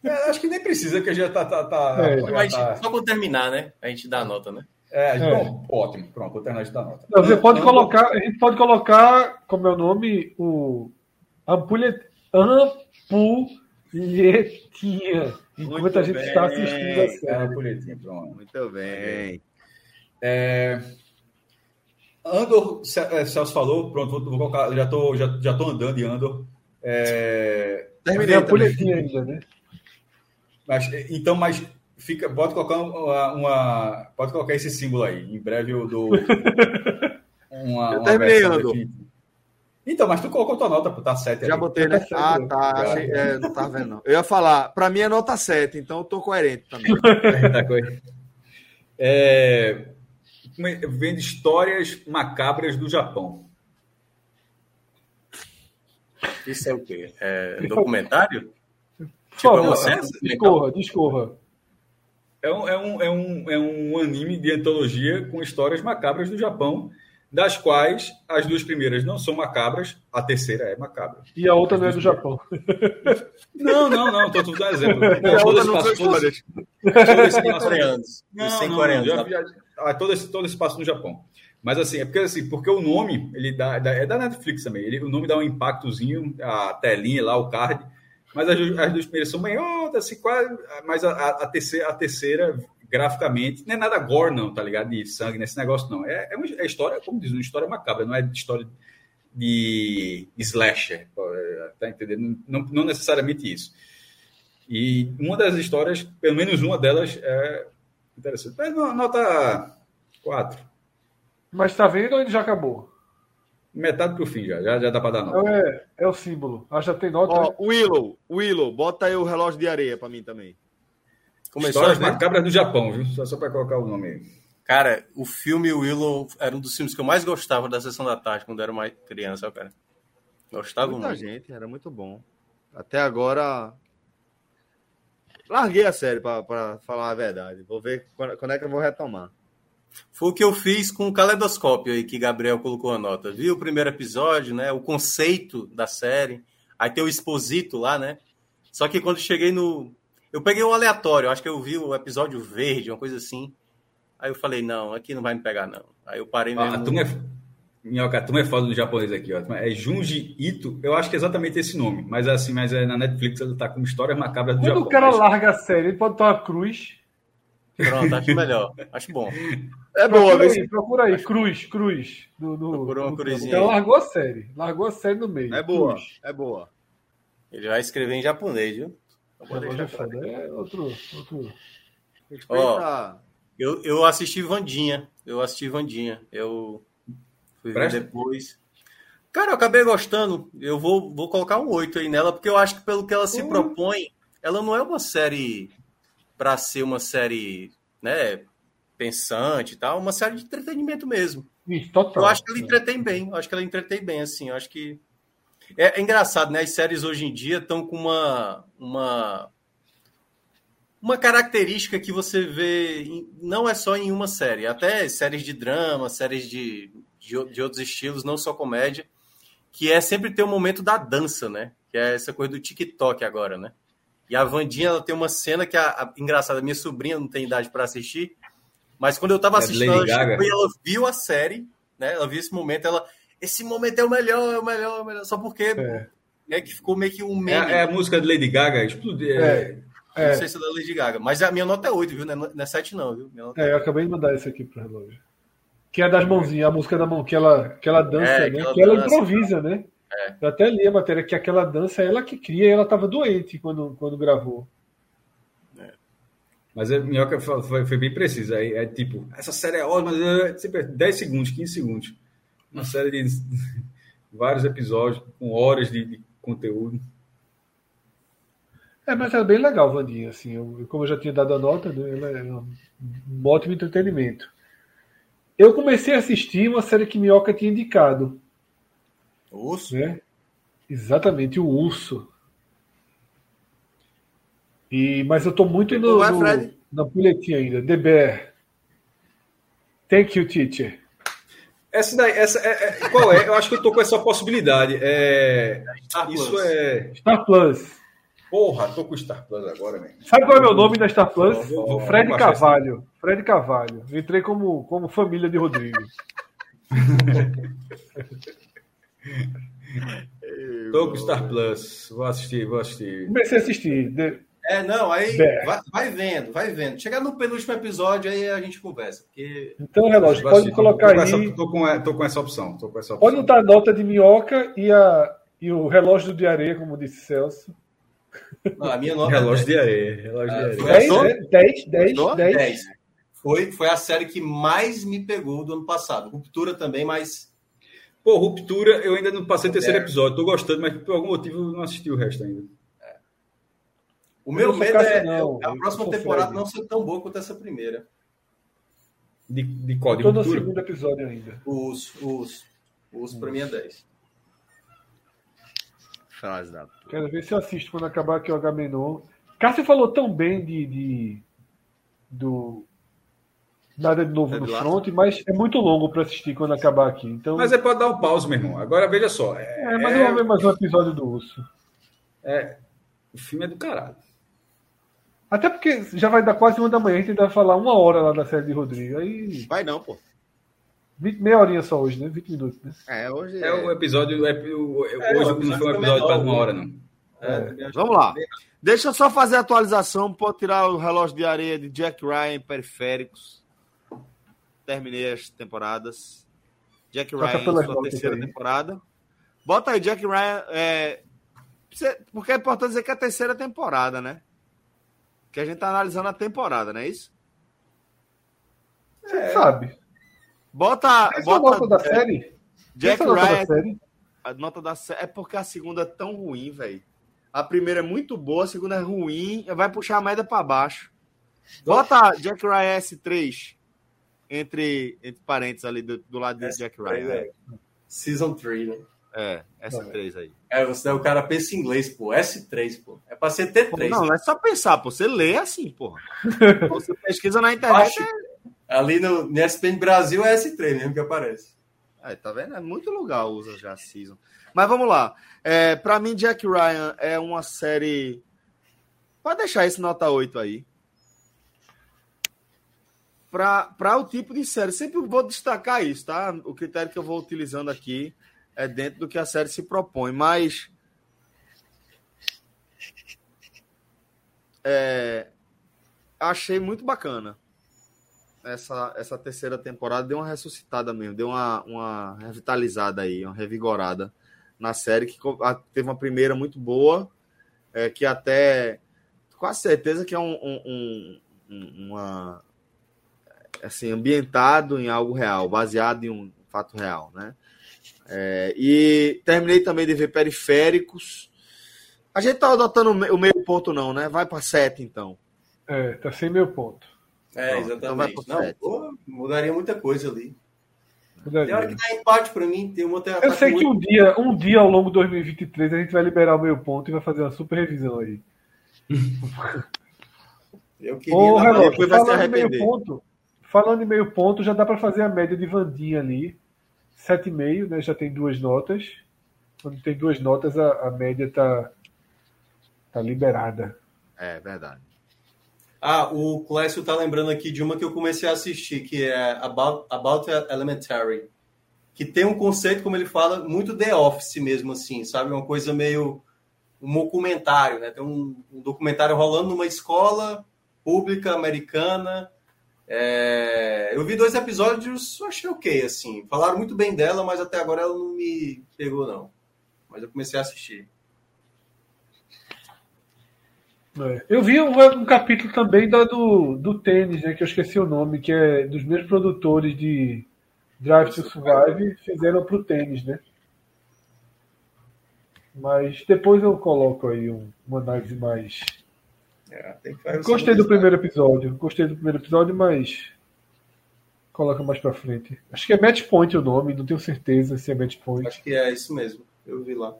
É, acho que nem precisa, que já tá. tá, tá, é, já tá... Só quando terminar, né? A gente dá a nota, né? É, é. Bom, ótimo. Pronto, vou terminar de dar nota. Não, você pode colocar, a gente pode colocar, como é o nome, o ampulhet, ampulhetinha. Enquanto Muito a gente bem, está assistindo a série. Ampulhetinha, pronto. Muito bem. É, Andor, é, Celso falou, pronto, vou, vou colocar, já tô, já, já tô andando de Andor. É... Terminei a polícia ainda, né? Mas, então, mas fica, pode colocar uma, uma, pode colocar esse símbolo aí. Em breve eu dou uma, eu terminei, Andor. Então, mas tu colocou tua nota, tá 7 Já botei, né? Ah, tá. Achei, é, não tá vendo, não. Eu ia falar, para mim é nota 7, então eu tô coerente também. é, vendo histórias macabras do Japão. Isso é o quê? É documentário? tipo, é uma Discorra, discorra. É um, é, um, é, um, é um anime de antologia com histórias macabras do Japão, das quais as duas primeiras não são macabras, a terceira é macabra. E a outra não é do Japão. Não, não, não, estou dando exemplo. Não, todas não são histórias. Não, não, não, já, já, ah, todo esse, todo esse espaço no Japão. Mas assim, é porque, assim, porque o nome ele dá, é da Netflix também. Ele, o nome dá um impactozinho, a telinha lá, o card. Mas as, as duas primeiras são maiores, assim, quase. Mas a, a, terceira, a terceira, graficamente, não é nada gore, não, tá ligado? De sangue, nesse negócio, não. É, é uma é história, como diz, uma história macabra, não é história de slasher, tá entendendo? Não, não necessariamente isso. E uma das histórias, pelo menos uma delas, é Interessante. Mas nota 4. Mas tá vendo ou ele já acabou? Metade pro fim já. Já, já dá para dar nota. É, é o símbolo. Ah, já tem nota. Ó, Willow, Willow, bota aí o relógio de areia para mim também. Começou Histórias né? macabras do Japão, viu? Só, só para colocar o nome aí. Cara, o filme Willow era um dos filmes que eu mais gostava da sessão da tarde quando eu era mais criança, cara. Gostava Muita muito. gente, era muito bom. Até agora, Larguei a série, para falar a verdade. Vou ver quando, quando, é que eu vou retomar. Foi o que eu fiz com o caleidoscópio aí, que Gabriel colocou a nota. Viu o primeiro episódio, né? O conceito da série. Aí tem o exposito lá, né? Só que quando cheguei no. Eu peguei o aleatório, acho que eu vi o episódio verde, uma coisa assim. Aí eu falei, não, aqui não vai me pegar, não. Aí eu parei mesmo. Ah, tu é Minhoca, tu é foda no japonês aqui, ó. É Junji Ito, eu acho que é exatamente esse nome, mas é assim, mas é na Netflix ele tá com histórias macabras do Quando Japão. Quando o cara larga a série, ele pode tomar cruz. Pronto, acho melhor. Acho bom. É boa, procura aí, procura aí, cruz, cruz. Do, do, Procurou uma cruzinha. Então largou a série. Largou a série no meio. É boa, cruz. é boa. Ele vai escrever em japonês, viu? É outro. outro... Ó, eu, eu assisti Vandinha. Eu assisti Vandinha. Eu Fui ver depois. Cara, eu acabei gostando. Eu vou, vou colocar um 8 aí nela, porque eu acho que pelo que ela se uhum. propõe, ela não é uma série para ser uma série, né, pensante e tal, uma série de entretenimento mesmo. Isso, total. Eu acho que ela entretém bem, eu acho que ela entretém bem, assim, eu acho que... É, é engraçado, né, as séries hoje em dia estão com uma, uma, uma característica que você vê, em, não é só em uma série, até séries de drama, séries de, de, de outros estilos, não só comédia, que é sempre ter o um momento da dança, né? Que é essa coisa do TikTok agora, né? E a Vandinha, ela tem uma cena que, a, a engraçada, minha sobrinha não tem idade para assistir, mas quando eu tava é assistindo, ela, chegou, ela viu a série, né? Ela viu esse momento, ela. Esse momento é o melhor, é o melhor, é o melhor. Só porque é. Né, que ficou meio que um meme. É, é a música de Lady Gaga, explodiu. É. É. Não sei se é da Lady Gaga, mas a minha nota é 8, viu? Não é 7, não, viu? é, eu acabei de mandar isso aqui pro relógio. Que é das mãozinhas, a música da mão, que ela, que ela dança, é, né? Que ela, que ela dança, improvisa, né? É. Eu até li a matéria que aquela dança é ela que cria e ela estava doente quando, quando gravou. É. Mas a minhoca foi, foi bem precisa. É, é, tipo, essa série é ótima, mas é sempre 10 segundos, 15 segundos. Uma série de vários episódios, com horas de, de conteúdo. É, mas é bem legal, Vandinha. Assim, eu, como eu já tinha dado a nota, né, ela é um, um ótimo entretenimento. Eu comecei a assistir uma série que Minhoca tinha indicado, o urso? Né? Exatamente, o urso. E, mas eu estou muito no, no, na puletinha ainda. The Bear. Thank you, teacher. Essa daí, essa é, é, qual é? Eu acho que eu tô com essa possibilidade. É, Star isso Plus. é Star Plus. Porra, tô com Star Plus agora, mesmo. Sabe qual é o meu nome da Star Plus? Vou, vou, Fred vou Carvalho. Fred Carvalho. Entrei como, como família de Rodrigo. Tô com Star Plus. Vou assistir, vou assistir. Comecei a assistir. É, não, aí vai, vai, vendo, vai vendo. Chegar no penúltimo episódio, aí a gente conversa. Porque... Então, relógio, pode colocar tô aí. Essa, tô, com, tô com essa opção. Tô com essa opção. Pode botar a nota de minhoca e, a, e o relógio de areia, como disse Celso. Não, a minha nota relógio é de areia. Relógio de areia. 10, 10, 10, 10. Foi, foi a série que mais me pegou do ano passado. Ruptura também, mas Pô, Ruptura, eu ainda não passei o terceiro é. episódio. Tô gostando, mas por algum motivo não assisti o resto ainda. É. O meu medo é, não, a próxima temporada não ser tão boa quanto essa primeira. De, de? De Tô no segundo episódio ainda. Os, os, os pra mim é 10. Frase da Quero ver se eu assisto quando acabar aqui o H-Menon. Cássio falou tão bem de, de do nada de novo é no front, mas é muito longo para assistir quando acabar aqui. Então... Mas é para dar um pause, meu irmão. Agora veja só. É, é mas eu vou ver mais um episódio do Urso. É, o filme é do caralho. Até porque já vai dar quase uma da manhã, a gente vai falar uma hora lá da série de Rodrigo. Aí... Vai não, pô. 20, meia horinha só hoje, né? 20 minutos, né? É, hoje. É, o episódio. É, o, é, hoje não foi um episódio para uma hora, não. É. Vamos lá. Deixa eu só fazer a atualização. Pode tirar o relógio de areia de Jack Ryan, periféricos terminei as temporadas. Jack Ryan, sua terceira aí. temporada. Bota aí, Jack Ryan. É... Porque é importante dizer que é a terceira temporada, né? Que a gente tá analisando a temporada, não é isso? Você é. sabe. Bota. Essa bota a nota da é, série? Jack Essa Ryan. A nota da série? A nota da série. É porque a segunda é tão ruim, velho. A primeira é muito boa, a segunda é ruim, vai puxar a média para baixo. Bota Jack Ryan S3 entre, entre parênteses ali do, do lado de Jack Ryan. É. Season 3, né? É, S3 aí. É, você é o cara pensa em inglês, pô. S3, pô. É pra ser T3. Pô, não, não é só pensar, pô. Você lê assim, pô. Você pesquisa na internet. Acho, é... Ali no, no ESPN Brasil é S3 mesmo que aparece. É, tá vendo? É muito lugar usa já Season. Mas vamos lá. É, pra mim, Jack Ryan é uma série. Pode deixar esse nota 8 aí para o tipo de série. Sempre vou destacar isso, tá? O critério que eu vou utilizando aqui é dentro do que a série se propõe, mas é, achei muito bacana essa, essa terceira temporada. Deu uma ressuscitada mesmo, deu uma, uma revitalizada aí, uma revigorada na série, que teve uma primeira muito boa, é, que até quase certeza que é um, um, um uma assim, ambientado em algo real, baseado em um fato real, né? É, e terminei também de ver periféricos. A gente tá adotando o meio ponto, não, né? Vai para sete, então. É, tá sem meio ponto. É, exatamente. Então não, pô, mudaria muita coisa ali. Mudaria. Tem hora que dá empate para mim, tem uma Eu sei que um dia, um dia ao longo de 2023 a gente vai liberar o meio ponto e vai fazer uma super revisão aí. Eu queria Ô, relógio, falando, em meio ponto, falando em meio ponto, já dá para fazer a média de Vandinha ali. 7,5, né? Já tem duas notas. Quando tem duas notas, a, a média tá, tá liberada. É verdade. Ah, o Clécio tá lembrando aqui de uma que eu comecei a assistir, que é About, About Elementary. Que tem um conceito, como ele fala, muito The Office mesmo, assim, sabe? Uma coisa meio. um documentário, né? Tem um, um documentário rolando numa escola pública americana. É... Eu vi dois episódios, achei ok, assim. Falaram muito bem dela, mas até agora ela não me pegou, não. Mas eu comecei a assistir. É. Eu vi um, um, capítulo também da, do, do tênis, né, que eu esqueci o nome, que é dos mesmos produtores de Drive to Survive, fizeram para o tênis, né? Mas depois eu coloco aí um, uma análise mais. É, gostei do primeiro episódio, gostei do primeiro episódio, mas coloca mais para frente. Acho que é Match Point o nome, não tenho certeza se é Match Point. Acho que é isso mesmo, eu vi lá.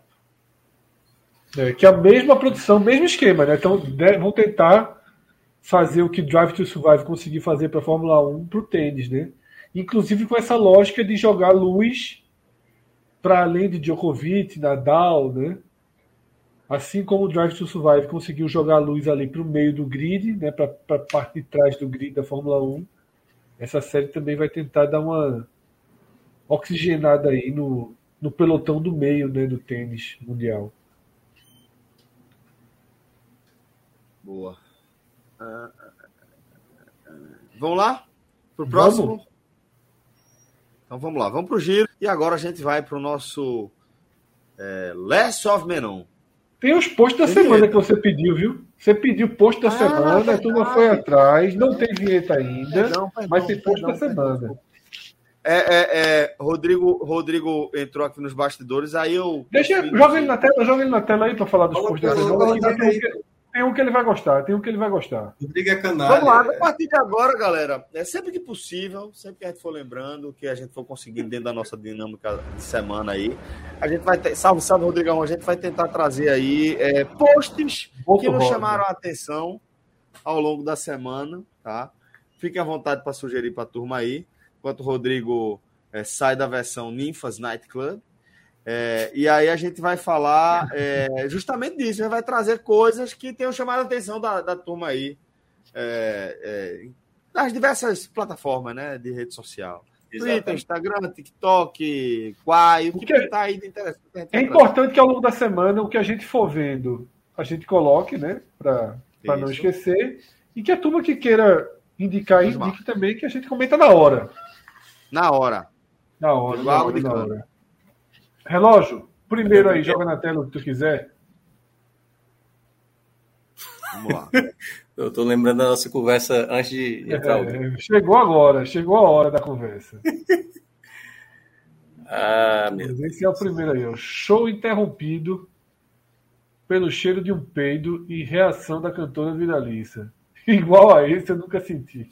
É, que é a mesma produção, mesmo esquema, né? Então vão tentar fazer o que Drive to Survive conseguiu fazer para a Fórmula 1 para o tênis, né? Inclusive com essa lógica de jogar luz para além de Djokovic, Nadal, né? Assim como o Drive to Survive conseguiu jogar luz ali para o meio do grid, né? Para a parte de trás do grid da Fórmula 1, essa série também vai tentar dar uma oxigenada aí no, no pelotão do meio, né? Do tênis mundial. Boa. Uh, vamos lá? Pro próximo? Vamos. Então vamos lá, vamos pro giro. E agora a gente vai pro nosso é, Less of Menon. Tem os posts da tem semana vinheta. que você pediu, viu? Você pediu post da ah, semana, a turma foi atrás, não tem vinheta ainda, perdão, perdão, mas tem post perdão, da semana. É, é, é, Rodrigo, Rodrigo entrou aqui nos bastidores, aí eu. Deixa, joga ele na tela, joga ele na tela aí para falar dos posts da semana. Tem um que ele vai gostar, tem um que ele vai gostar. Rodrigo é canalha. Vamos lá, a partir de agora, galera, é sempre que possível, sempre que a gente for lembrando, que a gente for conseguindo dentro da nossa dinâmica de semana aí, a gente vai ter, salve, salve, Rodrigão, a gente vai tentar trazer aí é, posts que nos chamaram a atenção ao longo da semana, tá? Fiquem à vontade para sugerir para a turma aí, enquanto o Rodrigo é, sai da versão Ninfas Night Club. É, e aí a gente vai falar é, justamente disso, a gente vai trazer coisas que tenham chamado a atenção da, da turma aí é, é nas diversas plataformas né, de rede social. Exatamente. Twitter, Instagram, TikTok, Quai, o que está aí de interessante. É importante que ao longo da semana o que a gente for vendo, a gente coloque, né? Para não esquecer. E que a turma que queira indicar, indique também, que a gente comenta na hora. Na hora. Na hora, na hora, na hora. Relógio, primeiro aí, joga na tela o que tu quiser. Vamos lá. Eu tô lembrando da nossa conversa antes de entrar. É, chegou agora, chegou a hora da conversa. ah, meu Deus. Esse é o primeiro aí, ó. Show interrompido pelo cheiro de um peido e reação da cantora Viraliça. Igual a esse eu nunca senti.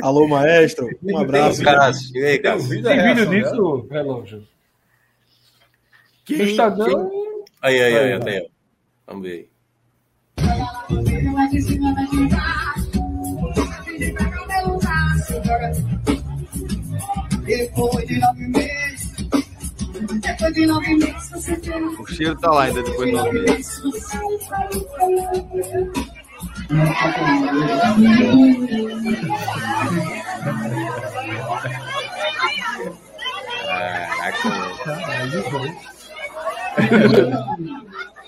Alô, maestro. Um abraço. Tem, aí, Tem vídeo disso, relógio? Quem, Instagram. Quem... Aí, aí, aí, aí, aí. Vamos ver O cheiro tá lá ainda depois de nove meses. Caraca.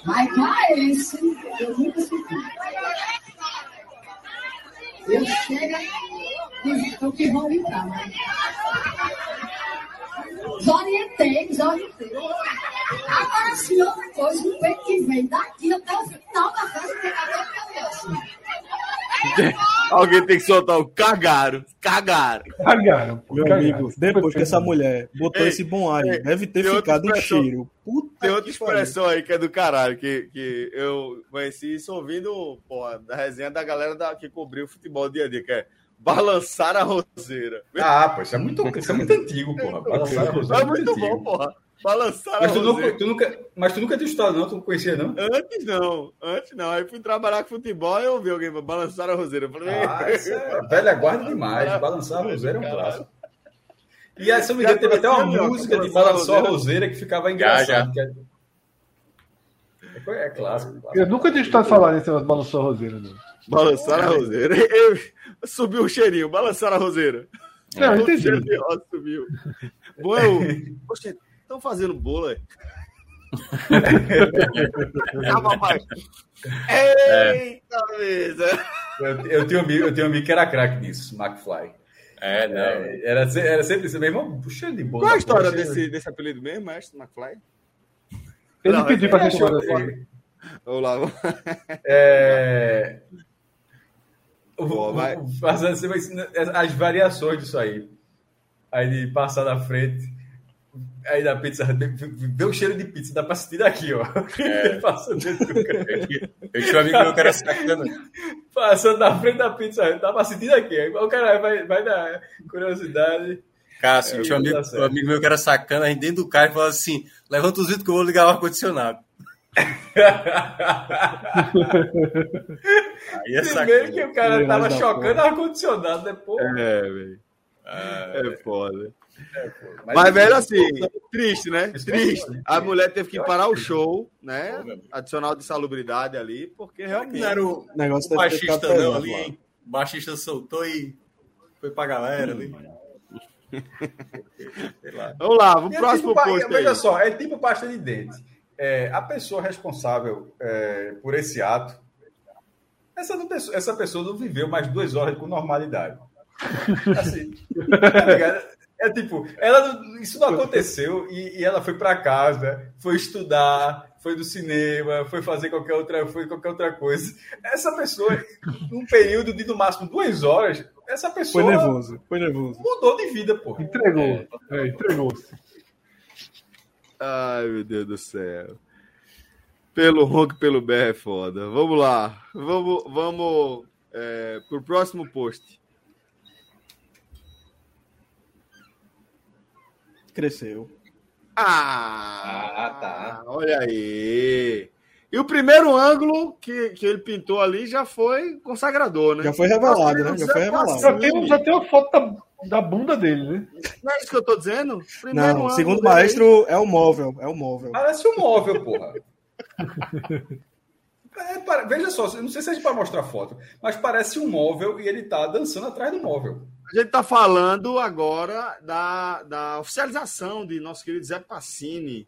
Mas para esse, eu nunca senti. Eu chego o que vão entrar. Mas... Desorientei, desorientei. Agora, se outra coisa, o peito que vem daqui até o final da festa, tem cabelo pelo assim. Alguém tem que soltar o cagaram. Cagaram. Cagaram. Meu cagaram. amigo, depois que essa mulher botou Ei, esse bom ar, deve ter ficado um cheiro. Puta Tem outra expressão aí que é do caralho, que, que eu conheci isso ouvindo, porra, da resenha da galera da, que cobriu o futebol dia a dia, que é balançar a roseira. Ah, pô, isso é muito, isso é muito antigo, porra. Balançar a roseira É muito antigo. bom, porra. Balançar Mas a tu, nunca, tu nunca, mas tu nunca tinha estudado, não? Tu não conhecia, não? Antes não, antes não. Aí fui trabalhar com futebol e eu vi alguém balançar a roseira. Eu falei, Ah, isso é velha guarda demais. Balançar a roseira é um clássico. E aí, se eu me engano, teve até uma música de a a Roseira? que ficava já. engraçado. que É, é clássico. Eu clássico. nunca tinha escutado falar nesse negócio de balançou a roseira, não. balançar a roseira. Eu, subiu o cheirinho, balançar a roseira. Não, O entendi. cheiro de rosa subiu. Bom, eu... Poxa, estão fazendo bolo, é? Calma, pai. Eita, mesa. Eu, eu, tenho um amigo, eu tenho um amigo que era craque nisso, McFly. É, não. É, era, se- era sempre isso, meu irmão, puxando de boa. Qual a história desse, desse apelido mesmo, mestre McFly? Ele Não, pediu é- pra é, gente tomar achou- essa- Vamos lá. vamos- É... Boa, vai. fazendo assim, as variações disso aí. Aí de passar na frente, aí da pizza, vê o cheiro de pizza, dá pra sentir daqui, ó. É. passando, dentro do cara. Eu tinha um amigo meu que era sacana. passando na frente da pizza, dá pra sentir daqui. Aí o cara vai, vai dar curiosidade. Cássio, É, tinha um amigo, tá certo. um amigo meu que era sacana, a gente dentro do carro e falava assim: levanta os vidros que eu vou ligar o ar-condicionado. Aí é Primeiro que o cara tava chocando ar-condicionado, depois. É, velho. Ah, É foda. Mas, Mas, velho, assim, triste, né? É Triste. foda. A mulher teve que parar o show, né? Adicional de salubridade ali, porque realmente. Não era o, negócio o baixista não ali, hein? O baixista soltou e foi pra galera ali. Sei lá. Vamos lá, vamos pro é próximo tipo pa- post Veja aí. só, é tipo pasta de dente. É, a pessoa responsável é, por esse ato, essa, não pessoa- essa pessoa não viveu mais duas horas com normalidade. Assim, tá ligado? É tipo, ela, isso não aconteceu e, e ela foi para casa, foi estudar, foi do cinema, foi fazer qualquer outra, foi qualquer outra coisa. Essa pessoa, num período de no máximo duas horas, essa Foi pessoa nervoso, foi nervoso. mudou de vida, porra. Entregou. É, entregou-se. Ai, meu Deus do céu. Pelo ronco, pelo berro é foda. Vamos lá. Vamos, vamos é, pro próximo post. Cresceu. Ah, Ah, tá. Olha aí. E o primeiro ângulo que, que ele pintou ali já foi consagrador, né? Já foi revelado, né? Já foi revelado. Já tem, já tem uma foto da, da bunda dele, né? Não é isso que eu tô dizendo? Primeiro Não, ângulo segundo maestro, é o móvel. É o móvel. Parece um móvel, porra. É, para- veja só, eu não sei se a gente vai mostrar foto, mas parece um móvel e ele tá dançando atrás do móvel. A gente está falando agora da, da oficialização de nosso querido Zé Passini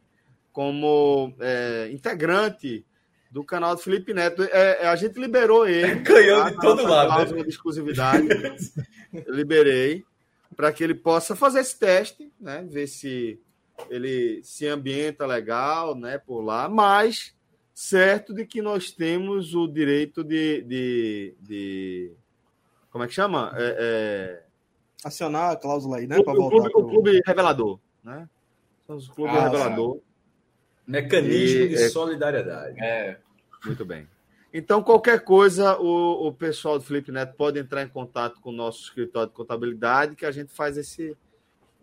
como é, integrante do canal do Felipe Neto. É, é, a gente liberou ele. Canhão tá? de todo Nossa lado, né? de exclusividade. Liberei para que ele possa fazer esse teste, né? Ver se ele se ambienta legal, né? Por lá, mas certo de que nós temos o direito de, de, de- como é que chama? É, é, Acionar a cláusula aí, né? o, o voltar. clube, o pro- clube revelador, né? Somos o clube Ah, revelador. Mecanismo E- de é- solidariedade. É, Muito bem. Então, qualquer coisa, o, o pessoal do Felipe Neto pode entrar em contato com o nosso escritório de contabilidade, que a gente faz esse,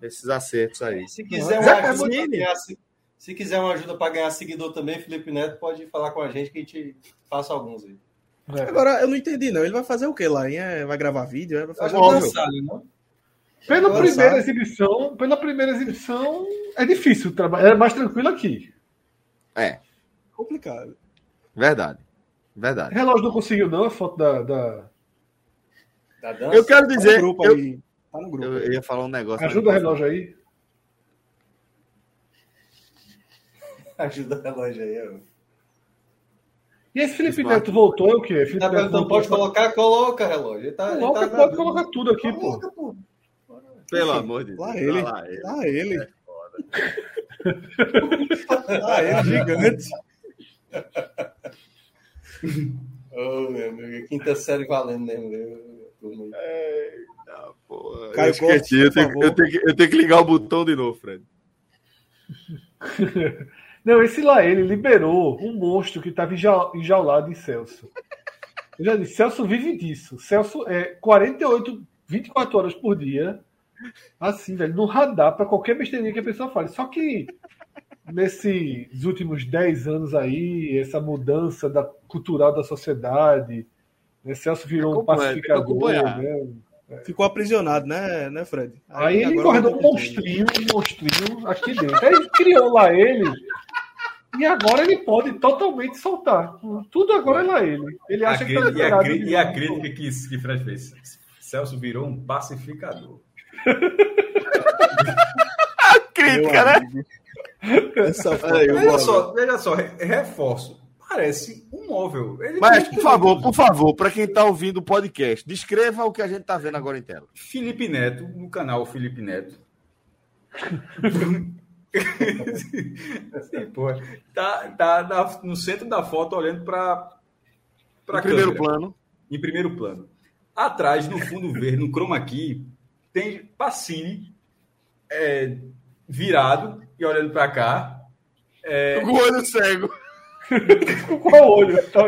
esses acertos aí. Se quiser uma ajuda ganhar, se, se quiser uma ajuda para ganhar seguidor também, Felipe Neto pode falar com a gente que a gente passa alguns aí. É. Agora, eu não entendi, não. Ele vai fazer o quê lá? hein? É, vai gravar vídeo? É? Vai fazer o quê? Dançar, não? Pela Agora primeira sabe. exibição, pela primeira exibição, é difícil trabalhar. É mais tranquilo aqui. É, complicado. verdade. Verdade. Relógio não conseguiu, não, a foto da. da... Da dança? Eu quero Tá no dizer. grupo Eu, aí. Tá no grupo. eu aí. ia falar um negócio. Ajuda o não relógio aí. Ajuda o relógio aí. ó. E esse Felipe Smart. Neto voltou é o quê? Felipe Tá Neto voltou, pode colocar? Coloca relógio. Ele tá, ele Coloca, tá na pode colocar tudo aqui, pô. Coloca, pô. Pelo amor de Deus. Lá ele. Lá ele. Lá ele. Lá ele, gigante. Oh, meu amigo, quinta série valendo mesmo. Eita, porra. Caio eu esqueci, eu, tenho, eu, tenho que, eu tenho que ligar o botão de novo, Fred. Não, esse lá, ele liberou um monstro que estava enjaulado em Celso. Eu já disse, Celso vive disso. Celso é 48, 24 horas por dia, assim, velho, no radar para qualquer besteirinha que a pessoa fale. Só que nesses últimos 10 anos aí, essa mudança da, cultural da sociedade, né, Celso virou um pacificador, né? Ficou aprisionado, né, né Fred? Aí, aí ele guardou um monstrinho, um monstrinho aqui dentro. Aí ele criou lá ele. E agora ele pode totalmente soltar. Tudo agora é lá ele. Ele acha a que tá e, a, e a crítica que, que Fred fez. Celso virou um pacificador. a crítica, né? Essa foi, veja, só, veja só, reforço. Parece um móvel. Ele Mas, por favor, por favor, para quem está ouvindo o podcast, descreva o que a gente está vendo agora em tela. Felipe Neto, no canal Felipe Neto. Sim, porra. Tá, tá na, no centro da foto olhando para. Em primeiro plano. Em primeiro plano. Atrás, no fundo verde, no chroma key, tem Pacini é, virado e olhando para cá. É... Com o olho cego. Qual olho? Tá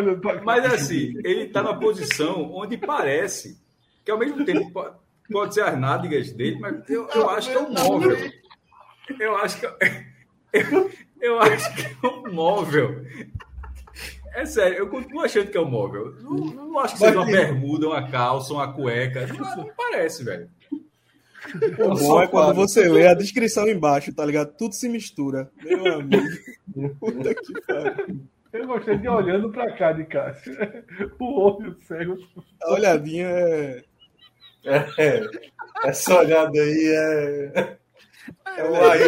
Mas assim, ele está na posição onde parece que ao mesmo tempo pode, pode ser as nádegas dele, mas eu, eu acho que é um móvel. Eu acho que eu, eu acho que é um móvel. É sério, eu continuo achando que é um móvel. Não, não acho que seja uma bermuda, uma calça, uma cueca. Não, não parece, velho. O bom é quando você lê a descrição embaixo, tá ligado? Tudo se mistura. Meu amigo. Puta que pariu. Eu gostei de olhando pra cá de Cássio. O olho cego. A olhadinha é. é. Essa olhada aí é. É o ai,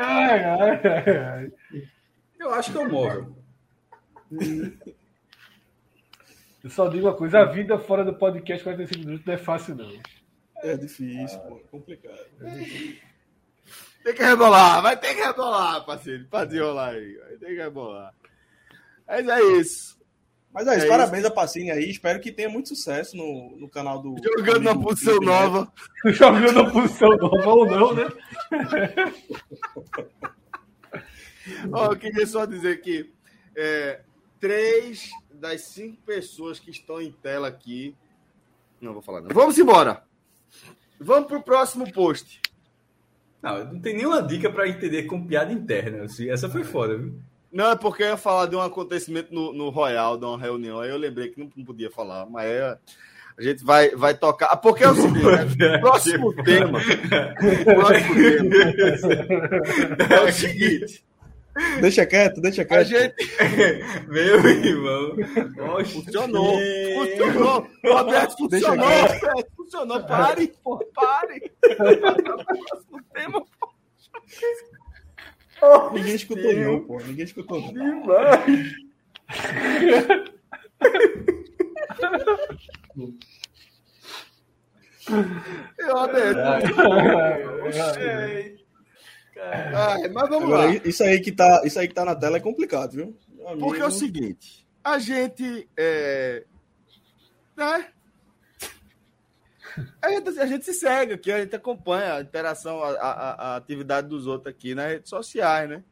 ai, ai, ai. Eu acho que é um móvel. Eu só digo uma coisa: a vida fora do podcast 45 minutos não é fácil, não. É difícil, ah, pô, é complicado. Tem que rebolar, vai ter que rebolar, parceiro. Pra desenrolar aí. Vai ter que rebolar. Mas é isso. Mas é isso, é parabéns isso. a Pacini aí. Espero que tenha muito sucesso no, no canal do. Jogando na posição nova. Jogando na posição nova ou não, né? Ó, oh, eu queria só dizer que é, três das cinco pessoas que estão em tela aqui. Não vou falar, não. Vamos embora. Vamos para o próximo post. Não, não tem nenhuma dica para entender com piada interna. Assim. Essa foi foda, viu? Não, é porque eu ia falar de um acontecimento no, no Royal, de uma reunião. Aí eu lembrei que não podia falar, mas é, a gente vai, vai tocar. Ah, porque é o seguinte: né? próximo tema. próximo tema. É o seguinte. Deixa quieto, deixa quieto. A gente... Meu irmão. funcionou. Funcionou. Roberto, funcionou. Roberto, funcionou. Pare, pô, pare. tema, pô. Oh, Ninguém escutou, Deus. não, pô. Ninguém escutou, não. Demais. Eu adoro. Ai, mas vamos Agora, lá. Isso aí, que tá, isso aí que tá na tela é complicado, viu? Porque é o seguinte, a gente. É, né? A gente, a gente se segue aqui, a gente acompanha a interação, a, a, a, atividade dos outros aqui nas redes sociais, né?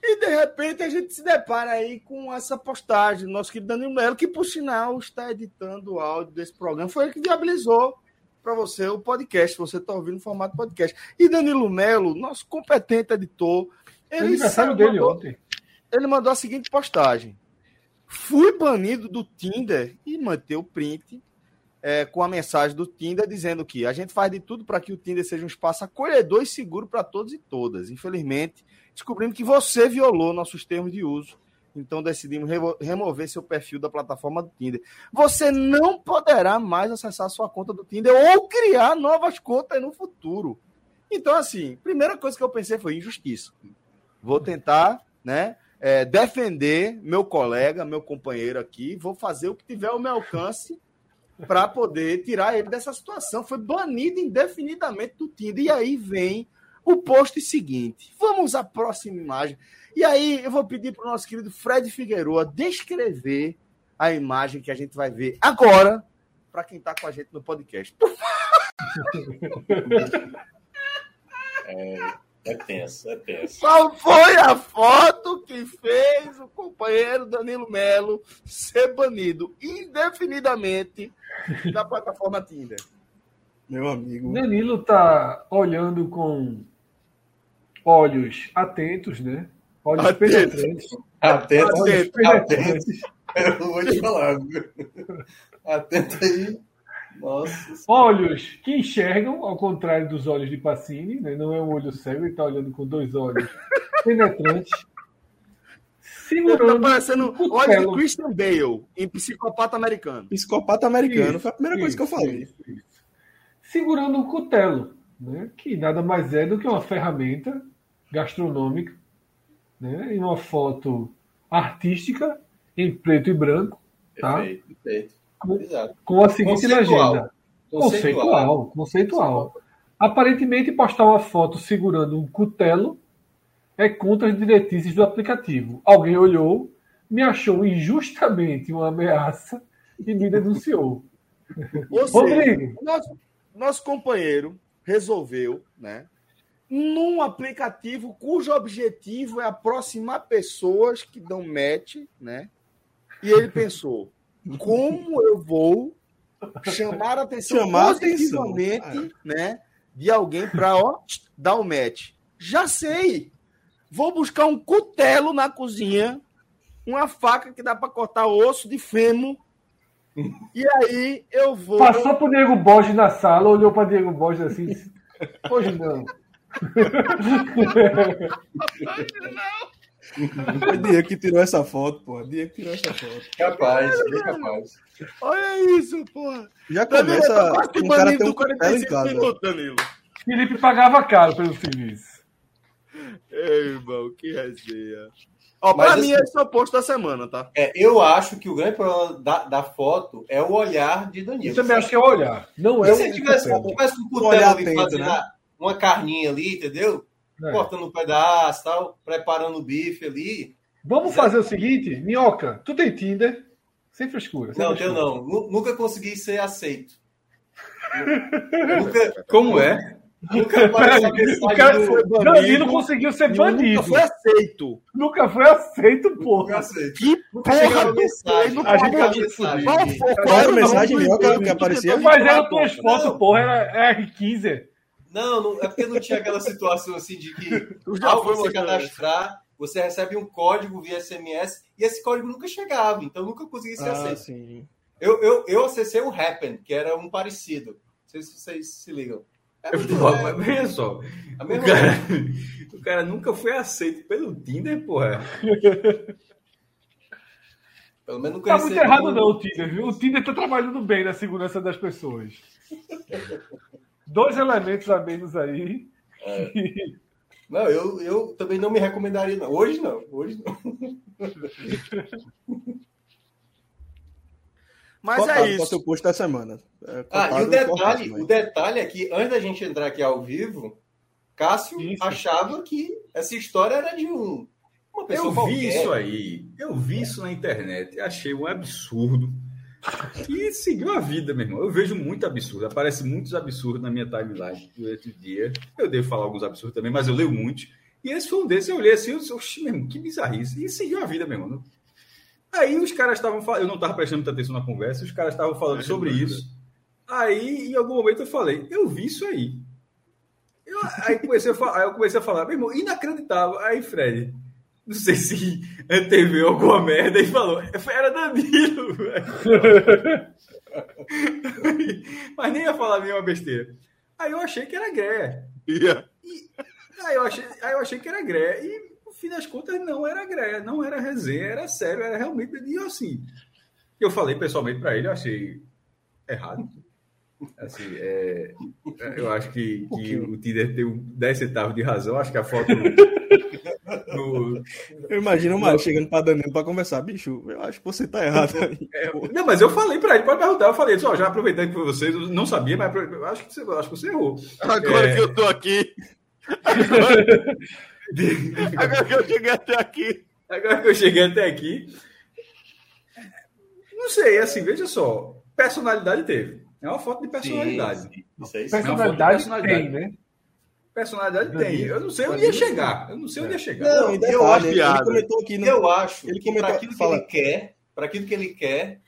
E de repente a gente se depara aí com essa postagem do nosso querido Danilo Melo, que por sinal está editando o áudio desse programa. Foi ele que viabilizou para você o podcast, você está ouvindo o formato podcast. E Danilo Melo, nosso competente editor, ele aniversário dele mandou, ontem. Ele mandou a seguinte postagem: Fui banido do Tinder e manteve o print é, com a mensagem do Tinder dizendo que a gente faz de tudo para que o Tinder seja um espaço acolhedor e seguro para todos e todas. Infelizmente, descobrimos que você violou nossos termos de uso então decidimos remover seu perfil da plataforma do Tinder. Você não poderá mais acessar sua conta do Tinder ou criar novas contas no futuro. Então, assim, primeira coisa que eu pensei foi injustiça. Vou tentar, né, é, defender meu colega, meu companheiro aqui. Vou fazer o que tiver ao meu alcance para poder tirar ele dessa situação. Foi banido indefinidamente do Tinder. E aí vem o post seguinte. Vamos à próxima imagem. E aí eu vou pedir para o nosso querido Fred Figueroa descrever a imagem que a gente vai ver agora para quem está com a gente no podcast. É, é tenso, é tenso. Qual foi a foto que fez o companheiro Danilo Melo ser banido indefinidamente da plataforma Tinder? Meu amigo. Danilo tá olhando com olhos atentos, né? Olhos Atento. penetrantes. Atento, Olhos atento, penetrantes. Eu vou te falar. Atento aí. Nossa. Olhos que enxergam, ao contrário dos olhos de Pacini, né? não é um olho cego, ele está olhando com dois olhos penetrantes. Tá Segurando parecendo um olha de cutelo. Christian Bale em Psicopata Americano. Psicopata americano. Isso, foi a primeira coisa que eu isso, falei. isso, isso. Segurando um cutelo, né? que nada mais é do que uma ferramenta gastronômica, né? em uma foto artística, em preto e branco, tá? Perfeito, perfeito. Exato. com a seguinte Conceitual. legenda. Conceitual, conceitual. Aparentemente, postar uma foto segurando um cutelo é contra as diretrizes do aplicativo. Alguém olhou, me achou injustamente uma ameaça e me denunciou. Ou seja, Rodrigo, nosso, nosso companheiro resolveu, né? Num aplicativo cujo objetivo é aproximar pessoas que dão match, né? E ele pensou: como eu vou chamar a atenção Chamar a atenção. positivamente, né? De alguém para dar o match. Já sei. Vou buscar um cutelo na cozinha, uma faca que dá para cortar osso de fêmur. E aí eu vou passou pro Diego Borges na sala, olhou para Diego Borges assim, hoje não. Foi Diego que tirou essa foto, pô. Diego tirou essa foto. Capaz, bem capaz. Olha isso, porra. Já Danilo, tô começa quase com o cara ter um do cutelo em 45 casa. minutos, Danilo. Felipe pagava caro pelo serviço. Ei, irmão, que resenha. Ó, Mas pra assim- mim, esse é o posto da semana, tá? É, eu acho que o grande problema da, da foto é o olhar de Danilo. Eu também acho que é olhar. Não é E se um tivesse, tivesse um Um cutelo olhar ali né? Uma carninha ali, entendeu? É. Cortando um pedaço, tal, preparando o bife ali. Vamos fazer o seguinte, Minhoca, tu tem Tinder? Sem frescura. sem Não, frescura. eu não. Nu- Nunca consegui ser aceito. nunca, Como é? nunca O mensagem cara, do... Danilo conseguiu ser banido. Nunca foi aceito. Nunca foi aceito, Nunca porra. aceito. Que Nunca porra mensagem. A gente. Qual era a mensagem que, aparecia? Mas era tuas fotos, porra, era R15. Não, não, é porque não tinha aquela situação assim de que ao foi você cadastrar, você recebe um código via SMS e esse código nunca chegava, então nunca consegui ser Ah, aceito. sim. Eu, eu, eu acessei o Happen, que era um parecido. Não sei se vocês se ligam. É, Pô, mas veja só. a O cara, o cara nunca foi aceito pelo Tinder, porra. Pelo menos nunca Tá muito errado um- não o Tinder, viu? O Tinder tá trabalhando bem na segurança das pessoas. Dois elementos a menos aí. Não, eu, eu também não me recomendaria, não. Hoje não, hoje não. Mas Cotado é Qual é o isso. seu posto da semana? É, Ah, e o detalhe, o detalhe é que antes da gente entrar aqui ao vivo, Cássio Isso. achava que essa história era de um uma pessoa Eu vi qualquer. isso aí. Eu vi isso na internet. Achei um absurdo. E seguiu a vida, meu irmão. Eu vejo muito absurdo. Aparece muitos absurdos na minha timeline durante o dia. Eu devo falar alguns absurdos também, mas eu leio muitos. E esse foi um desses. Eu olhei assim, eu disse, oxi, meu irmão, que bizarrice. E seguiu a vida, meu irmão. Aí os caras estavam falando. Eu não estava prestando muita atenção na conversa. Os caras estavam falando sobre isso. Aí, em algum momento, eu falei: Eu vi isso aí. Eu, aí, comecei a aí eu comecei a falar: Meu irmão, inacreditável. Aí, Fred, não sei se anteveu alguma merda e falou: Era Danilo, velho. Mas nem ia falar nenhuma besteira. Aí eu achei que era Gré. Ia. Aí eu achei, aí eu achei que era Gré. E no fim das contas não era Gré, não era resenha, era sério, era realmente. E eu, assim, eu falei pessoalmente para ele, eu achei errado. Assim, é, eu acho que, que o Tinder tem um 10 centavos de razão. Acho que a foto. no- Eu imagino o Mário chegando pra Danilo pra conversar. Bicho, eu acho que você tá errado aí. É, não, mas eu falei para ele, pode perguntar. Eu falei, só já aproveitando que foi vocês, eu não sabia, mas eu acho que você, eu acho que você errou. Agora É. que eu tô aqui. Agora que eu cheguei até aqui. Agora que eu cheguei até aqui. Não sei, assim, veja só. Personalidade teve. É uma foto de personalidade. Sim, sim. Isso personalidade, personalidade tem, né? Personalidade tem. Eu não sei onde ia chegar. Eu não sei onde ia chegar. Não, detalhe, eu acho, ele comentou aqui. No... Eu acho ele comentou, para aquilo que ele quer, para aquilo que ele quer,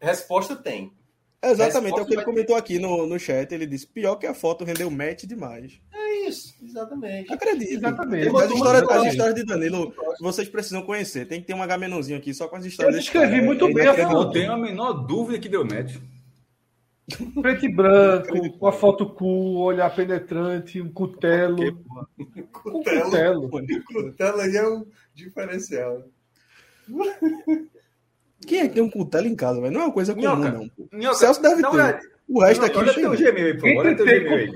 resposta tem. Exatamente, é o que ele comentou aqui no, no chat. Ele disse: pior que a foto rendeu match demais. É isso, exatamente. Acredito. Exatamente. As histórias, as histórias de Danilo, vocês precisam conhecer. Tem que ter um H-menãozinho aqui só com as histórias. Eu escrevi cara. muito é, bem. Eu não tenho a menor dúvida que deu match. Preto e branco, com a foto cool, olhar penetrante, um cutelo. Um cutelo. Cutelo aí é um diferencial. Quem é que tem um cutelo em casa, velho? Não é uma coisa comum, Minhoca. não. Minhoca. Celso deve não, ter. É... O resto aqui. Olha teu Gmail aí, por favor. Olha teu Gmail aí.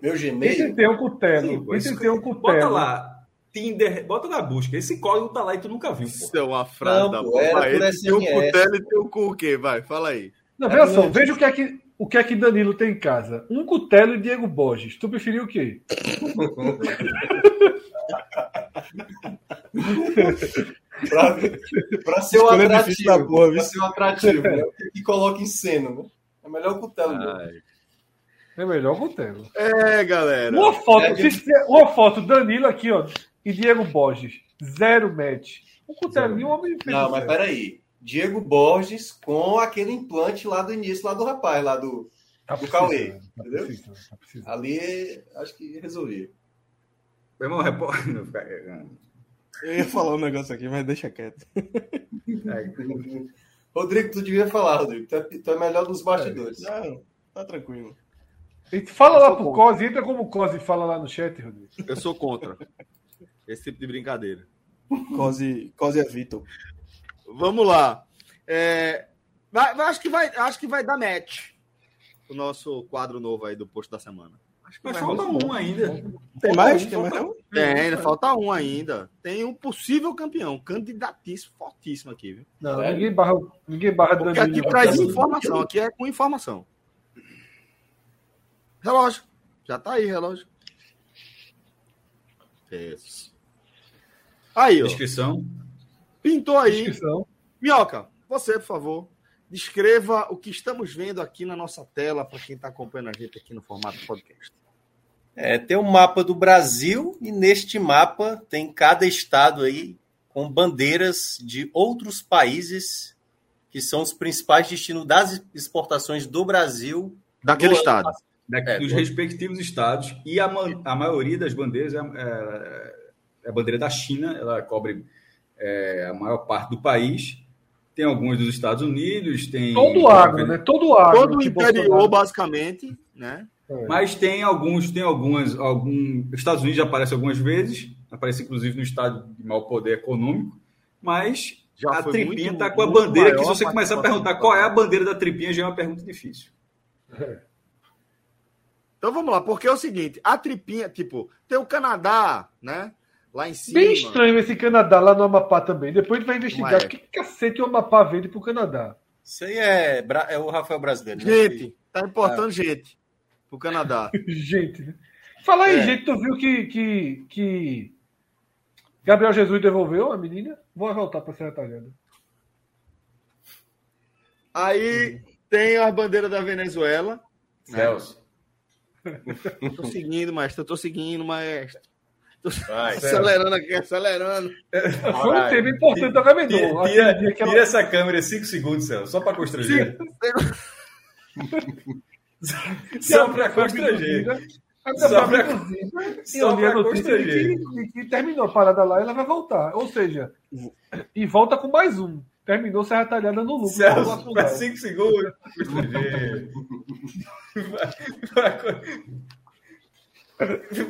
Meu Gmail? Quem tem um cutelo? Quem tem um cutelo? Bota lá. Tinder, bota na busca. Esse código tá lá e tu nunca viu. Isso é uma frase da porra. Tem um cutelo e tem um cu o quê? Vai, fala aí. Não, veja só, veja o que, é que, o que é que Danilo tem em casa. Um cutelo e Diego Borges. Tu preferiu o quê? para ser um atrativo. Porra, pra ser um atrativo. Né? Que coloca em cena, né? É melhor o cutelo. É melhor o cutelo. É, galera. Uma foto, é, uma foto Danilo aqui, ó, e Diego Borges. Zero match. Um cutelinho, homem Não, mas peraí. Diego Borges com aquele implante lá do início, lá do rapaz, lá do, tá do Cauê. Tá entendeu? Tá Ali acho que resolvi. Meu irmão, repórter. Eu ia falar um negócio aqui, mas deixa quieto. Rodrigo, tu devia falar, Rodrigo. Tu é, tu é melhor dos bastidores. Não, tá tranquilo. E fala lá pro contra. Cosi, entra como o Cosi fala lá no chat, Rodrigo. Eu sou contra esse tipo de brincadeira. Cosi, Cosi é Vitor. Vamos lá. É, vai, acho, que vai, acho que vai dar match o nosso quadro novo aí do posto da semana. Acho que Mas falta um ainda. Tem mais? Tem, mais Tem, ainda falta um ainda. Tem um possível campeão, candidatíssimo, fortíssimo aqui, viu? Não, é. ninguém barra, ninguém barra Porque aqui traz informação, aqui é com informação. Relógio. Já tá aí, relógio. Isso. Aí, ó. Descrição. Pintou aí. Descrição. Minhoca, você, por favor, descreva o que estamos vendo aqui na nossa tela para quem está acompanhando a gente aqui no formato podcast. É, tem um mapa do Brasil e neste mapa tem cada estado aí com bandeiras de outros países que são os principais destinos das exportações do Brasil. Daquele do estado. Daqui, é, dos respectivos estados. E a, a maioria das bandeiras é, é, é a bandeira da China, ela cobre é, a maior parte do país. Tem alguns dos Estados Unidos, tem. Todo o agro, né? Todo o agro. Todo o interior, basicamente, né? É. Mas tem alguns, tem algumas, algum. Estados Unidos já aparece algumas vezes, aparece inclusive no estado de maior poder econômico, mas já a tripinha está com a bandeira que se você começar a perguntar qual é a bandeira da tripinha, já é uma pergunta difícil. É. Então vamos lá, porque é o seguinte, a tripinha, tipo, tem o Canadá, né? Lá em cima. Bem estranho esse Canadá lá no Amapá também. Depois a gente vai investigar o que cacete o Amapá vende pro Canadá. Isso aí é, é o Rafael Brasileiro. Né? Gente, tá importando é. gente pro Canadá. gente, né? Fala aí, é. gente, tu viu que, que, que Gabriel Jesus devolveu a menina? Vou voltar para ser retalhada. Aí tem a bandeira da Venezuela. Celso. Né? tô seguindo, maestro. Tô seguindo, maestro. Vai, acelerando aqui, acelerando. Foi um tema importante do Agamenon. Tira, tira, tira ela... essa câmera 5 segundos, Celso, só para constranger. só para constranger. Só para constranger. Que terminou a parada lá, ela vai voltar. Ou seja, e volta com mais um. Terminou ser retalhada no lucro. Celso, para 5 segundos. Constranger.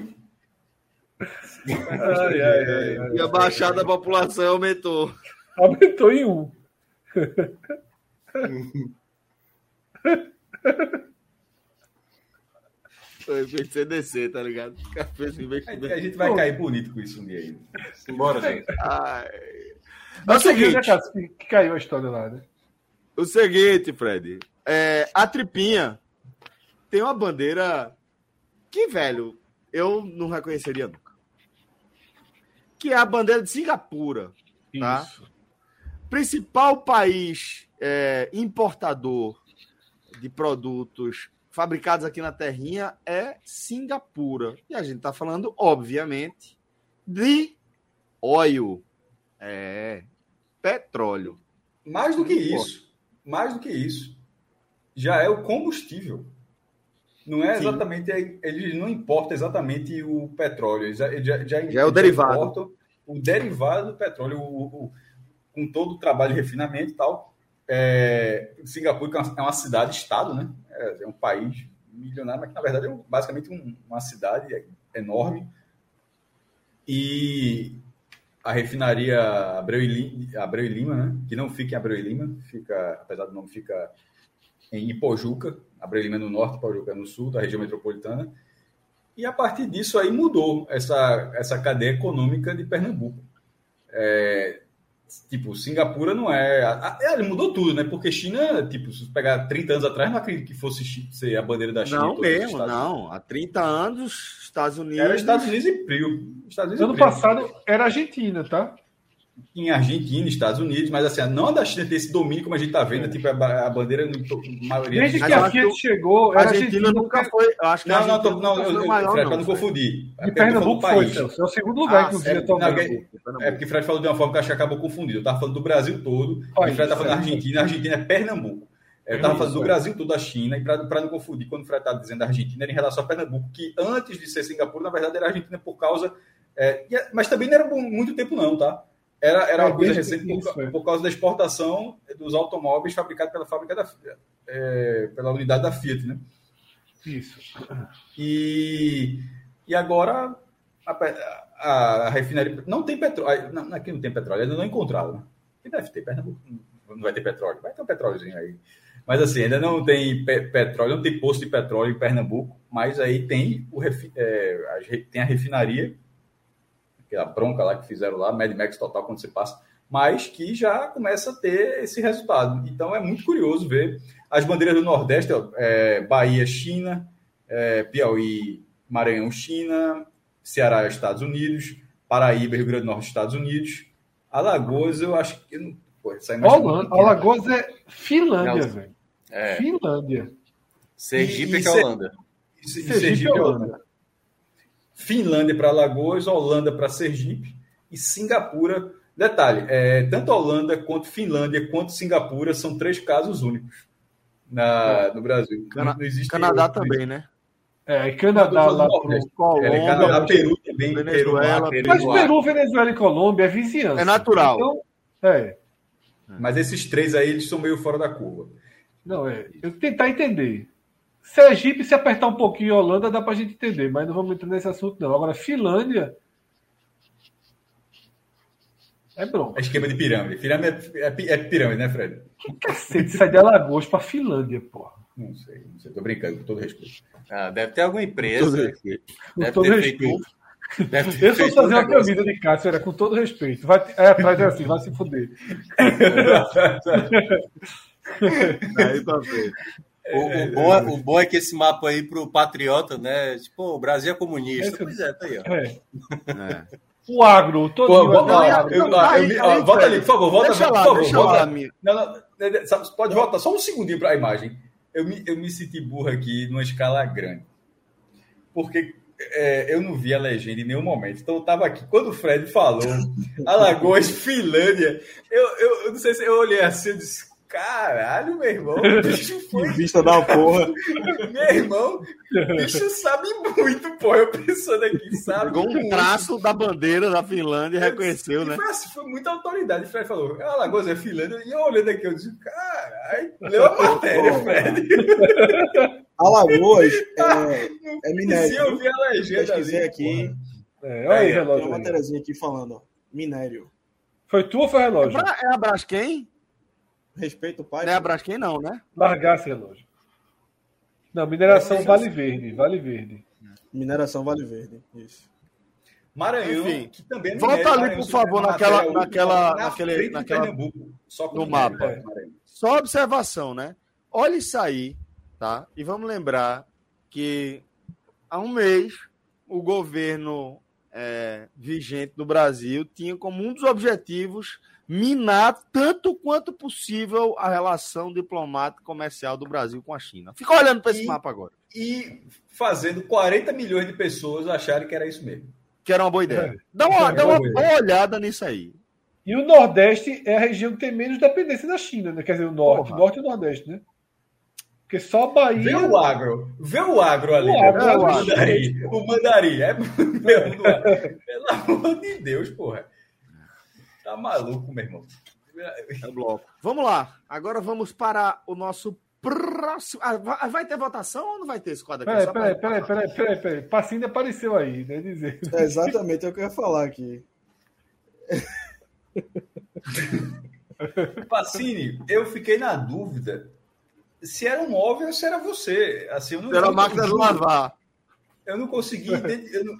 Ai, ai, ai, e a baixada da população aumentou. Aumentou em um. Foi CDC, tá ligado? A, a gente vai cair bonito com isso um dia aí. Embora, gente. É o seguinte. Né, que caiu a história lá, né? O seguinte, Fred. É, a tripinha tem uma bandeira que, velho, eu não reconheceria nunca. Que é a bandeira de Singapura. Tá? Isso. Principal país é, importador de produtos fabricados aqui na Terrinha é Singapura. E a gente está falando, obviamente, de óleo. É, petróleo. Mais do que isso. Mais do que isso. Já é o combustível. Não é exatamente. Ele não importa exatamente o petróleo. Já, já, já, já é o derivado. O derivado do petróleo, o, o, com todo o trabalho de refinamento e tal. É, Singapura é uma cidade-estado, né? É, é, um país milionário, mas que na verdade é basicamente um, uma cidade enorme. E a refinaria Abreu e, Lima, Abreu e Lima, né? Que não fica em Abreu e Lima, fica, apesar do nome, fica em Ipojuca, Abreu e Lima no norte, Ipojuca no sul, da região metropolitana. E a partir disso aí mudou essa, essa cadeia econômica de Pernambuco. É, Tipo, Singapura não é. Ele mudou tudo, né? Porque China, tipo, se pegar 30 anos atrás, não acredito que fosse ser a bandeira da China. Não mesmo, não. Há 30 anos, Estados Unidos. Era Estados Unidos e Prio. Estados Unidos ano passado era Argentina, tá? Em Argentina, Estados Unidos, mas assim, não da China ter esse domínio como a gente está vendo, é. tipo a, a bandeira no maioria Desde que a Fiat chegou, a Argentina, Argentina nunca foi. Eu acho que não, não, tô, não, eu, maior, Fred, para não confundir. E Pernambuco foi, Celso. É o segundo lugar, ah, inclusive, é, é, porque Fred falou de uma forma que eu acho que acabou confundido. Eu estava falando do Brasil todo, Olha, e Fred estava falando da Argentina, a Argentina é Pernambuco. Eu estava falando do Brasil todo, da China, e para não confundir, quando o Fred estava dizendo da Argentina, era em relação a Pernambuco, que antes de ser Singapura, na verdade, era Argentina por causa. É, mas também não era muito tempo, não, tá? Era, era uma coisa recente por, por, causa da exportação dos automóveis fabricados pela fábrica da é, pela unidade da Fiat, né? Isso. E, e agora a, a, a refinaria não tem petróleo. Não, aqui não tem petróleo, ainda não encontraram. Né? Que deve ter, Pernambuco não vai ter petróleo. Vai ter um petróleozinho aí. Mas assim, ainda não tem pe petróleo, não tem posto de petróleo em Pernambuco, mas aí tem, o, é, tem a refinaria aquela bronca lá que fizeram lá, Mad Max total quando você passa, mas que já começa a ter esse resultado. Então é muito curioso ver as bandeiras do Nordeste, ó, é, Bahia, China, é, Piauí, Maranhão, China, Ceará, Estados Unidos, Paraíba, Rio Grande do Norte, Estados Unidos, Alagoas, eu acho que não. Pô, Holanda, Alagoas é Finlândia, velho. É. Finlândia. Sergipe e, é é Holanda. Sergipe, Sergipe é Holanda. Finlândia para Alagoas, Holanda para Sergipe e Singapura. Detalhe, é, tanto Holanda quanto Finlândia quanto Singapura são três casos únicos na, no Brasil. Cana não existe Canadá outro, também, né? É, Canadá lá Colômbia. É, Canadá, Peru também. Venezuela, Peru, Mas Peru, Venezuela e Colômbia é vizinhança. É natural. Então, é. Mas esses três aí, eles são meio fora da curva. Não, é. Eu tentar entender. Sergipe, se apertar um pouquinho Holanda, dá para a gente entender, mas não vamos entrar nesse assunto, não. Agora, Finlândia. É bronca. É esquema de pirâmide. Pirâmide é, é, é pirâmide, né, Fred? Que cacete sai de Alagoas para Finlândia, porra. Não sei, não sei. Tô brincando, com todo respeito. Ah, deve ter alguma empresa. Com todo respeito. Deve ter Eu só fazer uma camisa de Cássio, era com todo respeito. Vai, é atrás é assim, vai se fuder. Aí tá bem. O, o, bom, é, o bom é que esse mapa aí pro patriota, né? Tipo, o Brasil é comunista. É, pois é, tá aí, ó. É. É. O agro, todo Pô, mundo. volta ali, por favor, volta deixa lá, por favor. Deixa volta. Lá, não, não, pode voltar só um segundinho para a imagem. Eu me, eu me senti burro aqui numa escala grande. Porque é, eu não vi a legenda em nenhum momento. Então eu estava aqui. Quando o Fred falou Alagoas, Finlândia, eu, eu, eu, não sei se eu olhei assim, eu disse, Caralho, meu irmão, o bicho foi. Vista da porra. meu irmão, o bicho sabe muito, pô. Eu pensando aqui, sabe? Pegou um traço da bandeira da Finlândia e reconheceu, né? Foi, assim, foi muita autoridade. O Fred falou, é Alagoas é Finlândia. E eu olhando aqui, eu disse, caralho, leu a matéria, Fred. Alagoas é, é minério. Se eu vi a legenda ali, aqui. É, olha aí, relógio. Tem uma matériazinha aqui falando, ó. Minério. Foi tu ou foi relógio? É, é a Braskem? Respeito o pai. Não é a Braskem, não, né? Largasse relógio. Não, mineração Vale Verde. Vale Verde. Mineração Vale Verde. Isso. Maranhão, Enfim, que também é Volta ali, por favor, naquela, naquela, na naquele, naquela, só no mapa. É. Só observação, né? Olha isso aí, tá? E vamos lembrar que há um mês o governo é, vigente no Brasil tinha como um dos objetivos minar tanto quanto possível a relação diplomática e comercial do Brasil com a China. Fica olhando para esse E- mapa agora. E fazendo 40 milhões de pessoas acharem que era isso mesmo. Que era uma boa ideia. Dá uma, É, dá uma boa boa olhada nisso aí. E o Nordeste é a região que tem menos dependência da China, né? Quer dizer, o Norte, Porra. Norte e o Nordeste, né? Porque só a Bahia. Vê o agro. Vê o agro ali. O né? agro, o, é o agro. mandarim. O mandarim. É. Pelo amor de Deus, porra. Tá maluco, meu irmão. É o bloco. Vamos lá. Agora vamos para o nosso próximo. Ah, vai, ter votação ou não vai ter esse quadro aqui? Peraí, peraí, peraí, peraí, peraí, peraí. Passinho apareceu aí, né? Dizer. É exatamente é o que eu ia falar aqui. Pacini, eu fiquei na dúvida se era um móvel ou se era você. Assim, eu não, Era a máquina de lavar. Eu não consegui eu não,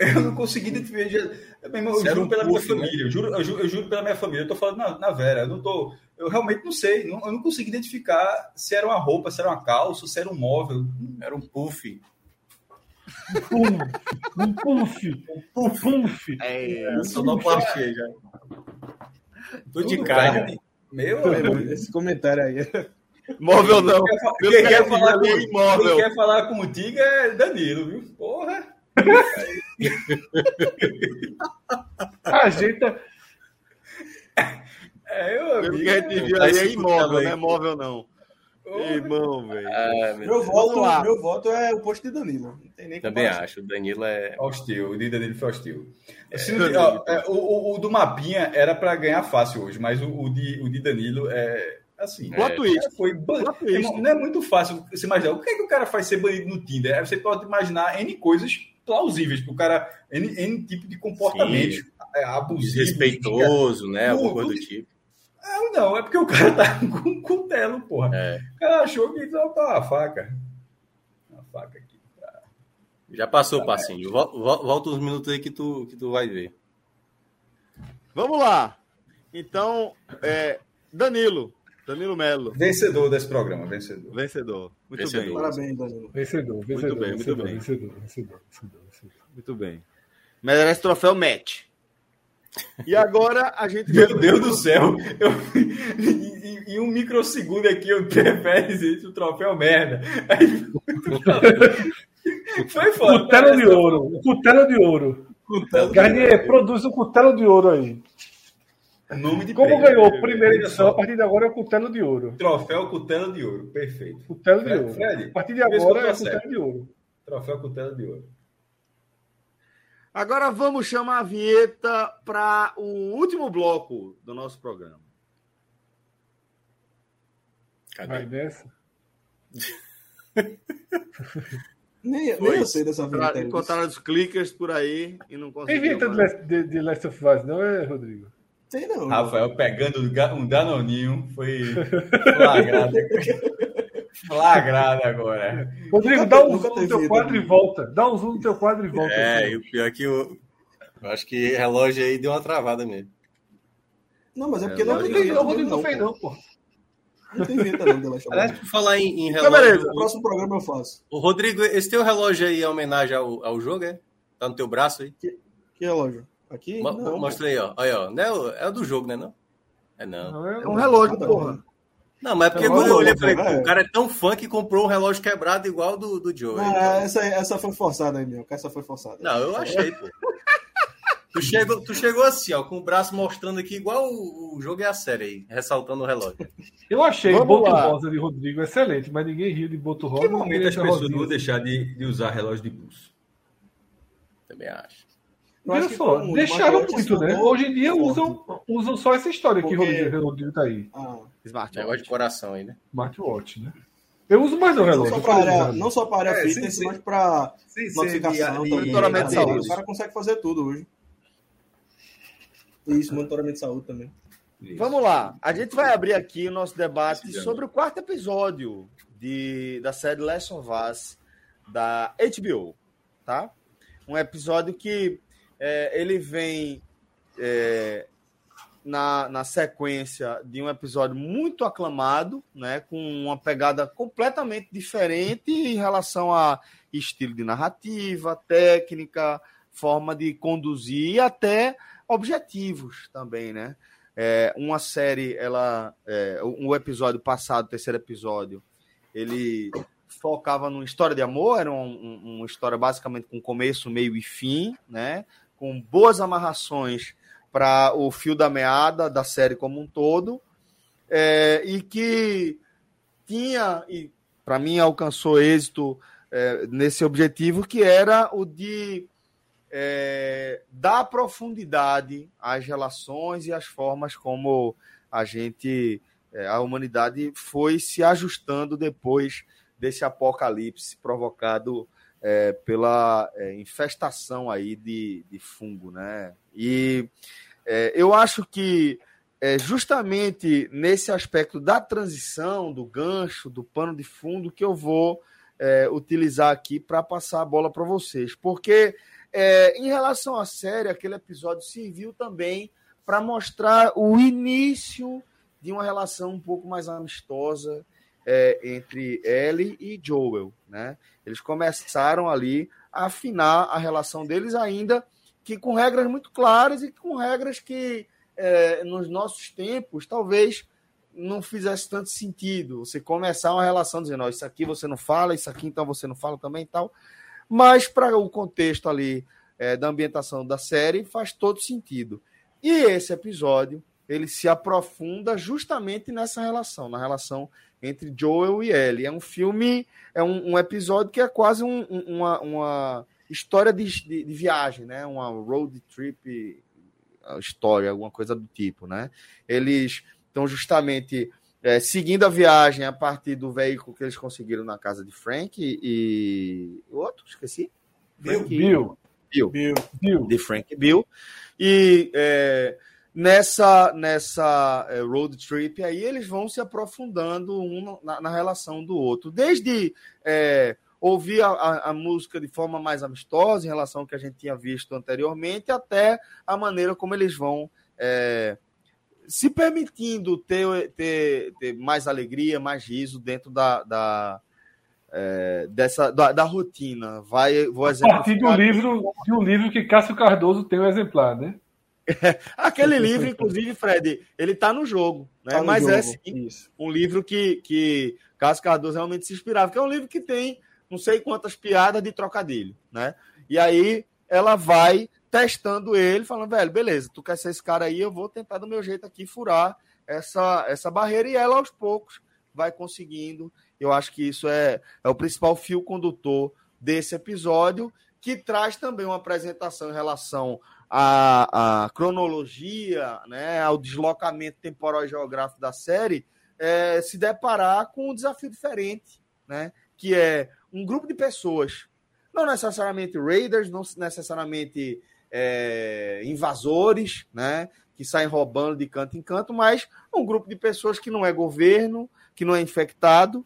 eu não consegui identificar. Meu irmão, eu juro um pela minha puff, né? família, eu, juro, eu, juro, eu juro pela minha família, eu tô falando na, na Vera, eu não tô. Eu realmente não sei, não- eu não consigo identificar se era uma roupa, se era uma calça, se era um móvel. Era um puff. Pum, um puff. Um puff. É, Sonoplastia já. Tô de Tudo carne. carne. Meu amigo. Esse comentário aí. móvel não. Quem quer Quem quer, cara, falar é com, imóvel. quem quer falar contigo é Danilo, viu? Porra! Ajeita. É, eu Pelo amigo. que a gente viu Tá aí é imóvel, aí, não é móvel, não. Irmão, velho. Ah, meu Meu voto, lá. meu voto é o posto de Danilo. Não tem nem Também acho. O Danilo é. Hostil, o de Danilo foi hostil. Se não- ó, é, o, o- o do Mapinha era para ganhar fácil hoje, mas o, o de, o de Danilo é assim. É, twist. foi ban- Não é muito fácil você imaginar. O que é que o cara faz ser banido no Tinder? Você pode imaginar N coisas plausíveis para o cara, N, N tipo de comportamento é, abusivo. Desrespeitoso, né? Alguma coisa do tipo. Não, não, é porque o cara tá com um cutelo, porra. É. O cara achou que ia tá uma faca. Uma faca aqui. Já passou, passinho. Vol- vol- Volta uns minutos aí que tu, que tu vai ver. Vamos lá. Então, é, Danilo. Danilo Melo. Vencedor desse programa, vencedor. Vencedor. Muito Vencedor. bem. Parabéns, Danilo. Vencedor, vencedor, bem, muito vencedor, bem. vencedor, vencedor, vencedor, vencedor. Muito bem. Merece troféu match. E agora a gente. Meu Deus do céu! Eu, em, em- um microsegundo aqui eu prefere dizer o troféu merda. Aí, foi foda. Cutelo de ouro, o cutelo de ouro. Garnier, produz o cutelo de ouro aí. Nome de Como prêmio. ganhou a primeira edição, a partir de agora é o cutelo de ouro. Troféu Cutela de Ouro. Perfeito. Cutelo de Fred, ouro. Fred, A partir de agora é cutelo de ouro. Troféu Cutela de Ouro. Agora vamos chamar a vinheta para o último bloco do nosso programa. Vai Cadê? nessa. Nem, Foi. nem eu sei dessa vinheta. encontrar os clickers por aí e não Tem conseguiu. vinheta de, mais. De, de Last of Us, não é, Rodrigo? Tem não. Rafael pegando um danoninho foi flagrado. flagrado agora. Rodrigo, dá um zoom no teu quadro e não. volta. Dá um zoom no teu quadro e volta. É, e o pior é que eu, eu acho que relógio aí deu uma travada mesmo. Não, mas é porque É, não, Não, tem tem, vinheta o Rodrigo não não, fez, não, pô. Não tem não, The Last of Aliás, Us. por falar em, em Então, relógio. beleza. No próximo programa eu faço. O Rodrigo, esse teu relógio aí é homenagem ao, ao jogo, é? Tá no teu braço aí? Que relógio? Aqui? Mo- não, Mostra aí, ó. Aí, ó. Não é, o, é o do jogo, né? Não? É não. Não, é, É um relógio, Nada, porra. Não, mas é porque Não, quando eu olhei, não, falei, não, pô, é. o cara é tão fã que comprou um relógio quebrado igual do, do Joe. Não, é, essa, essa foi forçada aí, meu. Essa foi forçada. Não, eu achei, pô. Tu chegou, tu chegou assim, ó, com o braço mostrando aqui igual o, o jogo é a série aí, ressaltando o relógio. Eu achei Vamos Boto lá. Rosa de Rodrigo excelente, mas ninguém riu de Boto Rosa. Em que momento as pessoas vão deixar de, de usar relógio de pulso? Também acho. Olha só, como o deixaram muito, né? Hoje em dia forte. usam, usam só essa história que Porque- Rodrigo, tá aí. Ah, Smart. Negócio de coração aí, né? Smartwatch, né? Eu uso mais não, relógio. só eu para área, não só para área É, fitness, mas para notificação também. monitoramento de saúde. O cara consegue fazer tudo hoje. Isso, monitoramento de saúde também. Vamos lá. A gente vai abrir aqui o nosso debate sobre o quarto episódio de, da série Last of Us da HBO, tá? Um episódio que é, ele vem é, na, na sequência de um episódio muito aclamado, né, com uma pegada completamente diferente em relação a estilo de narrativa, técnica, forma de conduzir e até objetivos também, né? É, uma série, ela, é, um episódio passado, terceiro episódio, ele focava numa história de amor, era um, um, uma história basicamente com começo, meio e fim, né? Com boas amarrações para o fio da meada da série como um todo, é, e que tinha, e para mim alcançou êxito é, nesse objetivo, que era o de é, dar profundidade às relações e às formas como a gente, é, a humanidade foi se ajustando depois desse apocalipse provocado é, pela é, infestação aí de, de fungo, né? E é, eu acho que é justamente nesse aspecto da transição, do gancho, do pano de fundo, que eu vou é, utilizar aqui para passar a bola para vocês. Porque é, em relação à série, aquele episódio serviu também para mostrar o início de uma relação um pouco mais amistosa é, entre Ellie e Joel. Né? Eles começaram ali a afinar a relação deles ainda que com regras muito claras e com regras que é, nos nossos tempos talvez não fizesse tanto sentido você começar uma relação dizendo, oh, isso aqui você não fala, isso aqui então você não fala também e tal. Mas para o contexto ali é, da ambientação da série faz todo sentido. E esse episódio ele se aprofunda justamente nessa relação, na relação entre Joel e Ellie. É um filme, é um, um episódio que é quase um, uma, uma história de, de, de, viagem, né? Uma road trip história, alguma coisa do tipo, né? Eles estão justamente é, seguindo a viagem a partir do veículo que eles conseguiram na casa de Frank e, e... outro, esqueci. Bill. Bill. Bill. Bill. Bill. De Frank Bill. E é, nessa, nessa é, road trip aí eles vão se aprofundando um na, na relação do outro. Desde é, ouvir a, a, a, música de forma mais amistosa em relação ao que a gente tinha visto anteriormente, até a maneira como eles vão é, se permitindo ter, ter, ter, mais alegria, mais riso dentro da, da é, dessa da, da, rotina. Vai, vou a partir do livro, de um livro que Cássio Cardoso tem um exemplar, né? Aquele livro, inclusive, Fred, ele está no jogo, né? Tá no Mas é, jogo. é sim, um livro que, que Cássio Cardoso realmente se inspirava, que é um livro que tem não sei quantas piadas de trocadilho, né? E aí ela vai testando ele, falando, velho, beleza, tu quer ser esse cara aí, eu vou tentar do meu jeito aqui furar essa, essa barreira, e ela aos poucos vai conseguindo. Eu acho que isso é, é o principal fio condutor desse episódio, que traz também uma apresentação em relação à, à cronologia, né, ao deslocamento temporal e geográfico da série, é, se deparar com um desafio diferente, né, que é um grupo de pessoas, não necessariamente raiders, não necessariamente é, invasores, né? Que saem roubando de canto em canto, mas um grupo de pessoas que não é governo, que não é infectado,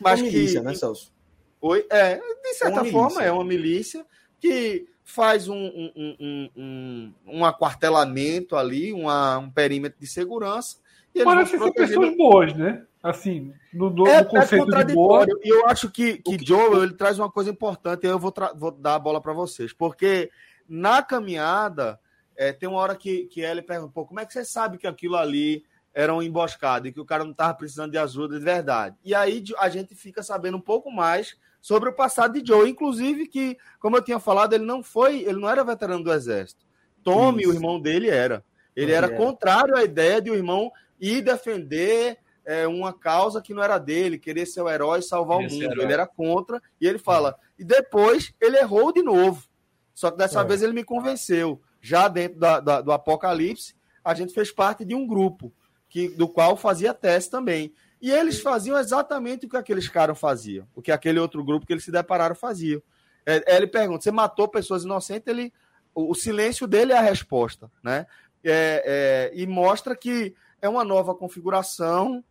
mas uma milícia, que. né, Celso? Oi, é, de certa uma forma, milícia. é uma milícia que faz um, um, um, um, um aquartelamento ali, uma, um perímetro de segurança. E Parece ser pessoas boas, né? Assim, no, no, é, no conceito é de boa. E eu acho que, que, que Joel ele traz uma coisa importante, e eu vou, vou dar a bola para vocês, porque na caminhada é, tem uma hora que, que ele pergunta, pô, como é que você sabe que aquilo ali era uma emboscada e que o cara não estava precisando de ajuda de verdade? E aí a gente fica sabendo um pouco mais sobre o passado de Joe, inclusive que, como eu tinha falado, ele não foi, ele não era veterano do exército. Tommy, Isso. o irmão dele, era. Ele era contrário à ideia de o irmão ir defender é, uma causa que não era dele, querer ser o herói e salvar o mundo. Ele era contra, e ele fala. E depois ele errou de novo. Só que dessa é. vez ele me convenceu. Já dentro da, da, do Apocalipse, a gente fez parte de um grupo que, do qual fazia teste também. E eles faziam exatamente o que aqueles caras faziam, o que aquele outro grupo que eles se depararam fazia. É, ele pergunta: você matou pessoas inocentes? Ele, o, o silêncio dele é a resposta, né? É, é, e mostra que é uma nova configuração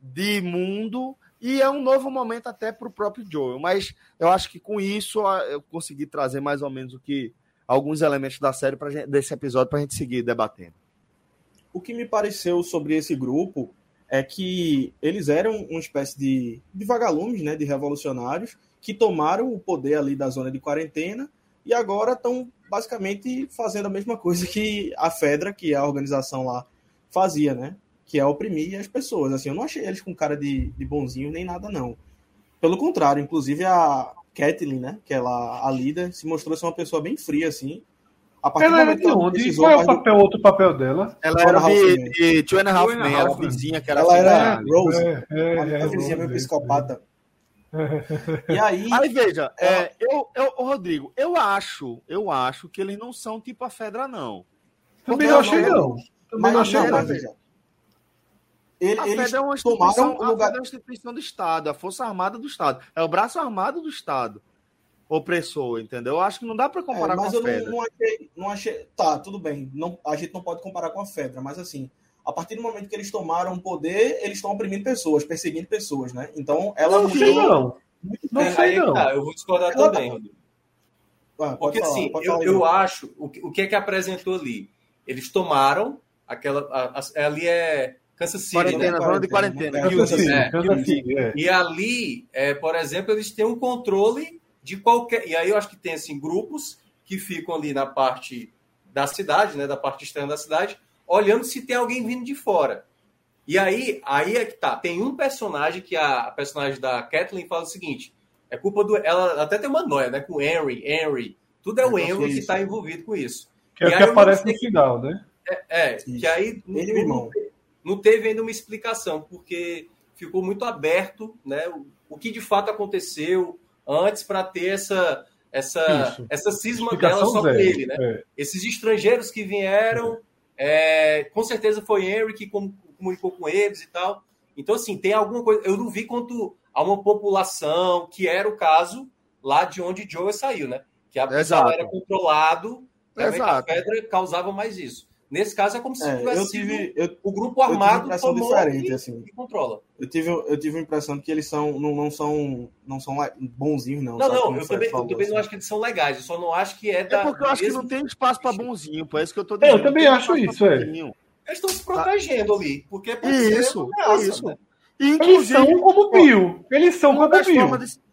de mundo e é um novo momento até para o próprio Joel. Mas eu acho que com isso eu consegui trazer mais ou menos o que alguns elementos da série pra gente, desse episódio para a gente seguir debatendo. o que me pareceu sobre esse grupo é que eles eram uma espécie de, de vagalumes, né, de revolucionários, que tomaram o poder ali da zona de quarentena e agora estão basicamente fazendo a mesma coisa que a Fedra, que é a organização lá, fazia, né? Que é oprimir as pessoas. Assim, eu não achei eles com cara de, de bonzinho nem nada, não. Pelo contrário, inclusive a Kathleen, né? Que ela, a líder, se mostrou ser uma pessoa bem fria, assim. A partir ela era de onde? E qual é o papel, outro papel dela? Ela era de, de Two and a Half Men, era a vizinha que era Ela era Rose, é, é, a, é, vizinha meio psicopata. E aí. Aí veja, é, eu, eu, Rodrigo, eu acho, eu acho que eles não são tipo a Fedra, não. Também não achei, não. Também não achei, não. Veja. Ele, a eles é uma instituição, a lugar... é uma instituição do Estado, a Força Armada do Estado. É o braço armado do Estado opressor, entendeu? Eu acho que não dá para comparar é, com a Fedra. Mas eu não, achei, não achei. Tá, tudo bem. Não, a gente não pode comparar com a Fedra, mas assim, a partir do momento que eles tomaram poder, eles estão oprimindo pessoas, perseguindo pessoas, né? Então, ela não sei não. Não é, sei não. Tá, eu vou discordar ela também, tá... Rodrigo. Ah, Porque falar, assim, eu, eu acho, o que, o que é que apresentou ali? Eles tomaram aquela. A, a, ali é Kansas City. Quarentena, né? zona de quarentena. É, é, é. E ali, é, por exemplo, eles têm um controle de qualquer. E aí eu acho que tem assim, grupos que ficam ali na parte da cidade, né, da parte externa da cidade, olhando se tem alguém vindo de fora. E aí, aí é que tá. Tem um personagem que a, a personagem da Kathleen fala o seguinte: é culpa do. Ela até tem uma noia, né? Com o Henry, Henry. Tudo é o Henry que está envolvido com isso. Que é o que aparece no final, né? É, é que aí Ele não, não teve ainda uma explicação, porque ficou muito aberto, né? O, o que de fato aconteceu, antes para ter essa essa essa cisma dela só com ele, né? É. Esses estrangeiros que vieram, é, com certeza foi Henry que comunicou com eles e tal. Então assim tem alguma coisa. Eu não vi quanto a uma população que era o caso lá de onde Joe saiu, né? Que a pessoa era controlado, a pedra causava mais isso. Nesse caso é como se é, tivesse eu tive, eu, o grupo armado eu tive diferente, e, assim. E controla. Eu tive, eu tive a impressão que eles são, não, não são, não são bonzinhos, não. Não, não, eu também, eu também não acho que eles são legais, eu só não acho que é, é da. É porque eu acho que não tem espaço para bonzinho, por isso que eu tô dizendo. Eu também acho isso, é. Eles estão se protegendo ali, porque é isso, ameaça, isso. Né? eles são como Bill. Eles são como Bill.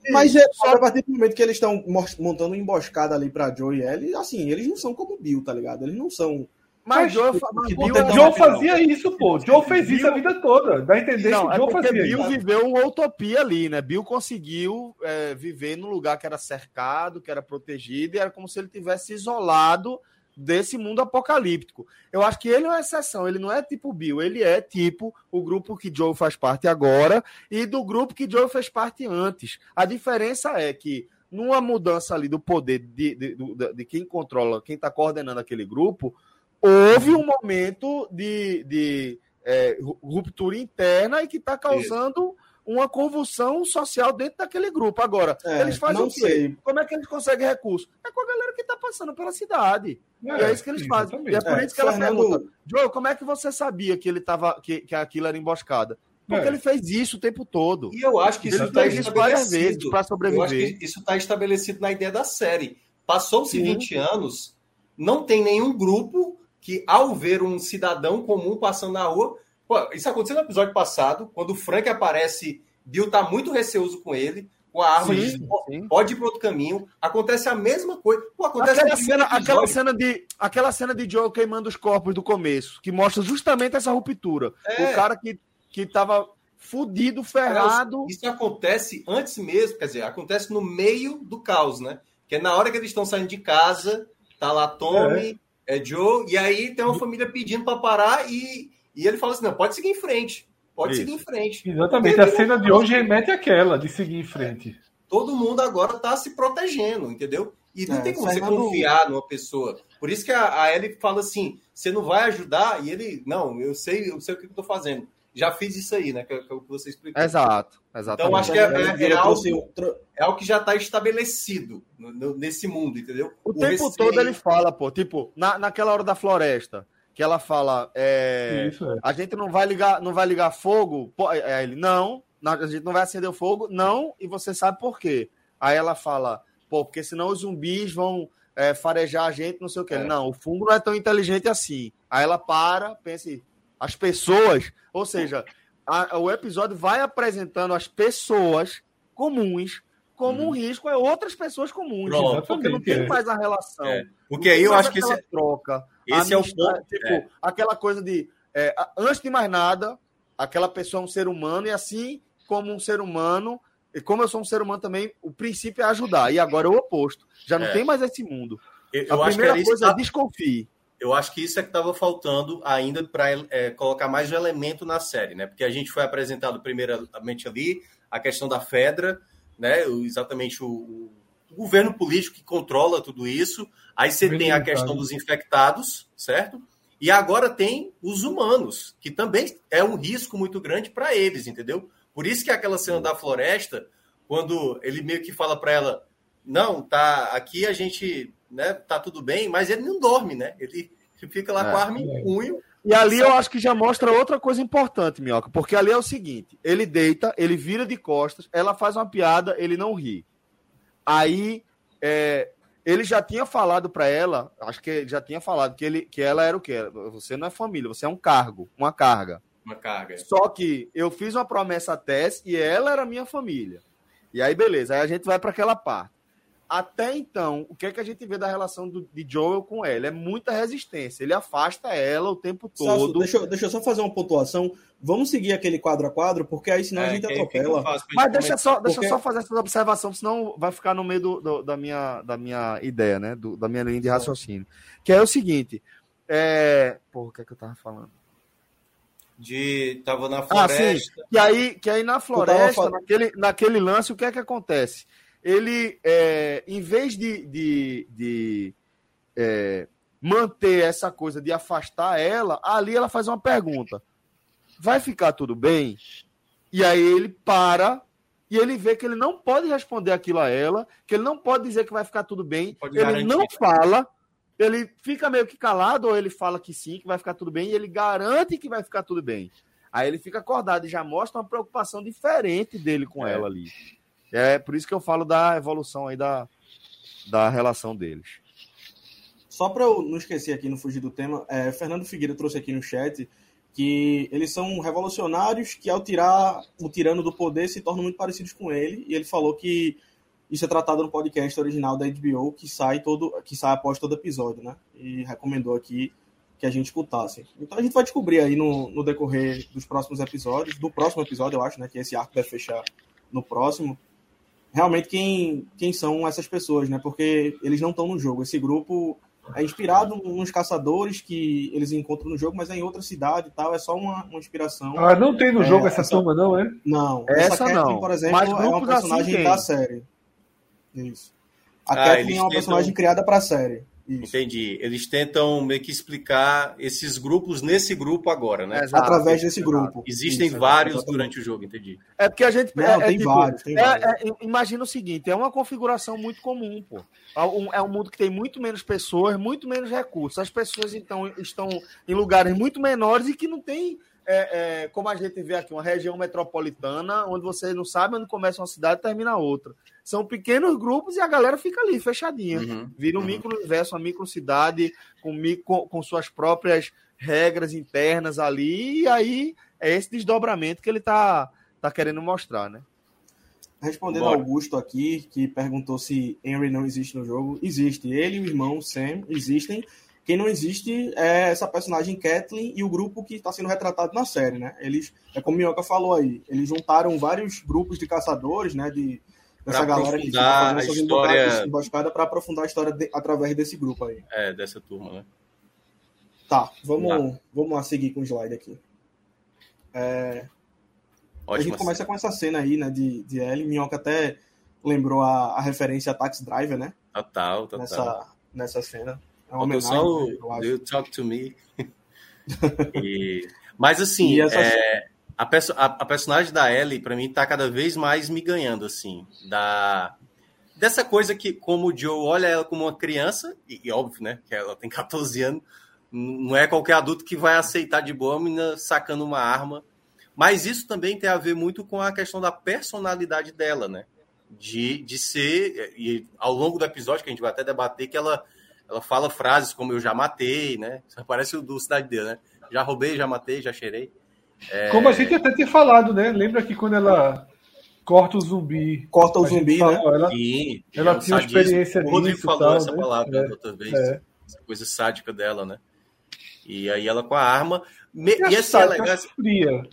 Mas é só a partir do momento que eles estão montando uma emboscada ali pra Joe e Ellie, assim, eles não são como Bill, tá ligado? Eles não são mas, Joe, mas Bill, Joe fazia isso, pô. Joe fez Bill... isso a vida toda. Dá a entender não, que é Joe fazia Bill isso. viveu uma utopia ali, né? Bill conseguiu é, viver num lugar que era cercado, que era protegido, e era como se ele tivesse isolado desse mundo apocalíptico. Eu acho que ele é uma exceção, ele não é tipo Bill, ele é tipo o grupo que Joe faz parte agora e do grupo que Joe fez parte antes. A diferença é que numa mudança ali do poder de, de, de, de quem controla, quem está coordenando aquele grupo, houve um momento de, de é, ruptura interna e que está causando uma convulsão social dentro daquele grupo. Agora, é, eles fazem o quê? Sei. Como é que eles conseguem recurso? É com a galera que está passando pela cidade. É, e é isso que eles fazem. E é por é, isso que ela Fernando... pergunta, Joe, como é que você sabia que ele tava, que, que aquilo era emboscada? Porque é. ele fez isso o tempo todo. E eu acho que isso está estabelecido para sobreviver. isso está estabelecido na ideia da série. Passou-se 20 anos, não tem nenhum grupo que, ao ver um cidadão comum passando na rua. Pô, isso aconteceu no episódio passado, quando o Frank aparece, Bill tá muito receoso com ele, com a arma, sim, diz, sim. pode ir para outro caminho. Acontece a mesma coisa. Pô, acontece aquela, cena, aquela, cena de, aquela cena de Joe queimando os corpos do começo, que mostra justamente essa ruptura. É. O cara que, que tava fudido, ferrado. Isso acontece antes mesmo, quer dizer, acontece no meio do caos, né? Que é na hora que eles estão saindo de casa, tá lá Tommy, é é Joe, e aí tem uma família pedindo para parar e, e ele fala assim: não, pode seguir em frente. Pode Isso. seguir em frente. Exatamente. a cena de hoje remete àquela de seguir em frente. Todo mundo agora está se protegendo, entendeu? E não é, tem como você confiar numa pessoa. Por isso que a, a Ellie fala assim: você não vai ajudar? E ele, não, eu sei, eu sei o que eu estou fazendo já fiz isso aí, né? Que, é, que é o que você explicou. Exato, exatamente. Então acho que é, é, é algo, é algo que já está estabelecido nesse mundo, entendeu? O, o tempo receio... todo ele fala, pô, tipo, na, naquela hora da floresta, que ela fala, é, isso, é. a gente não vai ligar, não vai ligar fogo. Pô, aí ele, não, a gente não vai acender o fogo, não, e você sabe por quê. Aí ela fala, pô, porque senão os zumbis vão é, farejar a gente, não sei o quê. É. Não, o fungo não é tão inteligente assim. Aí ela para, pensa, As pessoas, ou seja, a, o episódio vai apresentando as pessoas comuns como hum. um risco é outras pessoas comuns. Pronto, porque não tem é. mais a relação. É. Porque aí eu acho que esse troca. Esse é o ponto. Tipo, é. aquela coisa de é, antes de mais nada, aquela pessoa é um ser humano e assim como um ser humano e como eu sou um ser humano também, o princípio é ajudar. E agora é o oposto. Já não é. tem mais esse mundo. Eu, eu a primeira coisa é desconfie. Eu acho que isso é que estava faltando ainda para é, colocar mais um elemento na série, né? Porque a gente foi apresentado primeiramente ali a questão da Fedra, né? Exatamente o, o governo político que controla tudo isso. Aí você tem a questão dos infectados, certo? E agora tem os humanos, que também é um risco muito grande para eles, entendeu? Por isso que aquela cena da floresta, quando ele meio que fala para ela, não, tá, aqui a gente, né, tá tudo bem, mas ele não dorme, né? Ele fica lá é, com a arma em punho. E ali eu acho que já mostra outra coisa importante, Minhoca, porque ali é o seguinte: ele deita, ele vira de costas, ela faz uma piada, ele não ri. Aí é, ele já tinha falado para ela, acho que ele já tinha falado que, ele, que ela era o quê? Você não é família, você é um cargo, uma carga. Uma carga. Só que eu fiz uma promessa a Tess e ela era minha família. E aí, beleza. Aí a gente vai para aquela parte. Até então, o que é que a gente vê da relação do, de Joel com ela? É muita resistência. Ele afasta ela o tempo todo. deixa, eu, deixa eu só fazer uma pontuação. Vamos seguir aquele quadro a quadro, porque aí senão é, a gente atropela. Mas deixa, só, deixa porque... só fazer essa observação, senão vai ficar no meio do, do, da, minha, da minha ideia, né? Do, da minha linha de raciocínio. Que é o seguinte. É... Porra, o que é que eu tava falando? de tava na floresta. Ah, sim. E aí, que aí na floresta, naquele, naquele lance, o que é que acontece? Ele, é, em vez de, de, de é, manter essa coisa de afastar ela, ali ela faz uma pergunta: vai ficar tudo bem? E aí ele para e ele vê que ele não pode responder aquilo a ela, que ele não pode dizer que vai ficar tudo bem, ele garantir. não fala ele fica meio que calado, ou ele fala que sim, que vai ficar tudo bem, e ele garante que vai ficar tudo bem. Aí ele fica acordado e já mostra uma preocupação diferente dele com é. ela ali. É por isso que eu falo da evolução aí da, da relação deles. Só para eu não esquecer aqui, não fugir do tema, é, Fernando Figueiredo trouxe aqui no chat que eles são revolucionários que, ao tirar o tirano do poder, se tornam muito parecidos com ele. E ele falou que isso é tratado no podcast original da HBO que sai todo, que sai após todo episódio, né? E recomendou aqui que a gente escutasse. Então a gente vai descobrir aí no, no decorrer dos próximos episódios, do próximo episódio, eu acho, né? Que esse arco deve fechar no próximo. Realmente quem, quem são essas pessoas, né? Porque eles não estão no jogo. Esse grupo é inspirado nos caçadores que eles encontram no jogo, mas é em outra cidade e tal. É só uma, uma inspiração. Ah, não tem no é, jogo essa, essa turma, não, é? Não. Essa, essa não. por exemplo, é uma personagem assim da série. Isso. A ah, Kathleen é uma personagem criada para a série. Isso. Entendi. Eles tentam meio que explicar esses grupos nesse grupo agora, né? Exato, Através desse grupo. Existem Isso, vários exatamente. durante o jogo, entendi. É porque a gente. Não, é, tem, é, tipo, vários, tem é, vários. É, imagina o seguinte: é uma configuração muito comum, pô. É um mundo que tem muito menos pessoas, muito menos recursos. As pessoas, então, estão em lugares muito menores e que não tem é, é, como a gente vê aqui, uma região metropolitana, onde você não sabe onde começa uma cidade e termina outra. São pequenos grupos e a galera fica ali, fechadinha. Uhum, Vira um uhum. micro-universo, uma micro-cidade com, micro, com suas próprias regras internas ali, e aí é esse desdobramento que ele tá, tá querendo mostrar, né? Respondendo ao Augusto aqui, que perguntou se Henry não existe no jogo, existe. Ele e o irmão Sam existem, quem não existe é essa personagem Kathleen e o grupo que está sendo retratado na série, né? Eles, é como o Minhoca falou aí, eles juntaram vários grupos de caçadores, né? De, dessa galera que fica a história... emboscada para aprofundar a história de, através desse grupo aí. É, dessa turma, né? Tá, vamos, vamos lá seguir com o slide aqui. É, a gente começa com essa cena aí, né, de, de Ellie. Minhoca até lembrou a, a referência a Taxi Driver, né? Total, total. Nessa, nessa cena. É uma só o You Talk to Me. e, mas assim, essa... é, a, perso a, a, personagem da Ellie, para mim, tá cada vez mais me ganhando, assim. Da, dessa coisa que, como o Joe olha ela como uma criança, e, e óbvio, né, que ela tem 14 anos, não é qualquer adulto que vai aceitar de boa a menina sacando uma arma. Mas isso também tem a ver muito com a questão da personalidade dela, né? De, de ser, e ao longo do episódio, que a gente vai até debater, que ela ela fala frases como eu já matei, né? Parece o do Cidade Deus, né? já roubei, já matei, já cheirei. É... Como a gente até tinha falado, né? Lembra que quando ela corta o zumbi. Corta o zumbi, né? ela, Sim, ela é tinha sadismo. experiência o Rodrigo falou tal, essa né? palavra é, outra vez. É. Essa coisa sádica dela, né? E aí ela com a arma. Me... E, e essa é legal. Fria.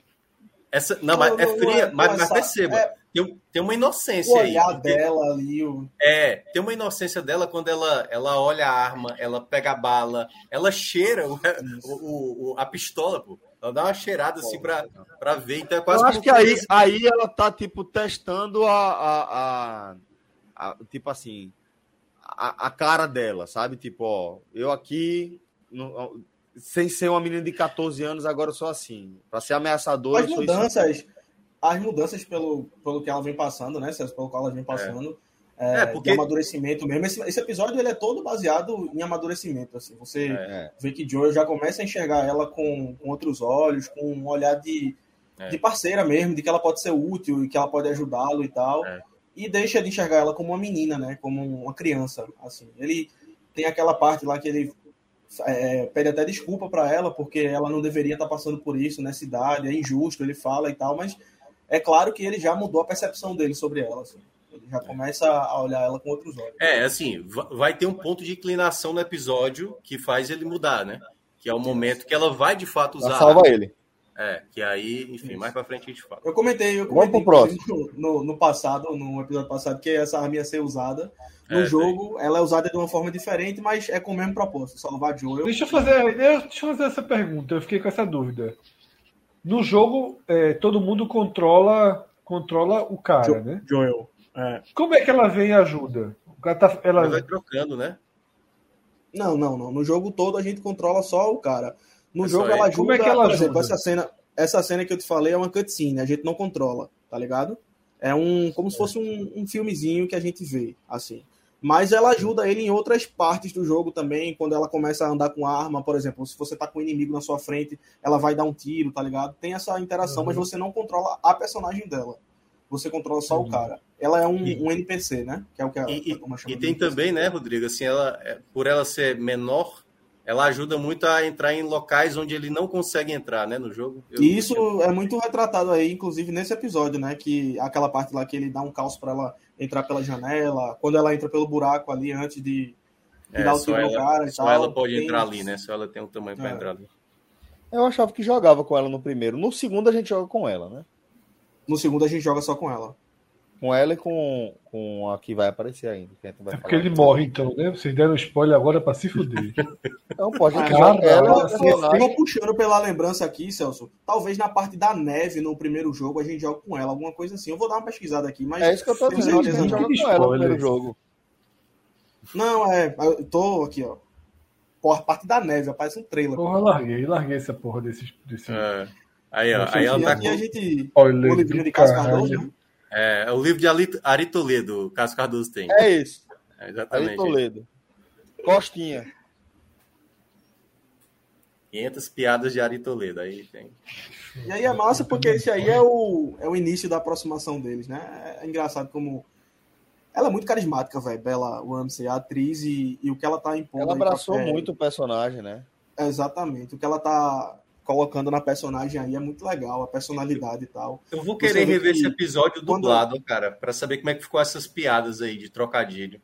Essa, não, mas é fria, mas, mas perceba. É, tem, tem uma inocência o olhar aí. dela ali. O... É, tem uma inocência dela quando ela, ela olha a arma, ela pega a bala, ela cheira o, o, o a pistola, pô. Ela dá uma cheirada assim pra, pra ver. Então é quase Eu acho que aí, aí ela tá, tipo, testando a. a, a, a tipo assim. A, a, cara dela, sabe? Tipo, ó, eu aqui. No, sem ser uma menina de 14 anos, agora eu sou assim. Pra ser ameaçadora. As mudanças, as mudanças pelo, pelo que ela vem passando, né? Pelo qual ela vem passando. É é, é, porque... de amadurecimento mesmo. Esse, esse, episódio ele é todo baseado em amadurecimento. Assim. Você é. vê que Joel já começa a enxergar ela com, com outros olhos, com um olhar de, é. de parceira mesmo, de que ela pode ser útil e que ela pode ajudá-lo e tal. É. E deixa de enxergar ela como uma menina, né? Como uma criança. Assim. Ele tem aquela parte lá que ele é, pede até desculpa para ela, porque ela não deveria estar passando por isso nessa idade, é injusto, ele fala e tal, mas é claro que ele já mudou a percepção dele sobre ela. Assim. Ele já começa a olhar ela com outros olhos. É, assim, vai ter um ponto de inclinação no episódio que faz ele mudar, né? Que é o momento que ela vai de fato usar. Ela salva ele. É, que aí, enfim, Isso. mais pra frente a gente fala. Eu comentei, eu comentei no, no, no, passado, no episódio passado, que essa arma ia ser usada. No é, jogo, ela é usada de uma forma diferente, mas é com o mesmo propósito, salvar Joel. Deixa eu fazer, deixa eu fazer essa pergunta, eu fiquei com essa dúvida. No jogo, é, todo mundo controla controla o cara, jo né? Joel. É. Como é que ela vem e ajuda? O cara tá, ela... ela vai trocando, né? Não, não, não. No jogo todo a gente controla só o cara. No é jogo ela ajuda. Como é que ela por exemplo, essa cena, essa cena que eu te falei é uma cutscene, a gente não controla, tá ligado? É um como se fosse um, um filmezinho que a gente vê, assim. Mas ela ajuda ele em outras partes do jogo também, quando ela começa a andar com arma, por exemplo, se você tá com um inimigo na sua frente, ela vai dar um tiro, tá ligado? Tem essa interação, uhum. mas você não controla a personagem dela você controla só uhum. o cara. Ela é um, e, um, NPC, né? Que é o que ela, e, e tem também, né, Rodrigo? Assim, ela, é, por ela ser menor, ela ajuda muito a entrar em locais onde ele não consegue entrar, né, no jogo. Eu, e isso eu... é muito retratado aí, inclusive nesse episódio, né? Que aquela parte lá que ele dá um caos para ela entrar pela janela, quando ela entra pelo buraco ali antes de, de é, dar o tiro no cara. Só tal, ela pode tem... entrar ali, né? Só ela tem um tamanho para é. entrar ali. Eu achava que jogava com ela no primeiro. No segundo a gente joga com ela, né? No segundo a gente joga só com ela. Com ela e com, com a que vai aparecer ainda. Que é porque ele morre, então, né? Vocês deram spoiler agora pra se fuder. Não, pode ah, ela, ela, eu vou puxando pela lembrança aqui, Celso. Talvez na parte da neve no primeiro jogo a gente joga com ela, alguma coisa assim. Eu vou dar uma pesquisada aqui, mas. É isso que eu tô dizendo. A gente joga com ela no primeiro jogo. Não, é. Eu tô aqui, ó. Porra, parte da neve, parece um trailer. Porra, eu larguei, larguei essa porra desse. desse... É. Aí, ó, aí ela tá com... a gente... Olha, o livrinho de Cássio Cardoso, né? É, é, o livro de Ari Toledo, o Cássio Cardoso tem. É isso. É exatamente. Ari Toledo. Costinha. 500 piadas de Ari Toledo, aí tem. E aí é massa porque esse aí é o, é o início da aproximação deles, né? É engraçado como... Ela é muito carismática, velho, Bela Ramsey, a atriz, e, e o que ela tá impondo... Ela abraçou muito o personagem, né? Exatamente. O que ela tá colocando na personagem aí é muito legal, a personalidade e tal. Eu vou querer rever que... esse episódio dublado, quando... cara, para saber como é que ficou essas piadas aí de trocadilho.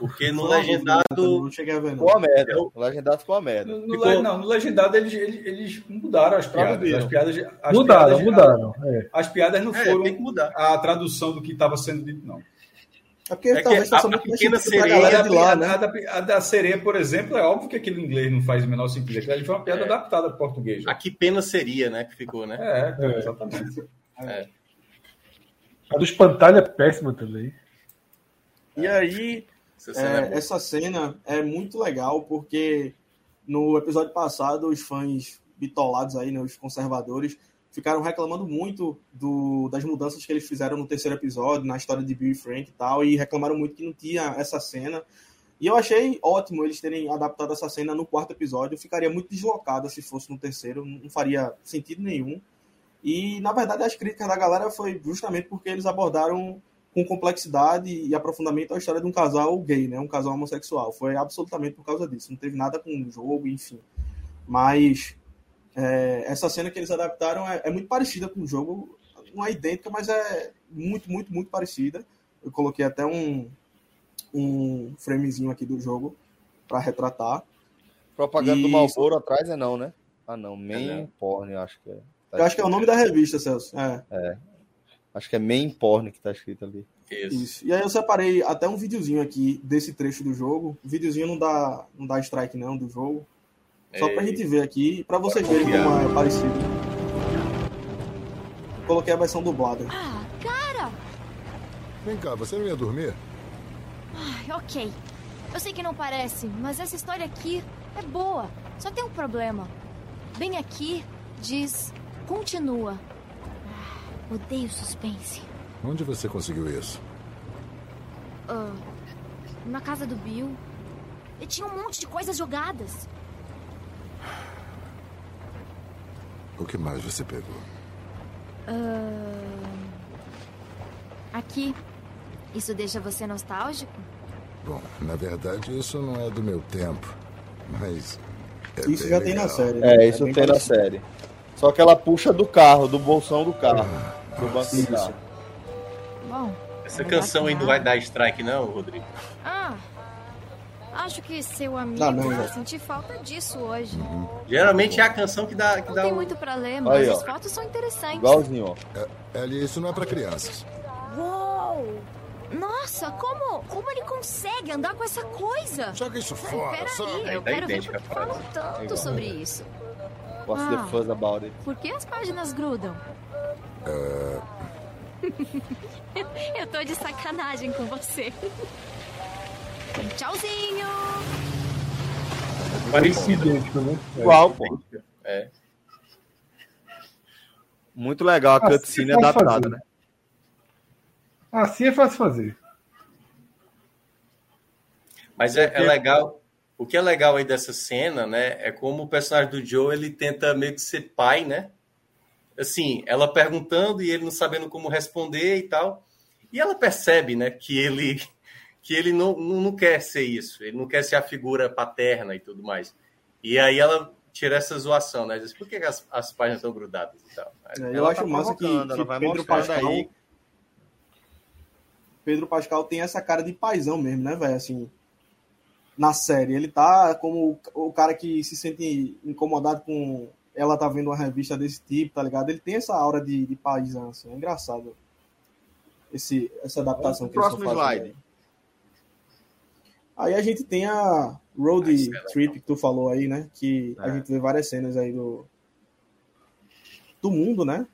Porque no legendado. Não cheguei a ver, não. Ficou a merda. Eu... No legendado ficou a merda. No, no ficou... Não, no legendado eles, eles, eles mudaram as piadas. As piadas as mudaram, piadas, mudaram. É. As piadas não é, foram a tradução do que estava sendo dito, não. É porque é talvez faça muito pequena sereia de lá, né? A da, a da, sereia, por exemplo, é óbvio que aquele inglês não faz o menor sentido. Aquilo foi uma piada é. adaptada para português. A que pena seria, né? Que ficou, né? É, é. exatamente. É. A do espantalho é péssima também. E aí, essa cena, é, essa cena é muito legal, porque no episódio passado, os fãs bitolados aí, né, os conservadores, ficaram reclamando muito do, das mudanças que eles fizeram no terceiro episódio, na história de Bill e Frank e tal, e reclamaram muito que não tinha essa cena. E eu achei ótimo eles terem adaptado essa cena no quarto episódio. Eu ficaria muito deslocada se fosse no terceiro, não faria sentido nenhum. E, na verdade, as críticas da galera foi justamente porque eles abordaram com complexidade e aprofundamento a história de um casal gay, né? Um casal homossexual. Foi absolutamente por causa disso. Não teve nada com o jogo, enfim. Mas É, essa cena que eles adaptaram é, é, muito parecida com o jogo, não é idêntica, mas é muito, muito, muito parecida. Eu coloquei até um, um framezinho aqui do jogo para retratar. Propaganda e... do Malboro atrás é não, né? Ah, não, Main é, Porn, eu acho que é. Tá eu acho que é o nome da revista, Celso. É. é. Acho que é Main Porn que tá escrito ali. Isso. Isso. E aí eu separei até um videozinho aqui desse trecho do jogo. O videozinho não dá, não dá strike não do jogo. Só pra gente ver aqui, pra vocês verem como é parecido. Coloquei a versão dublada. Ah, cara! Vem cá, você não ia dormir? Ai, ok. Eu sei que não parece, mas essa história aqui é boa. Só tem um problema. Bem aqui diz continua. Ah, odeio suspense. Onde você conseguiu isso? Uh, na casa do Bill. E tinha um monte de coisas jogadas. O que mais você pegou? Uh... Aqui. Isso deixa você nostálgico? Bom, na verdade, isso não é do meu tempo. Mas. É isso já legal. tem na série. Né? É, isso é tem parecido. na série. Só que ela puxa do carro, do bolsão do carro. Ah, do banco do carro. Bom. Essa canção aí não vai dar strike, não, Rodrigo? Ah, Acho que seu amigo não, não, vai sentir falta disso hoje. Uhum. Geralmente é a canção que dá. Que não dá tem muito pra ler, mas Aí, as fotos são interessantes. Igualzinho, ó. É, Ellie, isso não é pra crianças. Uou! Nossa, como, como ele consegue andar com essa coisa? Joga isso fora. Peraí, só... eu é quero ver porque falam tanto é sobre isso. What's ah, the fuzz about it? Por que as páginas grudam? Uh... eu tô de sacanagem com você. Tchauzinho! Parecido, né? Igual, pô. É. Muito legal a assim cutscene assim adaptada, né? Assim é fácil fazer. Mas é, é, legal. O que é legal aí dessa cena, né? É como o personagem do Joe ele tenta meio que ser pai, né? Assim, ela perguntando e ele não sabendo como responder e tal. E ela percebe, né, que ele que ele não, não, não, quer ser isso, ele não quer ser a figura paterna e tudo mais. E aí ela tira essa zoação, né? Diz, por que as, as páginas estão grudadas e tal? É, eu acho tá massa que, que Pedro Pascal, aí. Pedro Pascal tem essa cara de paizão mesmo, né, velho? Assim, na série. Ele tá como o cara que se sente incomodado com ela tá vendo uma revista desse tipo, tá ligado? Ele tem essa aura de, de paizão, assim. É engraçado. Esse, essa adaptação que próximo eles slide. Aí a gente tem a Road ah, é Trip que tu falou aí, né? Que é. a gente vê várias cenas aí do, do mundo, né?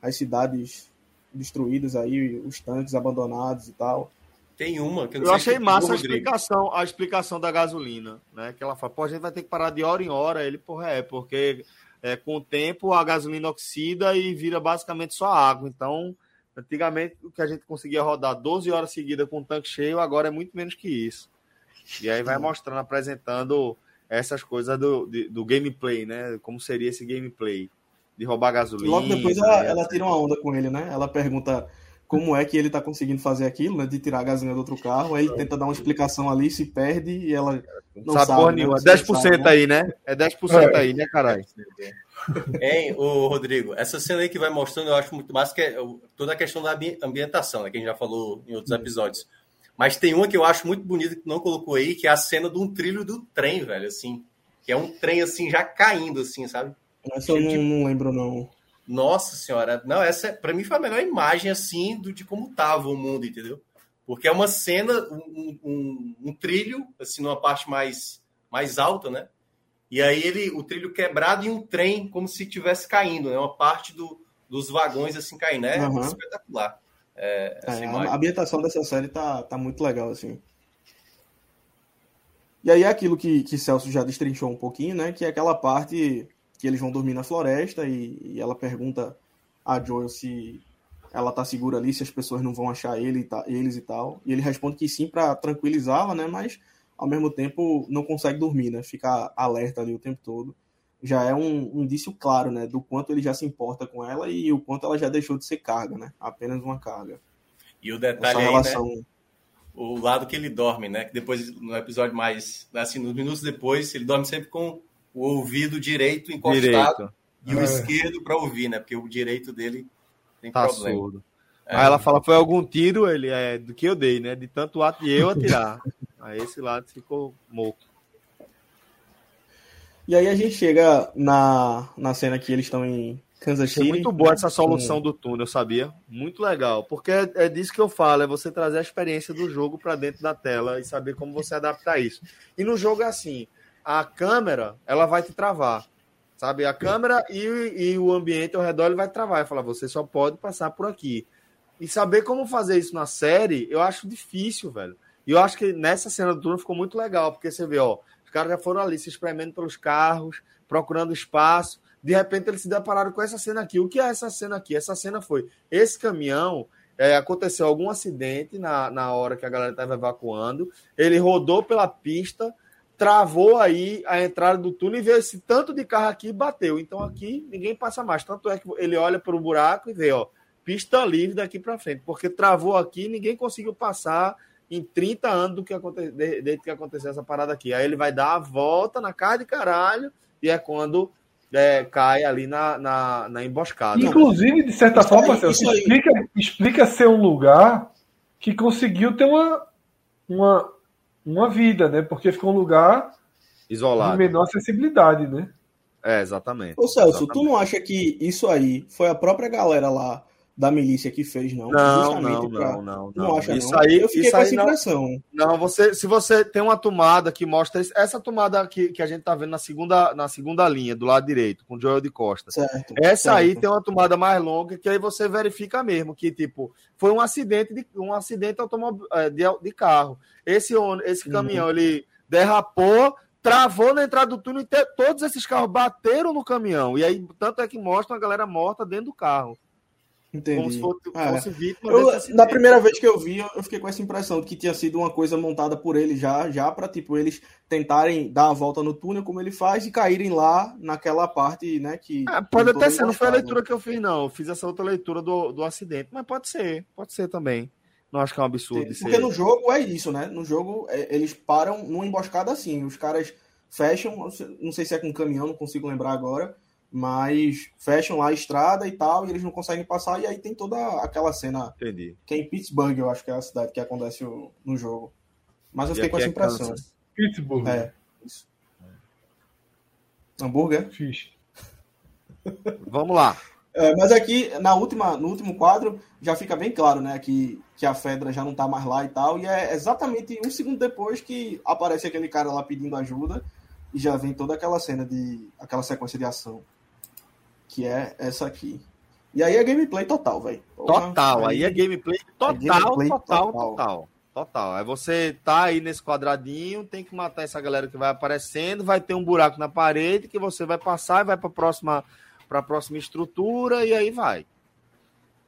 As cidades destruídas aí, os tanques abandonados e tal. Tem uma que eu, eu achei massa a explicação, a explicação da gasolina, né? Que ela fala, pô, a gente vai ter que parar de hora em hora. Ele, porra, é, porque é, com o tempo a gasolina oxida e vira basicamente só água. Então, antigamente o que a gente conseguia rodar 12 horas seguidas com o tanque cheio, agora é muito menos que isso. E aí vai mostrando, apresentando essas coisas do, do, do gameplay, né? Como seria esse gameplay de roubar gasolina. Logo depois ela, ela tira uma onda com ele, né? Ela pergunta como é que ele tá conseguindo fazer aquilo, né? De tirar a gasolina do outro carro. Aí ele tenta dar uma explicação ali, se perde e ela não sabe. sabe porra né? nenhuma. 10% sabe, né? aí, né? É 10% é. aí, né, caralho? Hein, o Rodrigo, essa cena aí que vai mostrando, eu acho muito massa, que é toda a questão da ambientação, né? Que a gente já falou em outros episódios. Mas tem uma que eu acho muito bonita que não colocou aí, que é a cena de um trilho do trem, velho, assim. Que é um trem, assim, já caindo, assim, sabe? Essa eu não, tipo... não lembro, não. Nossa senhora. Não, essa, para mim, foi a melhor imagem, assim, do, de como tava o mundo, entendeu? Porque é uma cena, um, um, um trilho, assim, numa parte mais, mais alta, né? E aí ele, o trilho quebrado e um trem como se estivesse caindo, né? Uma parte do, dos vagões assim caindo, é uhum. espetacular. É, é, a ambientação dessa série tá, tá muito legal, assim. E aí é aquilo que, que Celso já destrinchou um pouquinho, né? Que é aquela parte que eles vão dormir na floresta e, e ela pergunta a Joel se ela tá segura ali, se as pessoas não vão achar ele e ta, eles e tal. E ele responde que sim para tranquilizá-la, né? Mas ao mesmo tempo não consegue dormir, né? Fica alerta ali o tempo todo. Já é um, um indício claro, né? Do quanto ele já se importa com ela e o quanto ela já deixou de ser carga, né? Apenas uma carga. E o detalhe aí, relação... né? O lado que ele dorme, né? Que depois, no episódio mais, assim, nos minutos depois, ele dorme sempre com o ouvido direito encostado. Direito. e o é. esquerdo para ouvir, né? Porque o direito dele tem tá problema. Surdo. É. Aí ela fala, foi algum tiro, ele é do que eu dei, né? De tanto ato de eu atirar. aí esse lado ficou moco. E aí a gente chega na, na cena que eles estão em Kansas City. É muito boa essa solução do túnel, sabia? Muito legal. Porque é, disso que eu falo, é você trazer a experiência do jogo para dentro da tela e saber como você adaptar isso. E no jogo é assim, a câmera, ela vai te travar. Sabe? A câmera e, e o ambiente ao redor ele vai travar. Vai falar, você só pode passar por aqui. E saber como fazer isso na série, eu acho difícil, velho. E eu acho que nessa cena do túnel ficou muito legal, porque você vê, ó, caras já foram ali se espremendo pelos carros, procurando espaço. De repente eles se depararam com essa cena aqui. O que é essa cena aqui? Essa cena foi esse caminhão. É, aconteceu algum acidente na, na hora que a galera estava evacuando. Ele rodou pela pista, travou aí a entrada do túnel e veio esse tanto de carro aqui e bateu. Então aqui ninguém passa mais. Tanto é que ele olha para o buraco e vê, ó, pista livre daqui para frente, porque travou aqui, ninguém conseguiu passar em 30 anos do que aconte... desde que aconteceu essa parada aqui. Aí ele vai dar a volta na cara de caralho e é quando é, cai ali na, na, na, emboscada. Inclusive, de certa isso forma, aí, explica, explica ser um lugar que conseguiu ter uma, uma, uma vida, né? Porque ficou um lugar isolado. de menor acessibilidade, né? É, exatamente. Ô Celso, exatamente. tu não acha que isso aí foi a própria galera lá da milícia que fez, não. Não, não, pra... não, não, não. acha, isso não? aí, eu fiquei isso com essa impressão. Não, não, você, se você tem uma tomada que mostra essa tomada que, que a gente tá vendo na segunda, na segunda linha, do lado direito, com o Joel de Costa. Certo, essa certo. aí tem uma tomada mais longa que aí você verifica mesmo que tipo foi um acidente de um acidente automobil, é, de, de carro. Esse esse uhum. caminhão uhum. ele derrapou travou na entrada do túnel e todos esses carros bateram no caminhão. E aí, tanto é que mostra a galera morta dentro do carro. Entendi. Como se fosse, é. fosse vítima eu, Na primeira vez que eu vi, eu fiquei com essa impressão de que tinha sido uma coisa montada por ele já, já para tipo eles tentarem dar a volta no túnel como ele faz e caírem lá naquela parte, né, que ah, pode até ser, não foi a leitura que eu fiz não, eu fiz essa outra leitura do, do acidente, mas pode ser, pode ser também. Não acho que é um absurdo Porque ser. no jogo é isso, né? No jogo é, eles param numa emboscada assim, os caras fecham, não sei se é com caminhão, não consigo lembrar agora mas fecham lá a estrada e tal, e eles não conseguem passar, e aí tem toda aquela cena Entendi. que é em Pittsburgh, eu acho que é a cidade que acontece no jogo. Mas eu fiquei com essa é impressão. Kansas. Pittsburgh. É, isso. Hambúrguer? Fish. Vamos lá. É, mas aqui, na última, no último quadro, já fica bem claro, né, que, que a Fedra já não tá mais lá e tal, e é exatamente um segundo depois que aparece aquele cara lá pedindo ajuda, e já vem toda aquela cena de, aquela sequência de ação que é essa aqui. E aí é gameplay total, velho. Total, aí, aí, é gameplay total, é gameplay total, total, total, total. Aí você tá aí nesse quadradinho, tem que matar essa galera que vai aparecendo, vai ter um buraco na parede que você vai passar e vai para próxima para a próxima estrutura e aí vai.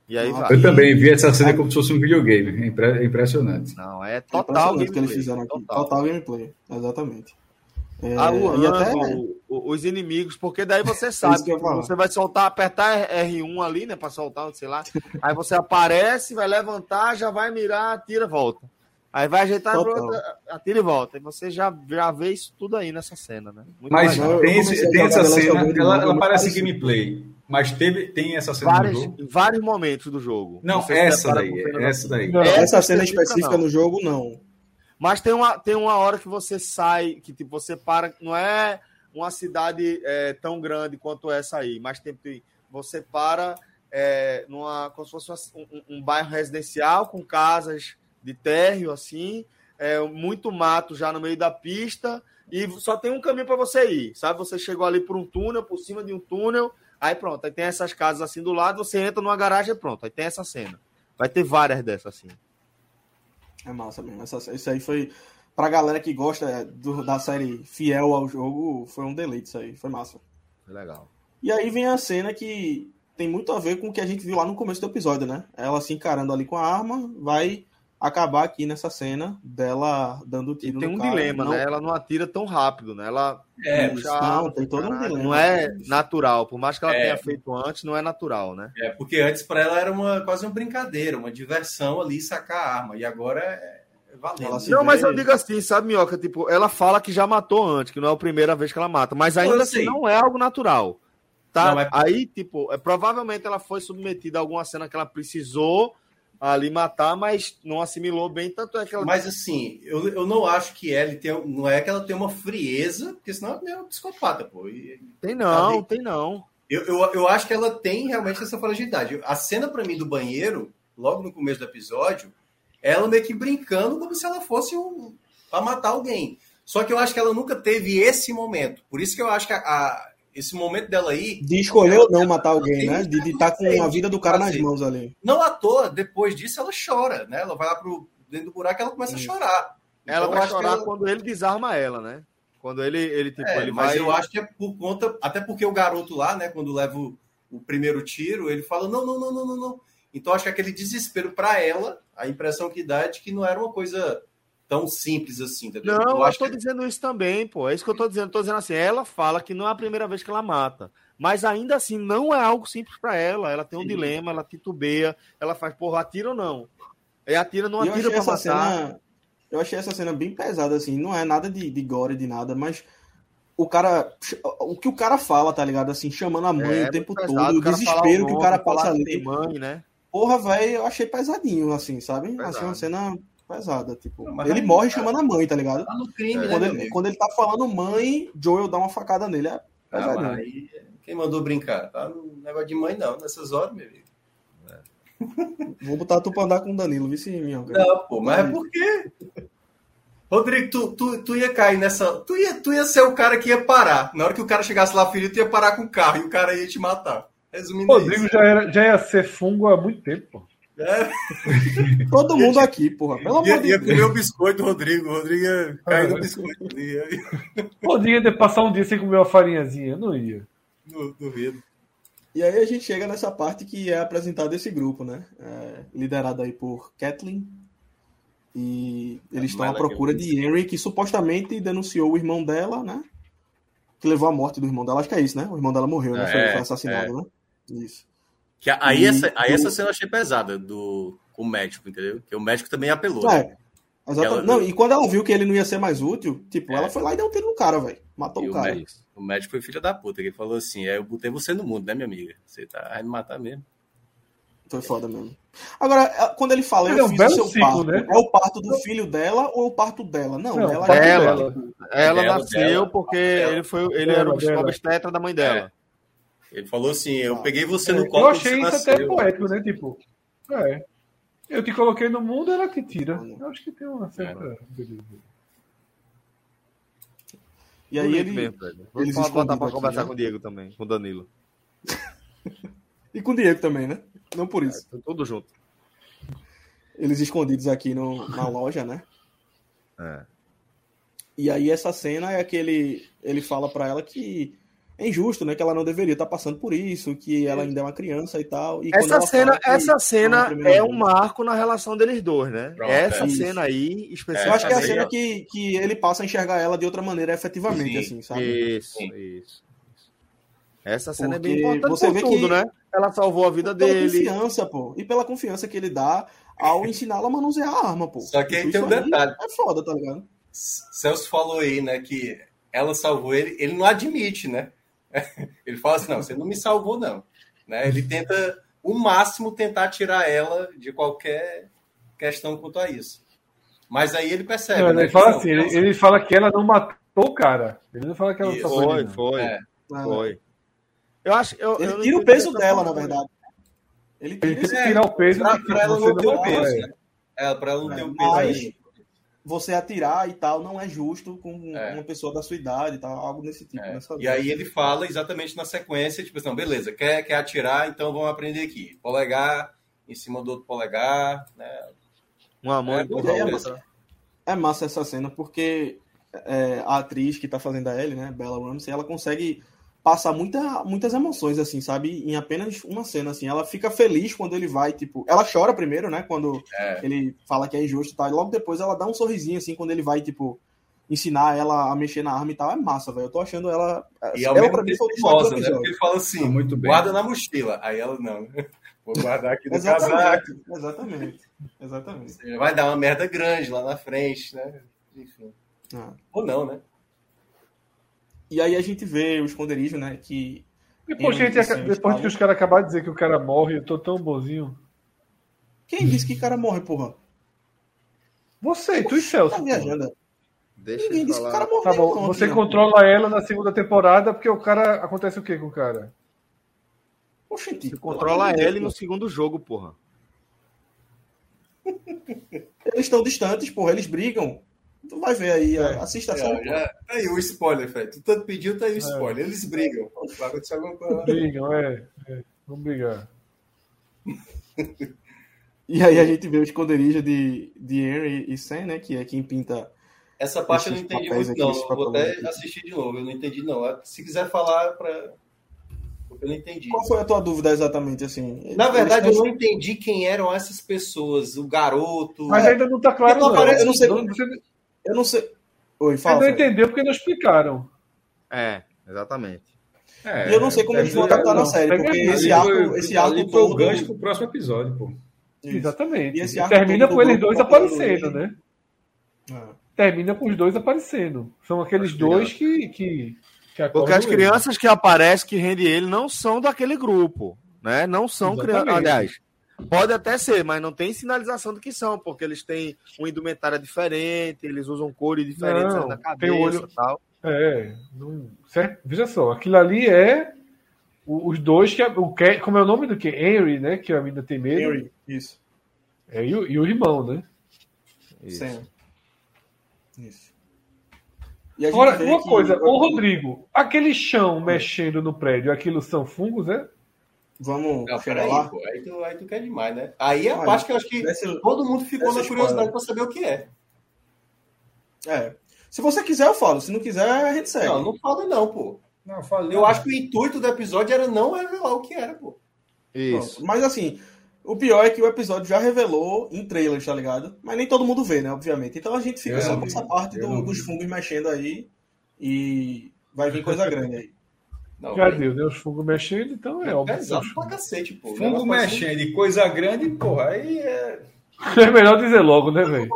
E aí vai. Eu também vi essa cena como se fosse um videogame, é impressionante. Não, é total gameplay. que eles fizeram aqui. Total. total gameplay, exatamente. É, ah, o, e até o, os inimigos, porque daí você sabe que você vai soltar, apertar R1 ali, né, para soltar, sei lá. Aí você aparece, vai levantar, já vai mirar, atira, volta. Aí vai ajeitar, atira e volta. E você já, já vê isso tudo aí nessa cena, né? Muito mas tem, esse, tem essa cena, ela, ela parece gameplay. Mas teve, tem essa cena vários, no jogo? Em vários momentos do jogo. Não, não essa daí. Essa daí. Não, essa cena específica no jogo, não. Mas tem uma, tem uma hora que você sai, que tipo, você para. Não é uma cidade é, tão grande quanto essa aí, mas tem, você para é, numa, como se fosse um, um, bairro residencial com casas de térreo, assim, é, muito mato já no meio da pista, e só tem um caminho para você ir, sabe? Você chegou ali por um túnel, por cima de um túnel, aí pronto, aí tem essas casas assim do lado, você entra numa garagem e pronto, aí tem essa cena. Vai ter várias dessas assim. É massa mesmo. Essa, isso aí foi. Pra galera que gosta do, da série fiel ao jogo, foi um deleite isso aí. Foi massa. Foi legal. E aí vem a cena que tem muito a ver com o que a gente viu lá no começo do episódio, né? Ela se encarando ali com a arma, vai acabar aqui nessa cena dela dando tiro e tem um cara. dilema, não... né? Ela não atira tão rápido, né? Ela é, não, tem todo um dilema. Não é natural, por mais que ela é. tenha feito antes, não é natural, né? É, porque antes para ela era uma quase uma brincadeira, uma diversão ali sacar a arma, e agora é Valendo. Não, mas eu digo assim, sabe, Minhoca? Tipo, ela fala que já matou antes, que não é a primeira vez que ela mata, mas ainda assim não é algo natural. Tá, não, é... Aí, tipo, é, provavelmente ela foi submetida a alguma cena que ela precisou ali matar, mas não assimilou bem, tanto é que ela... Mas assim, eu, eu não acho que ela tem, não é que ela tem uma frieza, porque senão ela é uma psicopata, pô. E, tem não, tem não. Eu, eu, eu acho que ela tem realmente essa fragilidade. A cena para mim do banheiro, logo no começo do episódio, ela meio que brincando como se ela fosse um para matar alguém. Só que eu acho que ela nunca teve esse momento. Por isso que eu acho que a, a esse momento dela aí. De escolher ou não matar alguém, né? De estar tá com a vida do cara nas mãos ali. Não à toa, depois disso ela chora, né? Ela vai lá pro dentro do buraco e ela começa Isso. a chorar. Ela então, vai chorar ela... quando ele desarma ela, né? Quando ele, ele tipo, é, ele mas vai... eu acho que é por conta. Até porque o garoto lá, né, quando leva o, o primeiro tiro, ele fala: não, não, não, não, não, não. Então acho que aquele desespero para ela, a impressão que dá é de que não era uma coisa tão simples assim. Entendeu? Não, eu, eu tô que... dizendo isso também, pô. É isso que eu tô dizendo. tô dizendo assim, ela fala que não é a primeira vez que ela mata. Mas ainda assim, não é algo simples para ela. Ela tem um Sim. dilema, ela titubeia, ela faz, porra, atira ou não? E atira, não atira pra matar. Cena, eu achei essa cena bem pesada, assim. Não é nada de, de gore, de nada, mas o cara. O que o cara fala, tá ligado? Assim, chamando a mãe é, o tempo pesado, todo, o desespero o que o cara passa ali. Mãe, né? Porra, velho, eu achei pesadinho, assim, sabe? Pesado. Achei uma cena pesada. Tipo, não, ele morre chamando a mãe, tá ligado? Tá no crime, quando, né, ele, quando ele tá falando mãe, Joel dá uma facada nele. É pesadinho. Ah, aí, quem mandou brincar? Tá no negócio de mãe, não, nessas horas, meu amigo. É. Vou botar tu pra andar com o Danilo, viu, sim, Não, pô, mas é por quê? Rodrigo, tu, tu, tu ia cair nessa. Tu ia, tu ia ser o cara que ia parar. Na hora que o cara chegasse lá ferido, tu ia parar com o carro e o cara ia te matar. Resumindo Rodrigo já, era, já ia ser fungo há muito tempo, pô. É. Todo mundo aqui, porra. Pelo amor de Deus. Ia comer o biscoito, Rodrigo. Rodrigo ia cair no biscoito. Rodrigo ia passar um dia sem comer uma farinhazinha. Não ia. Duvido. E aí a gente chega nessa parte que é apresentado esse grupo, né? É, liderado aí por Kathleen, e eles estão à procura de Henry, que supostamente denunciou o irmão dela, né? Que levou à morte do irmão dela. Acho que é isso, né? O irmão dela morreu, né? É, foi, foi, assassinado, é. né? Isso. Que aí, e, essa, aí essa cena eu achei pesada do com o médico, entendeu? Que o médico também apelou. É. Né? Exatamente. Ela... Não, e quando ela viu que ele não ia ser mais útil, tipo, é. ela foi lá e deu um tiro no cara, velho. Matou e o cara. O médico, o médico foi filho da puta, que ele falou assim: é, eu botei você no mundo, né, minha amiga? Você tá vai me matar mesmo. Foi foda mesmo. Agora, é, quando ele fala, ele eu é um fiz o seu ciclo, parto, né? é o parto do filho dela ou o parto dela? Não, não ela, ela, ela nasceu dela, porque ele foi ele era o obstetra da mãe dela. É. Ele falou assim: eu peguei você no colo. Eu achei isso nasceu. até poético, né? Tipo, é. Eu te coloquei no mundo, ela que tira. Eu acho que tem uma certa. É. E aí ele. Mesmo, Vou botar pra conversar né? com o Diego também, com o Danilo. e com o Diego também, né? Não por isso. É, tudo junto. Eles escondidos aqui no, na loja, né? É. E aí essa cena é que ele, ele fala para ela que é injusto, né? Que ela não deveria estar passando por isso, que ela ainda é uma criança e tal. E essa cena, essa cena é um marco na relação deles dois, né? Pronto, essa é cena aí, especialmente. Eu acho que é a cena que, que ele passa a enxergar ela de outra maneira efetivamente, Sim. assim, sabe? Isso, Sim. isso. Essa cena Porque é bem importante você vê tudo, que né? Ela salvou a vida pela dele. Pela confiança, pô. E pela confiança que ele dá ao ensiná-la a manusear a arma, pô. Só que aí tem um detalhe. É foda, tá ligado? Celso falou aí, né, que ela salvou ele. Ele não admite, né? Ele fala assim, não, você não me salvou, não. Né? Ele tenta, o máximo, tentar tirar ela de qualquer questão quanto a isso. Mas aí ele percebe. Não, né, ele, fala assim, ele, ele, fala que ela não matou o cara. Ele não fala que ela isso. salvou Foi, foi. É. Foi. Eu acho, eu, ele eu tira o peso dela, na verdade. Ele, tira, ele tirar o peso pra, pra ela não ter o peso. É, pra ela não é, ter o peso. Você atirar e tal não é justo com é. uma pessoa da sua idade e tal, algo desse tipo. É. E aí ele fala exatamente na sequência, tipo assim, beleza, quer, quer atirar, então vamos aprender aqui. Polegar em cima do outro polegar, né? Uma mão é, é, massa, é massa essa cena, porque é, a atriz que tá fazendo a Ellie, né, Bella Ramsey, ela consegue passar muita, muitas emoções, assim, sabe? Em apenas uma cena, assim. Ela fica feliz quando ele vai, tipo... Ela chora primeiro, né? Quando é. ele fala que é injusto e tal. E logo depois ela dá um sorrisinho, assim, quando ele vai, tipo... Ensinar ela a mexer na arma e tal. É massa, velho. Eu tô achando ela... E ao ela, mesmo tempo famosa, né? Porque ele fala assim, muito bem. guarda na mochila. Aí ela, não... Vou guardar aqui no exatamente, casaco. Exatamente. Exatamente. Vai dar uma merda grande lá na frente, né? Enfim. Ah. Ou não, né? E aí a gente vê o esconderijo, né? Que Depois, que, gente, depois que os caras acabaram de dizer que o cara morre, eu tô tão bonzinho. Quem disse que o cara morre, porra? Você, tu e Celso. Tá viajando. Deixa Ninguém disse que o cara morre. Tá bom, não, você não. controla ela na segunda temporada, porque o cara. Acontece o que com o cara? Oxente, você controla ela no segundo jogo, porra. Eles estão distantes, porra, eles brigam. Tu vai ver aí, é. assista a série. Já, tá aí o spoiler, Fred. Tu tanto pediu, tá aí o é. spoiler. É. Eles brigam. Vai acontecer alguma coisa. Brigam, é. é. Vamos brigar. e aí a gente vê o esconderijo de, de Henry e Sam, né? Que é quem pinta. Essa parte eu não entendi muito, não. Vou até aqui. assistir de novo. Eu não entendi, não. Se quiser falar para eu não entendi. Qual foi a tua dúvida exatamente, assim? Na verdade, eu não entendi quem eram essas pessoas, o garoto. Mas ainda não está claro, não. não. Eu não sei. Não, você... Eu não sei. Oi, fala. Você não entendeu porque não explicaram. É, exatamente. É, e eu não sei como eles vão adaptar na série, porque esse arco, esse arco foi o gancho pro próximo episódio, pô. Exatamente. E esse arco termina com eles dois aparecendo, né? É. Termina com os dois aparecendo. São aqueles dois que, que, que Porque as crianças ele. que aparecem que rende ele não são daquele grupo, né? Não são crianças. Aliás, Pode até ser, mas não tem sinalização do que são, porque eles têm uma indumentária diferente, eles usam cores diferentes não, na cabeça tem olho... tal. É, não... certo? veja só, aquilo ali é os dois que o que como é o nome do que Henry, né? Que a menina tem medo. Henry, isso. É, e, o, e o irmão, né? Isso. Sim. Isso. Agora, uma coisa, o Rodrigo, aquele chão mexendo no prédio, aquilo são fungos, é? Vamos não, chegar lá? Pô, aí, tu, aí tu quer demais, né? Aí é a parte que eu acho que todo mundo ficou na curiosidade para saber o que é. É. Se você quiser, eu falo. Se não quiser, a gente segue. Não, não fala não, pô. Não, eu, eu acho que o intuito do episódio era não revelar o que era, pô. Isso. Pronto. Mas assim, o pior é que o episódio já revelou em trailers, tá ligado? Mas nem todo mundo vê, né? Obviamente. Então a gente fica eu só com essa parte do, dos fungos mexendo aí. E vai vir coisa grande aí. Não, Já deu, né? Os fungos mexendo, então é, é óbvio. Pesado pra cacete, pô. Fungo mexendo e coisa grande, porra, aí é. É melhor dizer logo, né, velho?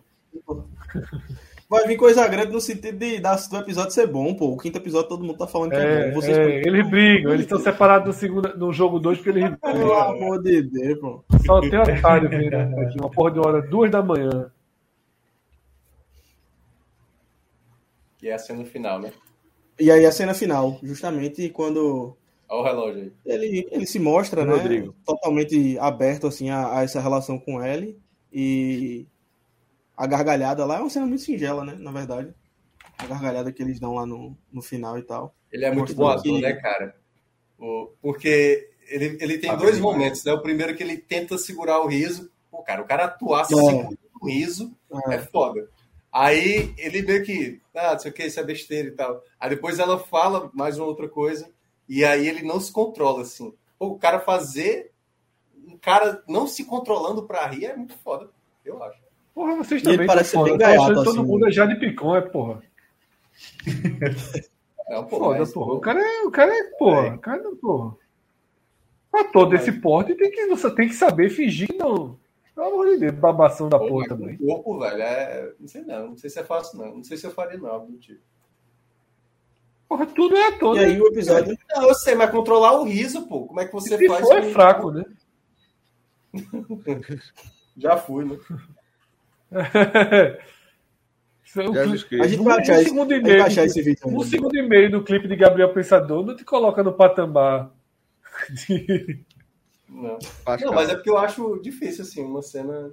Vai vir coisa grande no sentido de, do episódio ser bom, pô. O quinto episódio todo mundo tá falando que é, é bom. Vocês é, eles brigam, eles estão separados no, segundo, no jogo 2 porque eles brigam. Pelo amor de Deus, pô. Só tem otário vendo aqui, uma porra de hora, duas da manhã. E é a cena final, né? E aí a cena final, justamente quando. Olha o relógio aí. Ele, ele se mostra, né? Rodrigo. Totalmente aberto assim, a, a, essa relação com ele. E a gargalhada lá é uma cena muito singela, né? Na verdade. A gargalhada que eles dão lá no, no final e tal. Ele é muito bom que... né, cara? Porque ele, ele tem ah, dois momentos, né? O primeiro que ele tenta segurar o riso. Pô, cara, o cara atuar é. segurando o riso é. é foda. Aí ele meio que, ah, não sei o que, isso é besteira e tal. Aí depois ela fala mais uma outra coisa, e aí ele não se controla, assim. Pô, o cara fazer, um cara não se controlando pra rir é muito foda, eu acho. Porra, vocês também. Ele parece foda. bem gaiato, assim. todo mundo é já de picão, é porra. É, porra, foda, mas, porra. O cara é, o cara é, porra. É. O cara é, porra. Pra todo esse porte, tem que, você tem que saber fingir que não pelo amor de Deus, babação da Pô, porra também. O corpo, velho, é. Não sei não. Não sei se é fácil, não. Não sei se eu faria, não, do tipo. Porra, tudo é todo. E aí o episódio. Não, eu sei, mas controlar o riso, pô. Como é que você se faz? For, é fraco, né? Já fui, né? a gente vai achar, um segundo e meio, achar esse vídeo. Um segundo e meio do clipe de Gabriel Pensador não te coloca no patamar de, não. não, mas é porque eu acho difícil, assim, uma cena.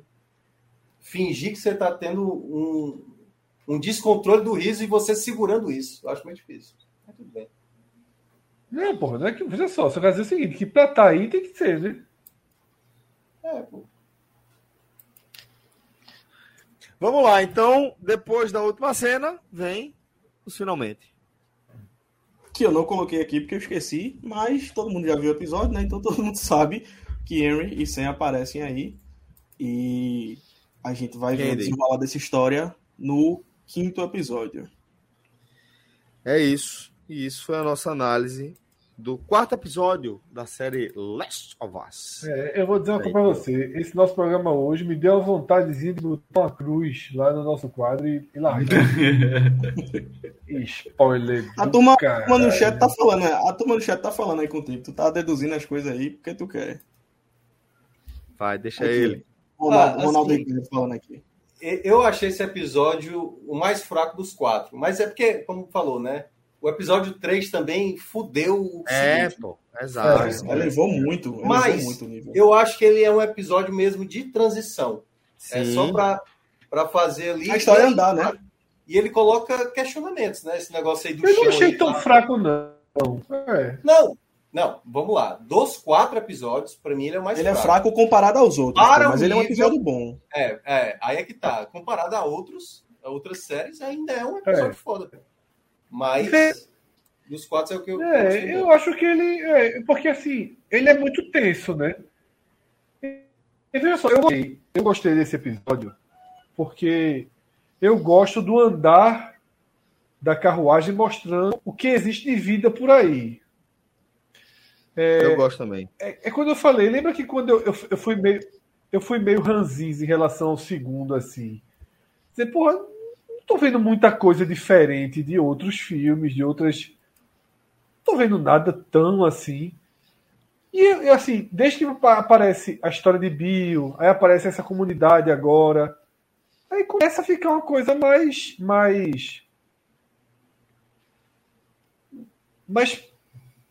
Fingir que você está tendo um, um descontrole do riso e você segurando isso. Eu acho muito difícil. Mas tudo bem. Não, porra, não é que. Veja só, você vai dizer o seguinte: que pra tá aí tem que ser, né? É, pô. Vamos lá, então, depois da última cena, vem os finalmente que eu não coloquei aqui porque eu esqueci, mas todo mundo já viu o episódio, né? Então todo mundo sabe que Henry e Sam aparecem aí. E a gente vai ver o desenrolar dessa história no quinto episódio. É isso. E isso foi a nossa análise do quarto episódio da série Last of Us. É, eu vou dizer uma coisa pra você. Esse nosso programa hoje me deu a vontadezinha de botar uma cruz lá no nosso quadro e, e largar. Spoiler. A turma, a turma no chat tá falando, né? A turma no chat tá falando aí contigo. Tu tá deduzindo as coisas aí porque tu quer. Vai, deixa aqui. ele. Ronaldo, ah, Ronaldo assim, falando aqui. Eu achei esse episódio o mais fraco dos quatro. Mas é porque, como falou, né? O episódio 3 também fudeu o É, seguinte. pô, exato. É, elevou muito. Elevou Mas muito eu acho que ele é um episódio mesmo de transição. Sim. É só para fazer ali. A história andar, né? E ele coloca questionamentos, né? Esse negócio aí do Eu não achei tão tá... fraco, não. É. Não, não, vamos lá. Dos quatro episódios, para mim ele é o mais ele fraco. Ele é fraco comparado aos outros, Para mas ele é um episódio bom. É, é, aí é que tá. Comparado a outros, a outras séries, ainda é um episódio é. foda, cara. Mas é. dos quatro é o que eu. É, eu acho que ele. É, porque assim, ele é muito tenso, né? E veja só, eu gostei, eu gostei desse episódio porque eu gosto do andar da carruagem mostrando o que existe de vida por aí. É, eu gosto também. É, é, quando eu falei, lembra que quando eu, eu, eu fui meio eu fui meio ranzinza em relação ao segundo, assim. Dizer, porra, tô vendo muita coisa diferente de outros filmes, de outras. Tô vendo nada tão assim. E assim, desde que aparece a história de Bill, aí aparece essa comunidade agora, aí começa a ficar uma coisa mais. mais. mais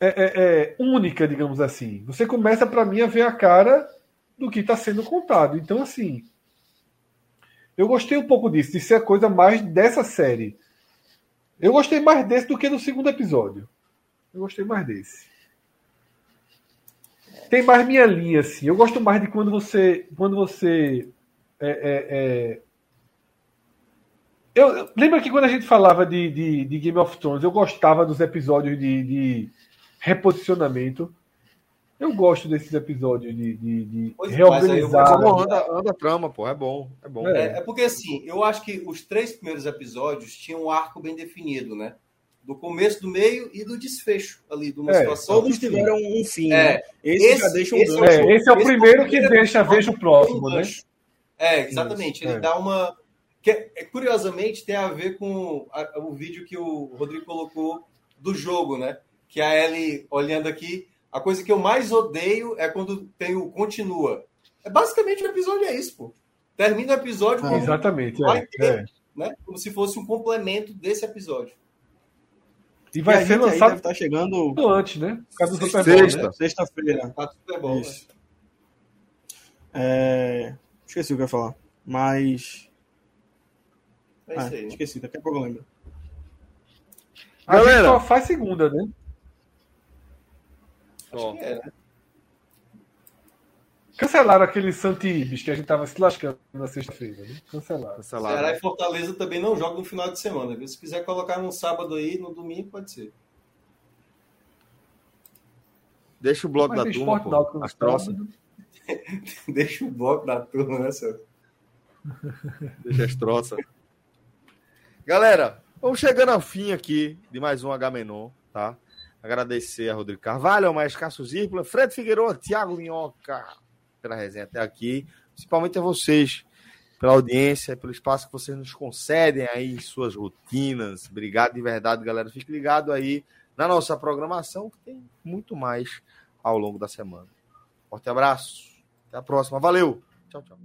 é, é, é, única, digamos assim. Você começa, para mim, a ver a cara do que está sendo contado. Então, assim, eu gostei um pouco disso, de ser a coisa mais dessa série. Eu gostei mais desse do que do segundo episódio. Eu gostei mais desse. Tem mais minha linha, assim. Eu gosto mais de quando você. Quando você. É, é, é... Eu, lembra que quando a gente falava de, de, de, Game of Thrones, eu gostava dos episódios de, de reposicionamento. Eu gosto desses episódios de, de, de reorganizar. Vou... Anda, anda a trama, pô. É bom. É bom. É, é, porque assim, eu acho que os três primeiros episódios tinham um arco bem definido, né? Do começo, do meio e do desfecho ali, de uma é, situação. Todos tiveram um fim, é, né? Esse, esse, já deixa um esse, gancho. É, esse é o esse primeiro é que deixa, veja o próximo, né? É, exatamente. Isso, ele é. dá uma. Que, é, curiosamente, tem a ver com a, o vídeo que o Rodrigo colocou do jogo, né? Que a Ellie, olhando aqui, a coisa que eu mais odeio é quando tem o continua. É basicamente o episódio é isso, pô. Termina o episódio ah, exatamente, é, ter, é. Né? Como se fosse um complemento desse episódio. E vai e ser lançado tá chegando antes, né? Por causa do Super Bowl, Sexta. Né? Sexta-feira. Tá Super Bowl, Isso. Né? É... Esqueci o que eu ia falar. Mas. É ah, aí, esqueci, daqui a pouco eu lembro. A Galera, gente só faz segunda, né? Acho que é, né? Cancelaram aquele Santibes que a gente tava se lascando na sexta-feira, né? Cancelaram. Cancelaram. Ceará e Fortaleza também não jogam no final de semana. Viu? Se quiser colocar no sábado aí, no domingo, pode ser. Deixa o bloco Mas da turma, pô. As troças. Deixa o bloco da turma, né, senhor? Deixa as troças. Galera, vamos chegando ao fim aqui de mais um H Menon, tá? Agradecer a Rodrigo Carvalho, ao Maestro Cássio Zirpla, Fred Figueiredo, Thiago Minhoca, pela resenha até aqui. Principalmente a vocês, pela audiência, pelo espaço que vocês nos concedem aí em suas rotinas. Obrigado de verdade, galera. Fique ligado aí na nossa programação, que tem muito mais ao longo da semana. Forte abraço. Até a próxima. Valeu. Tchau, tchau.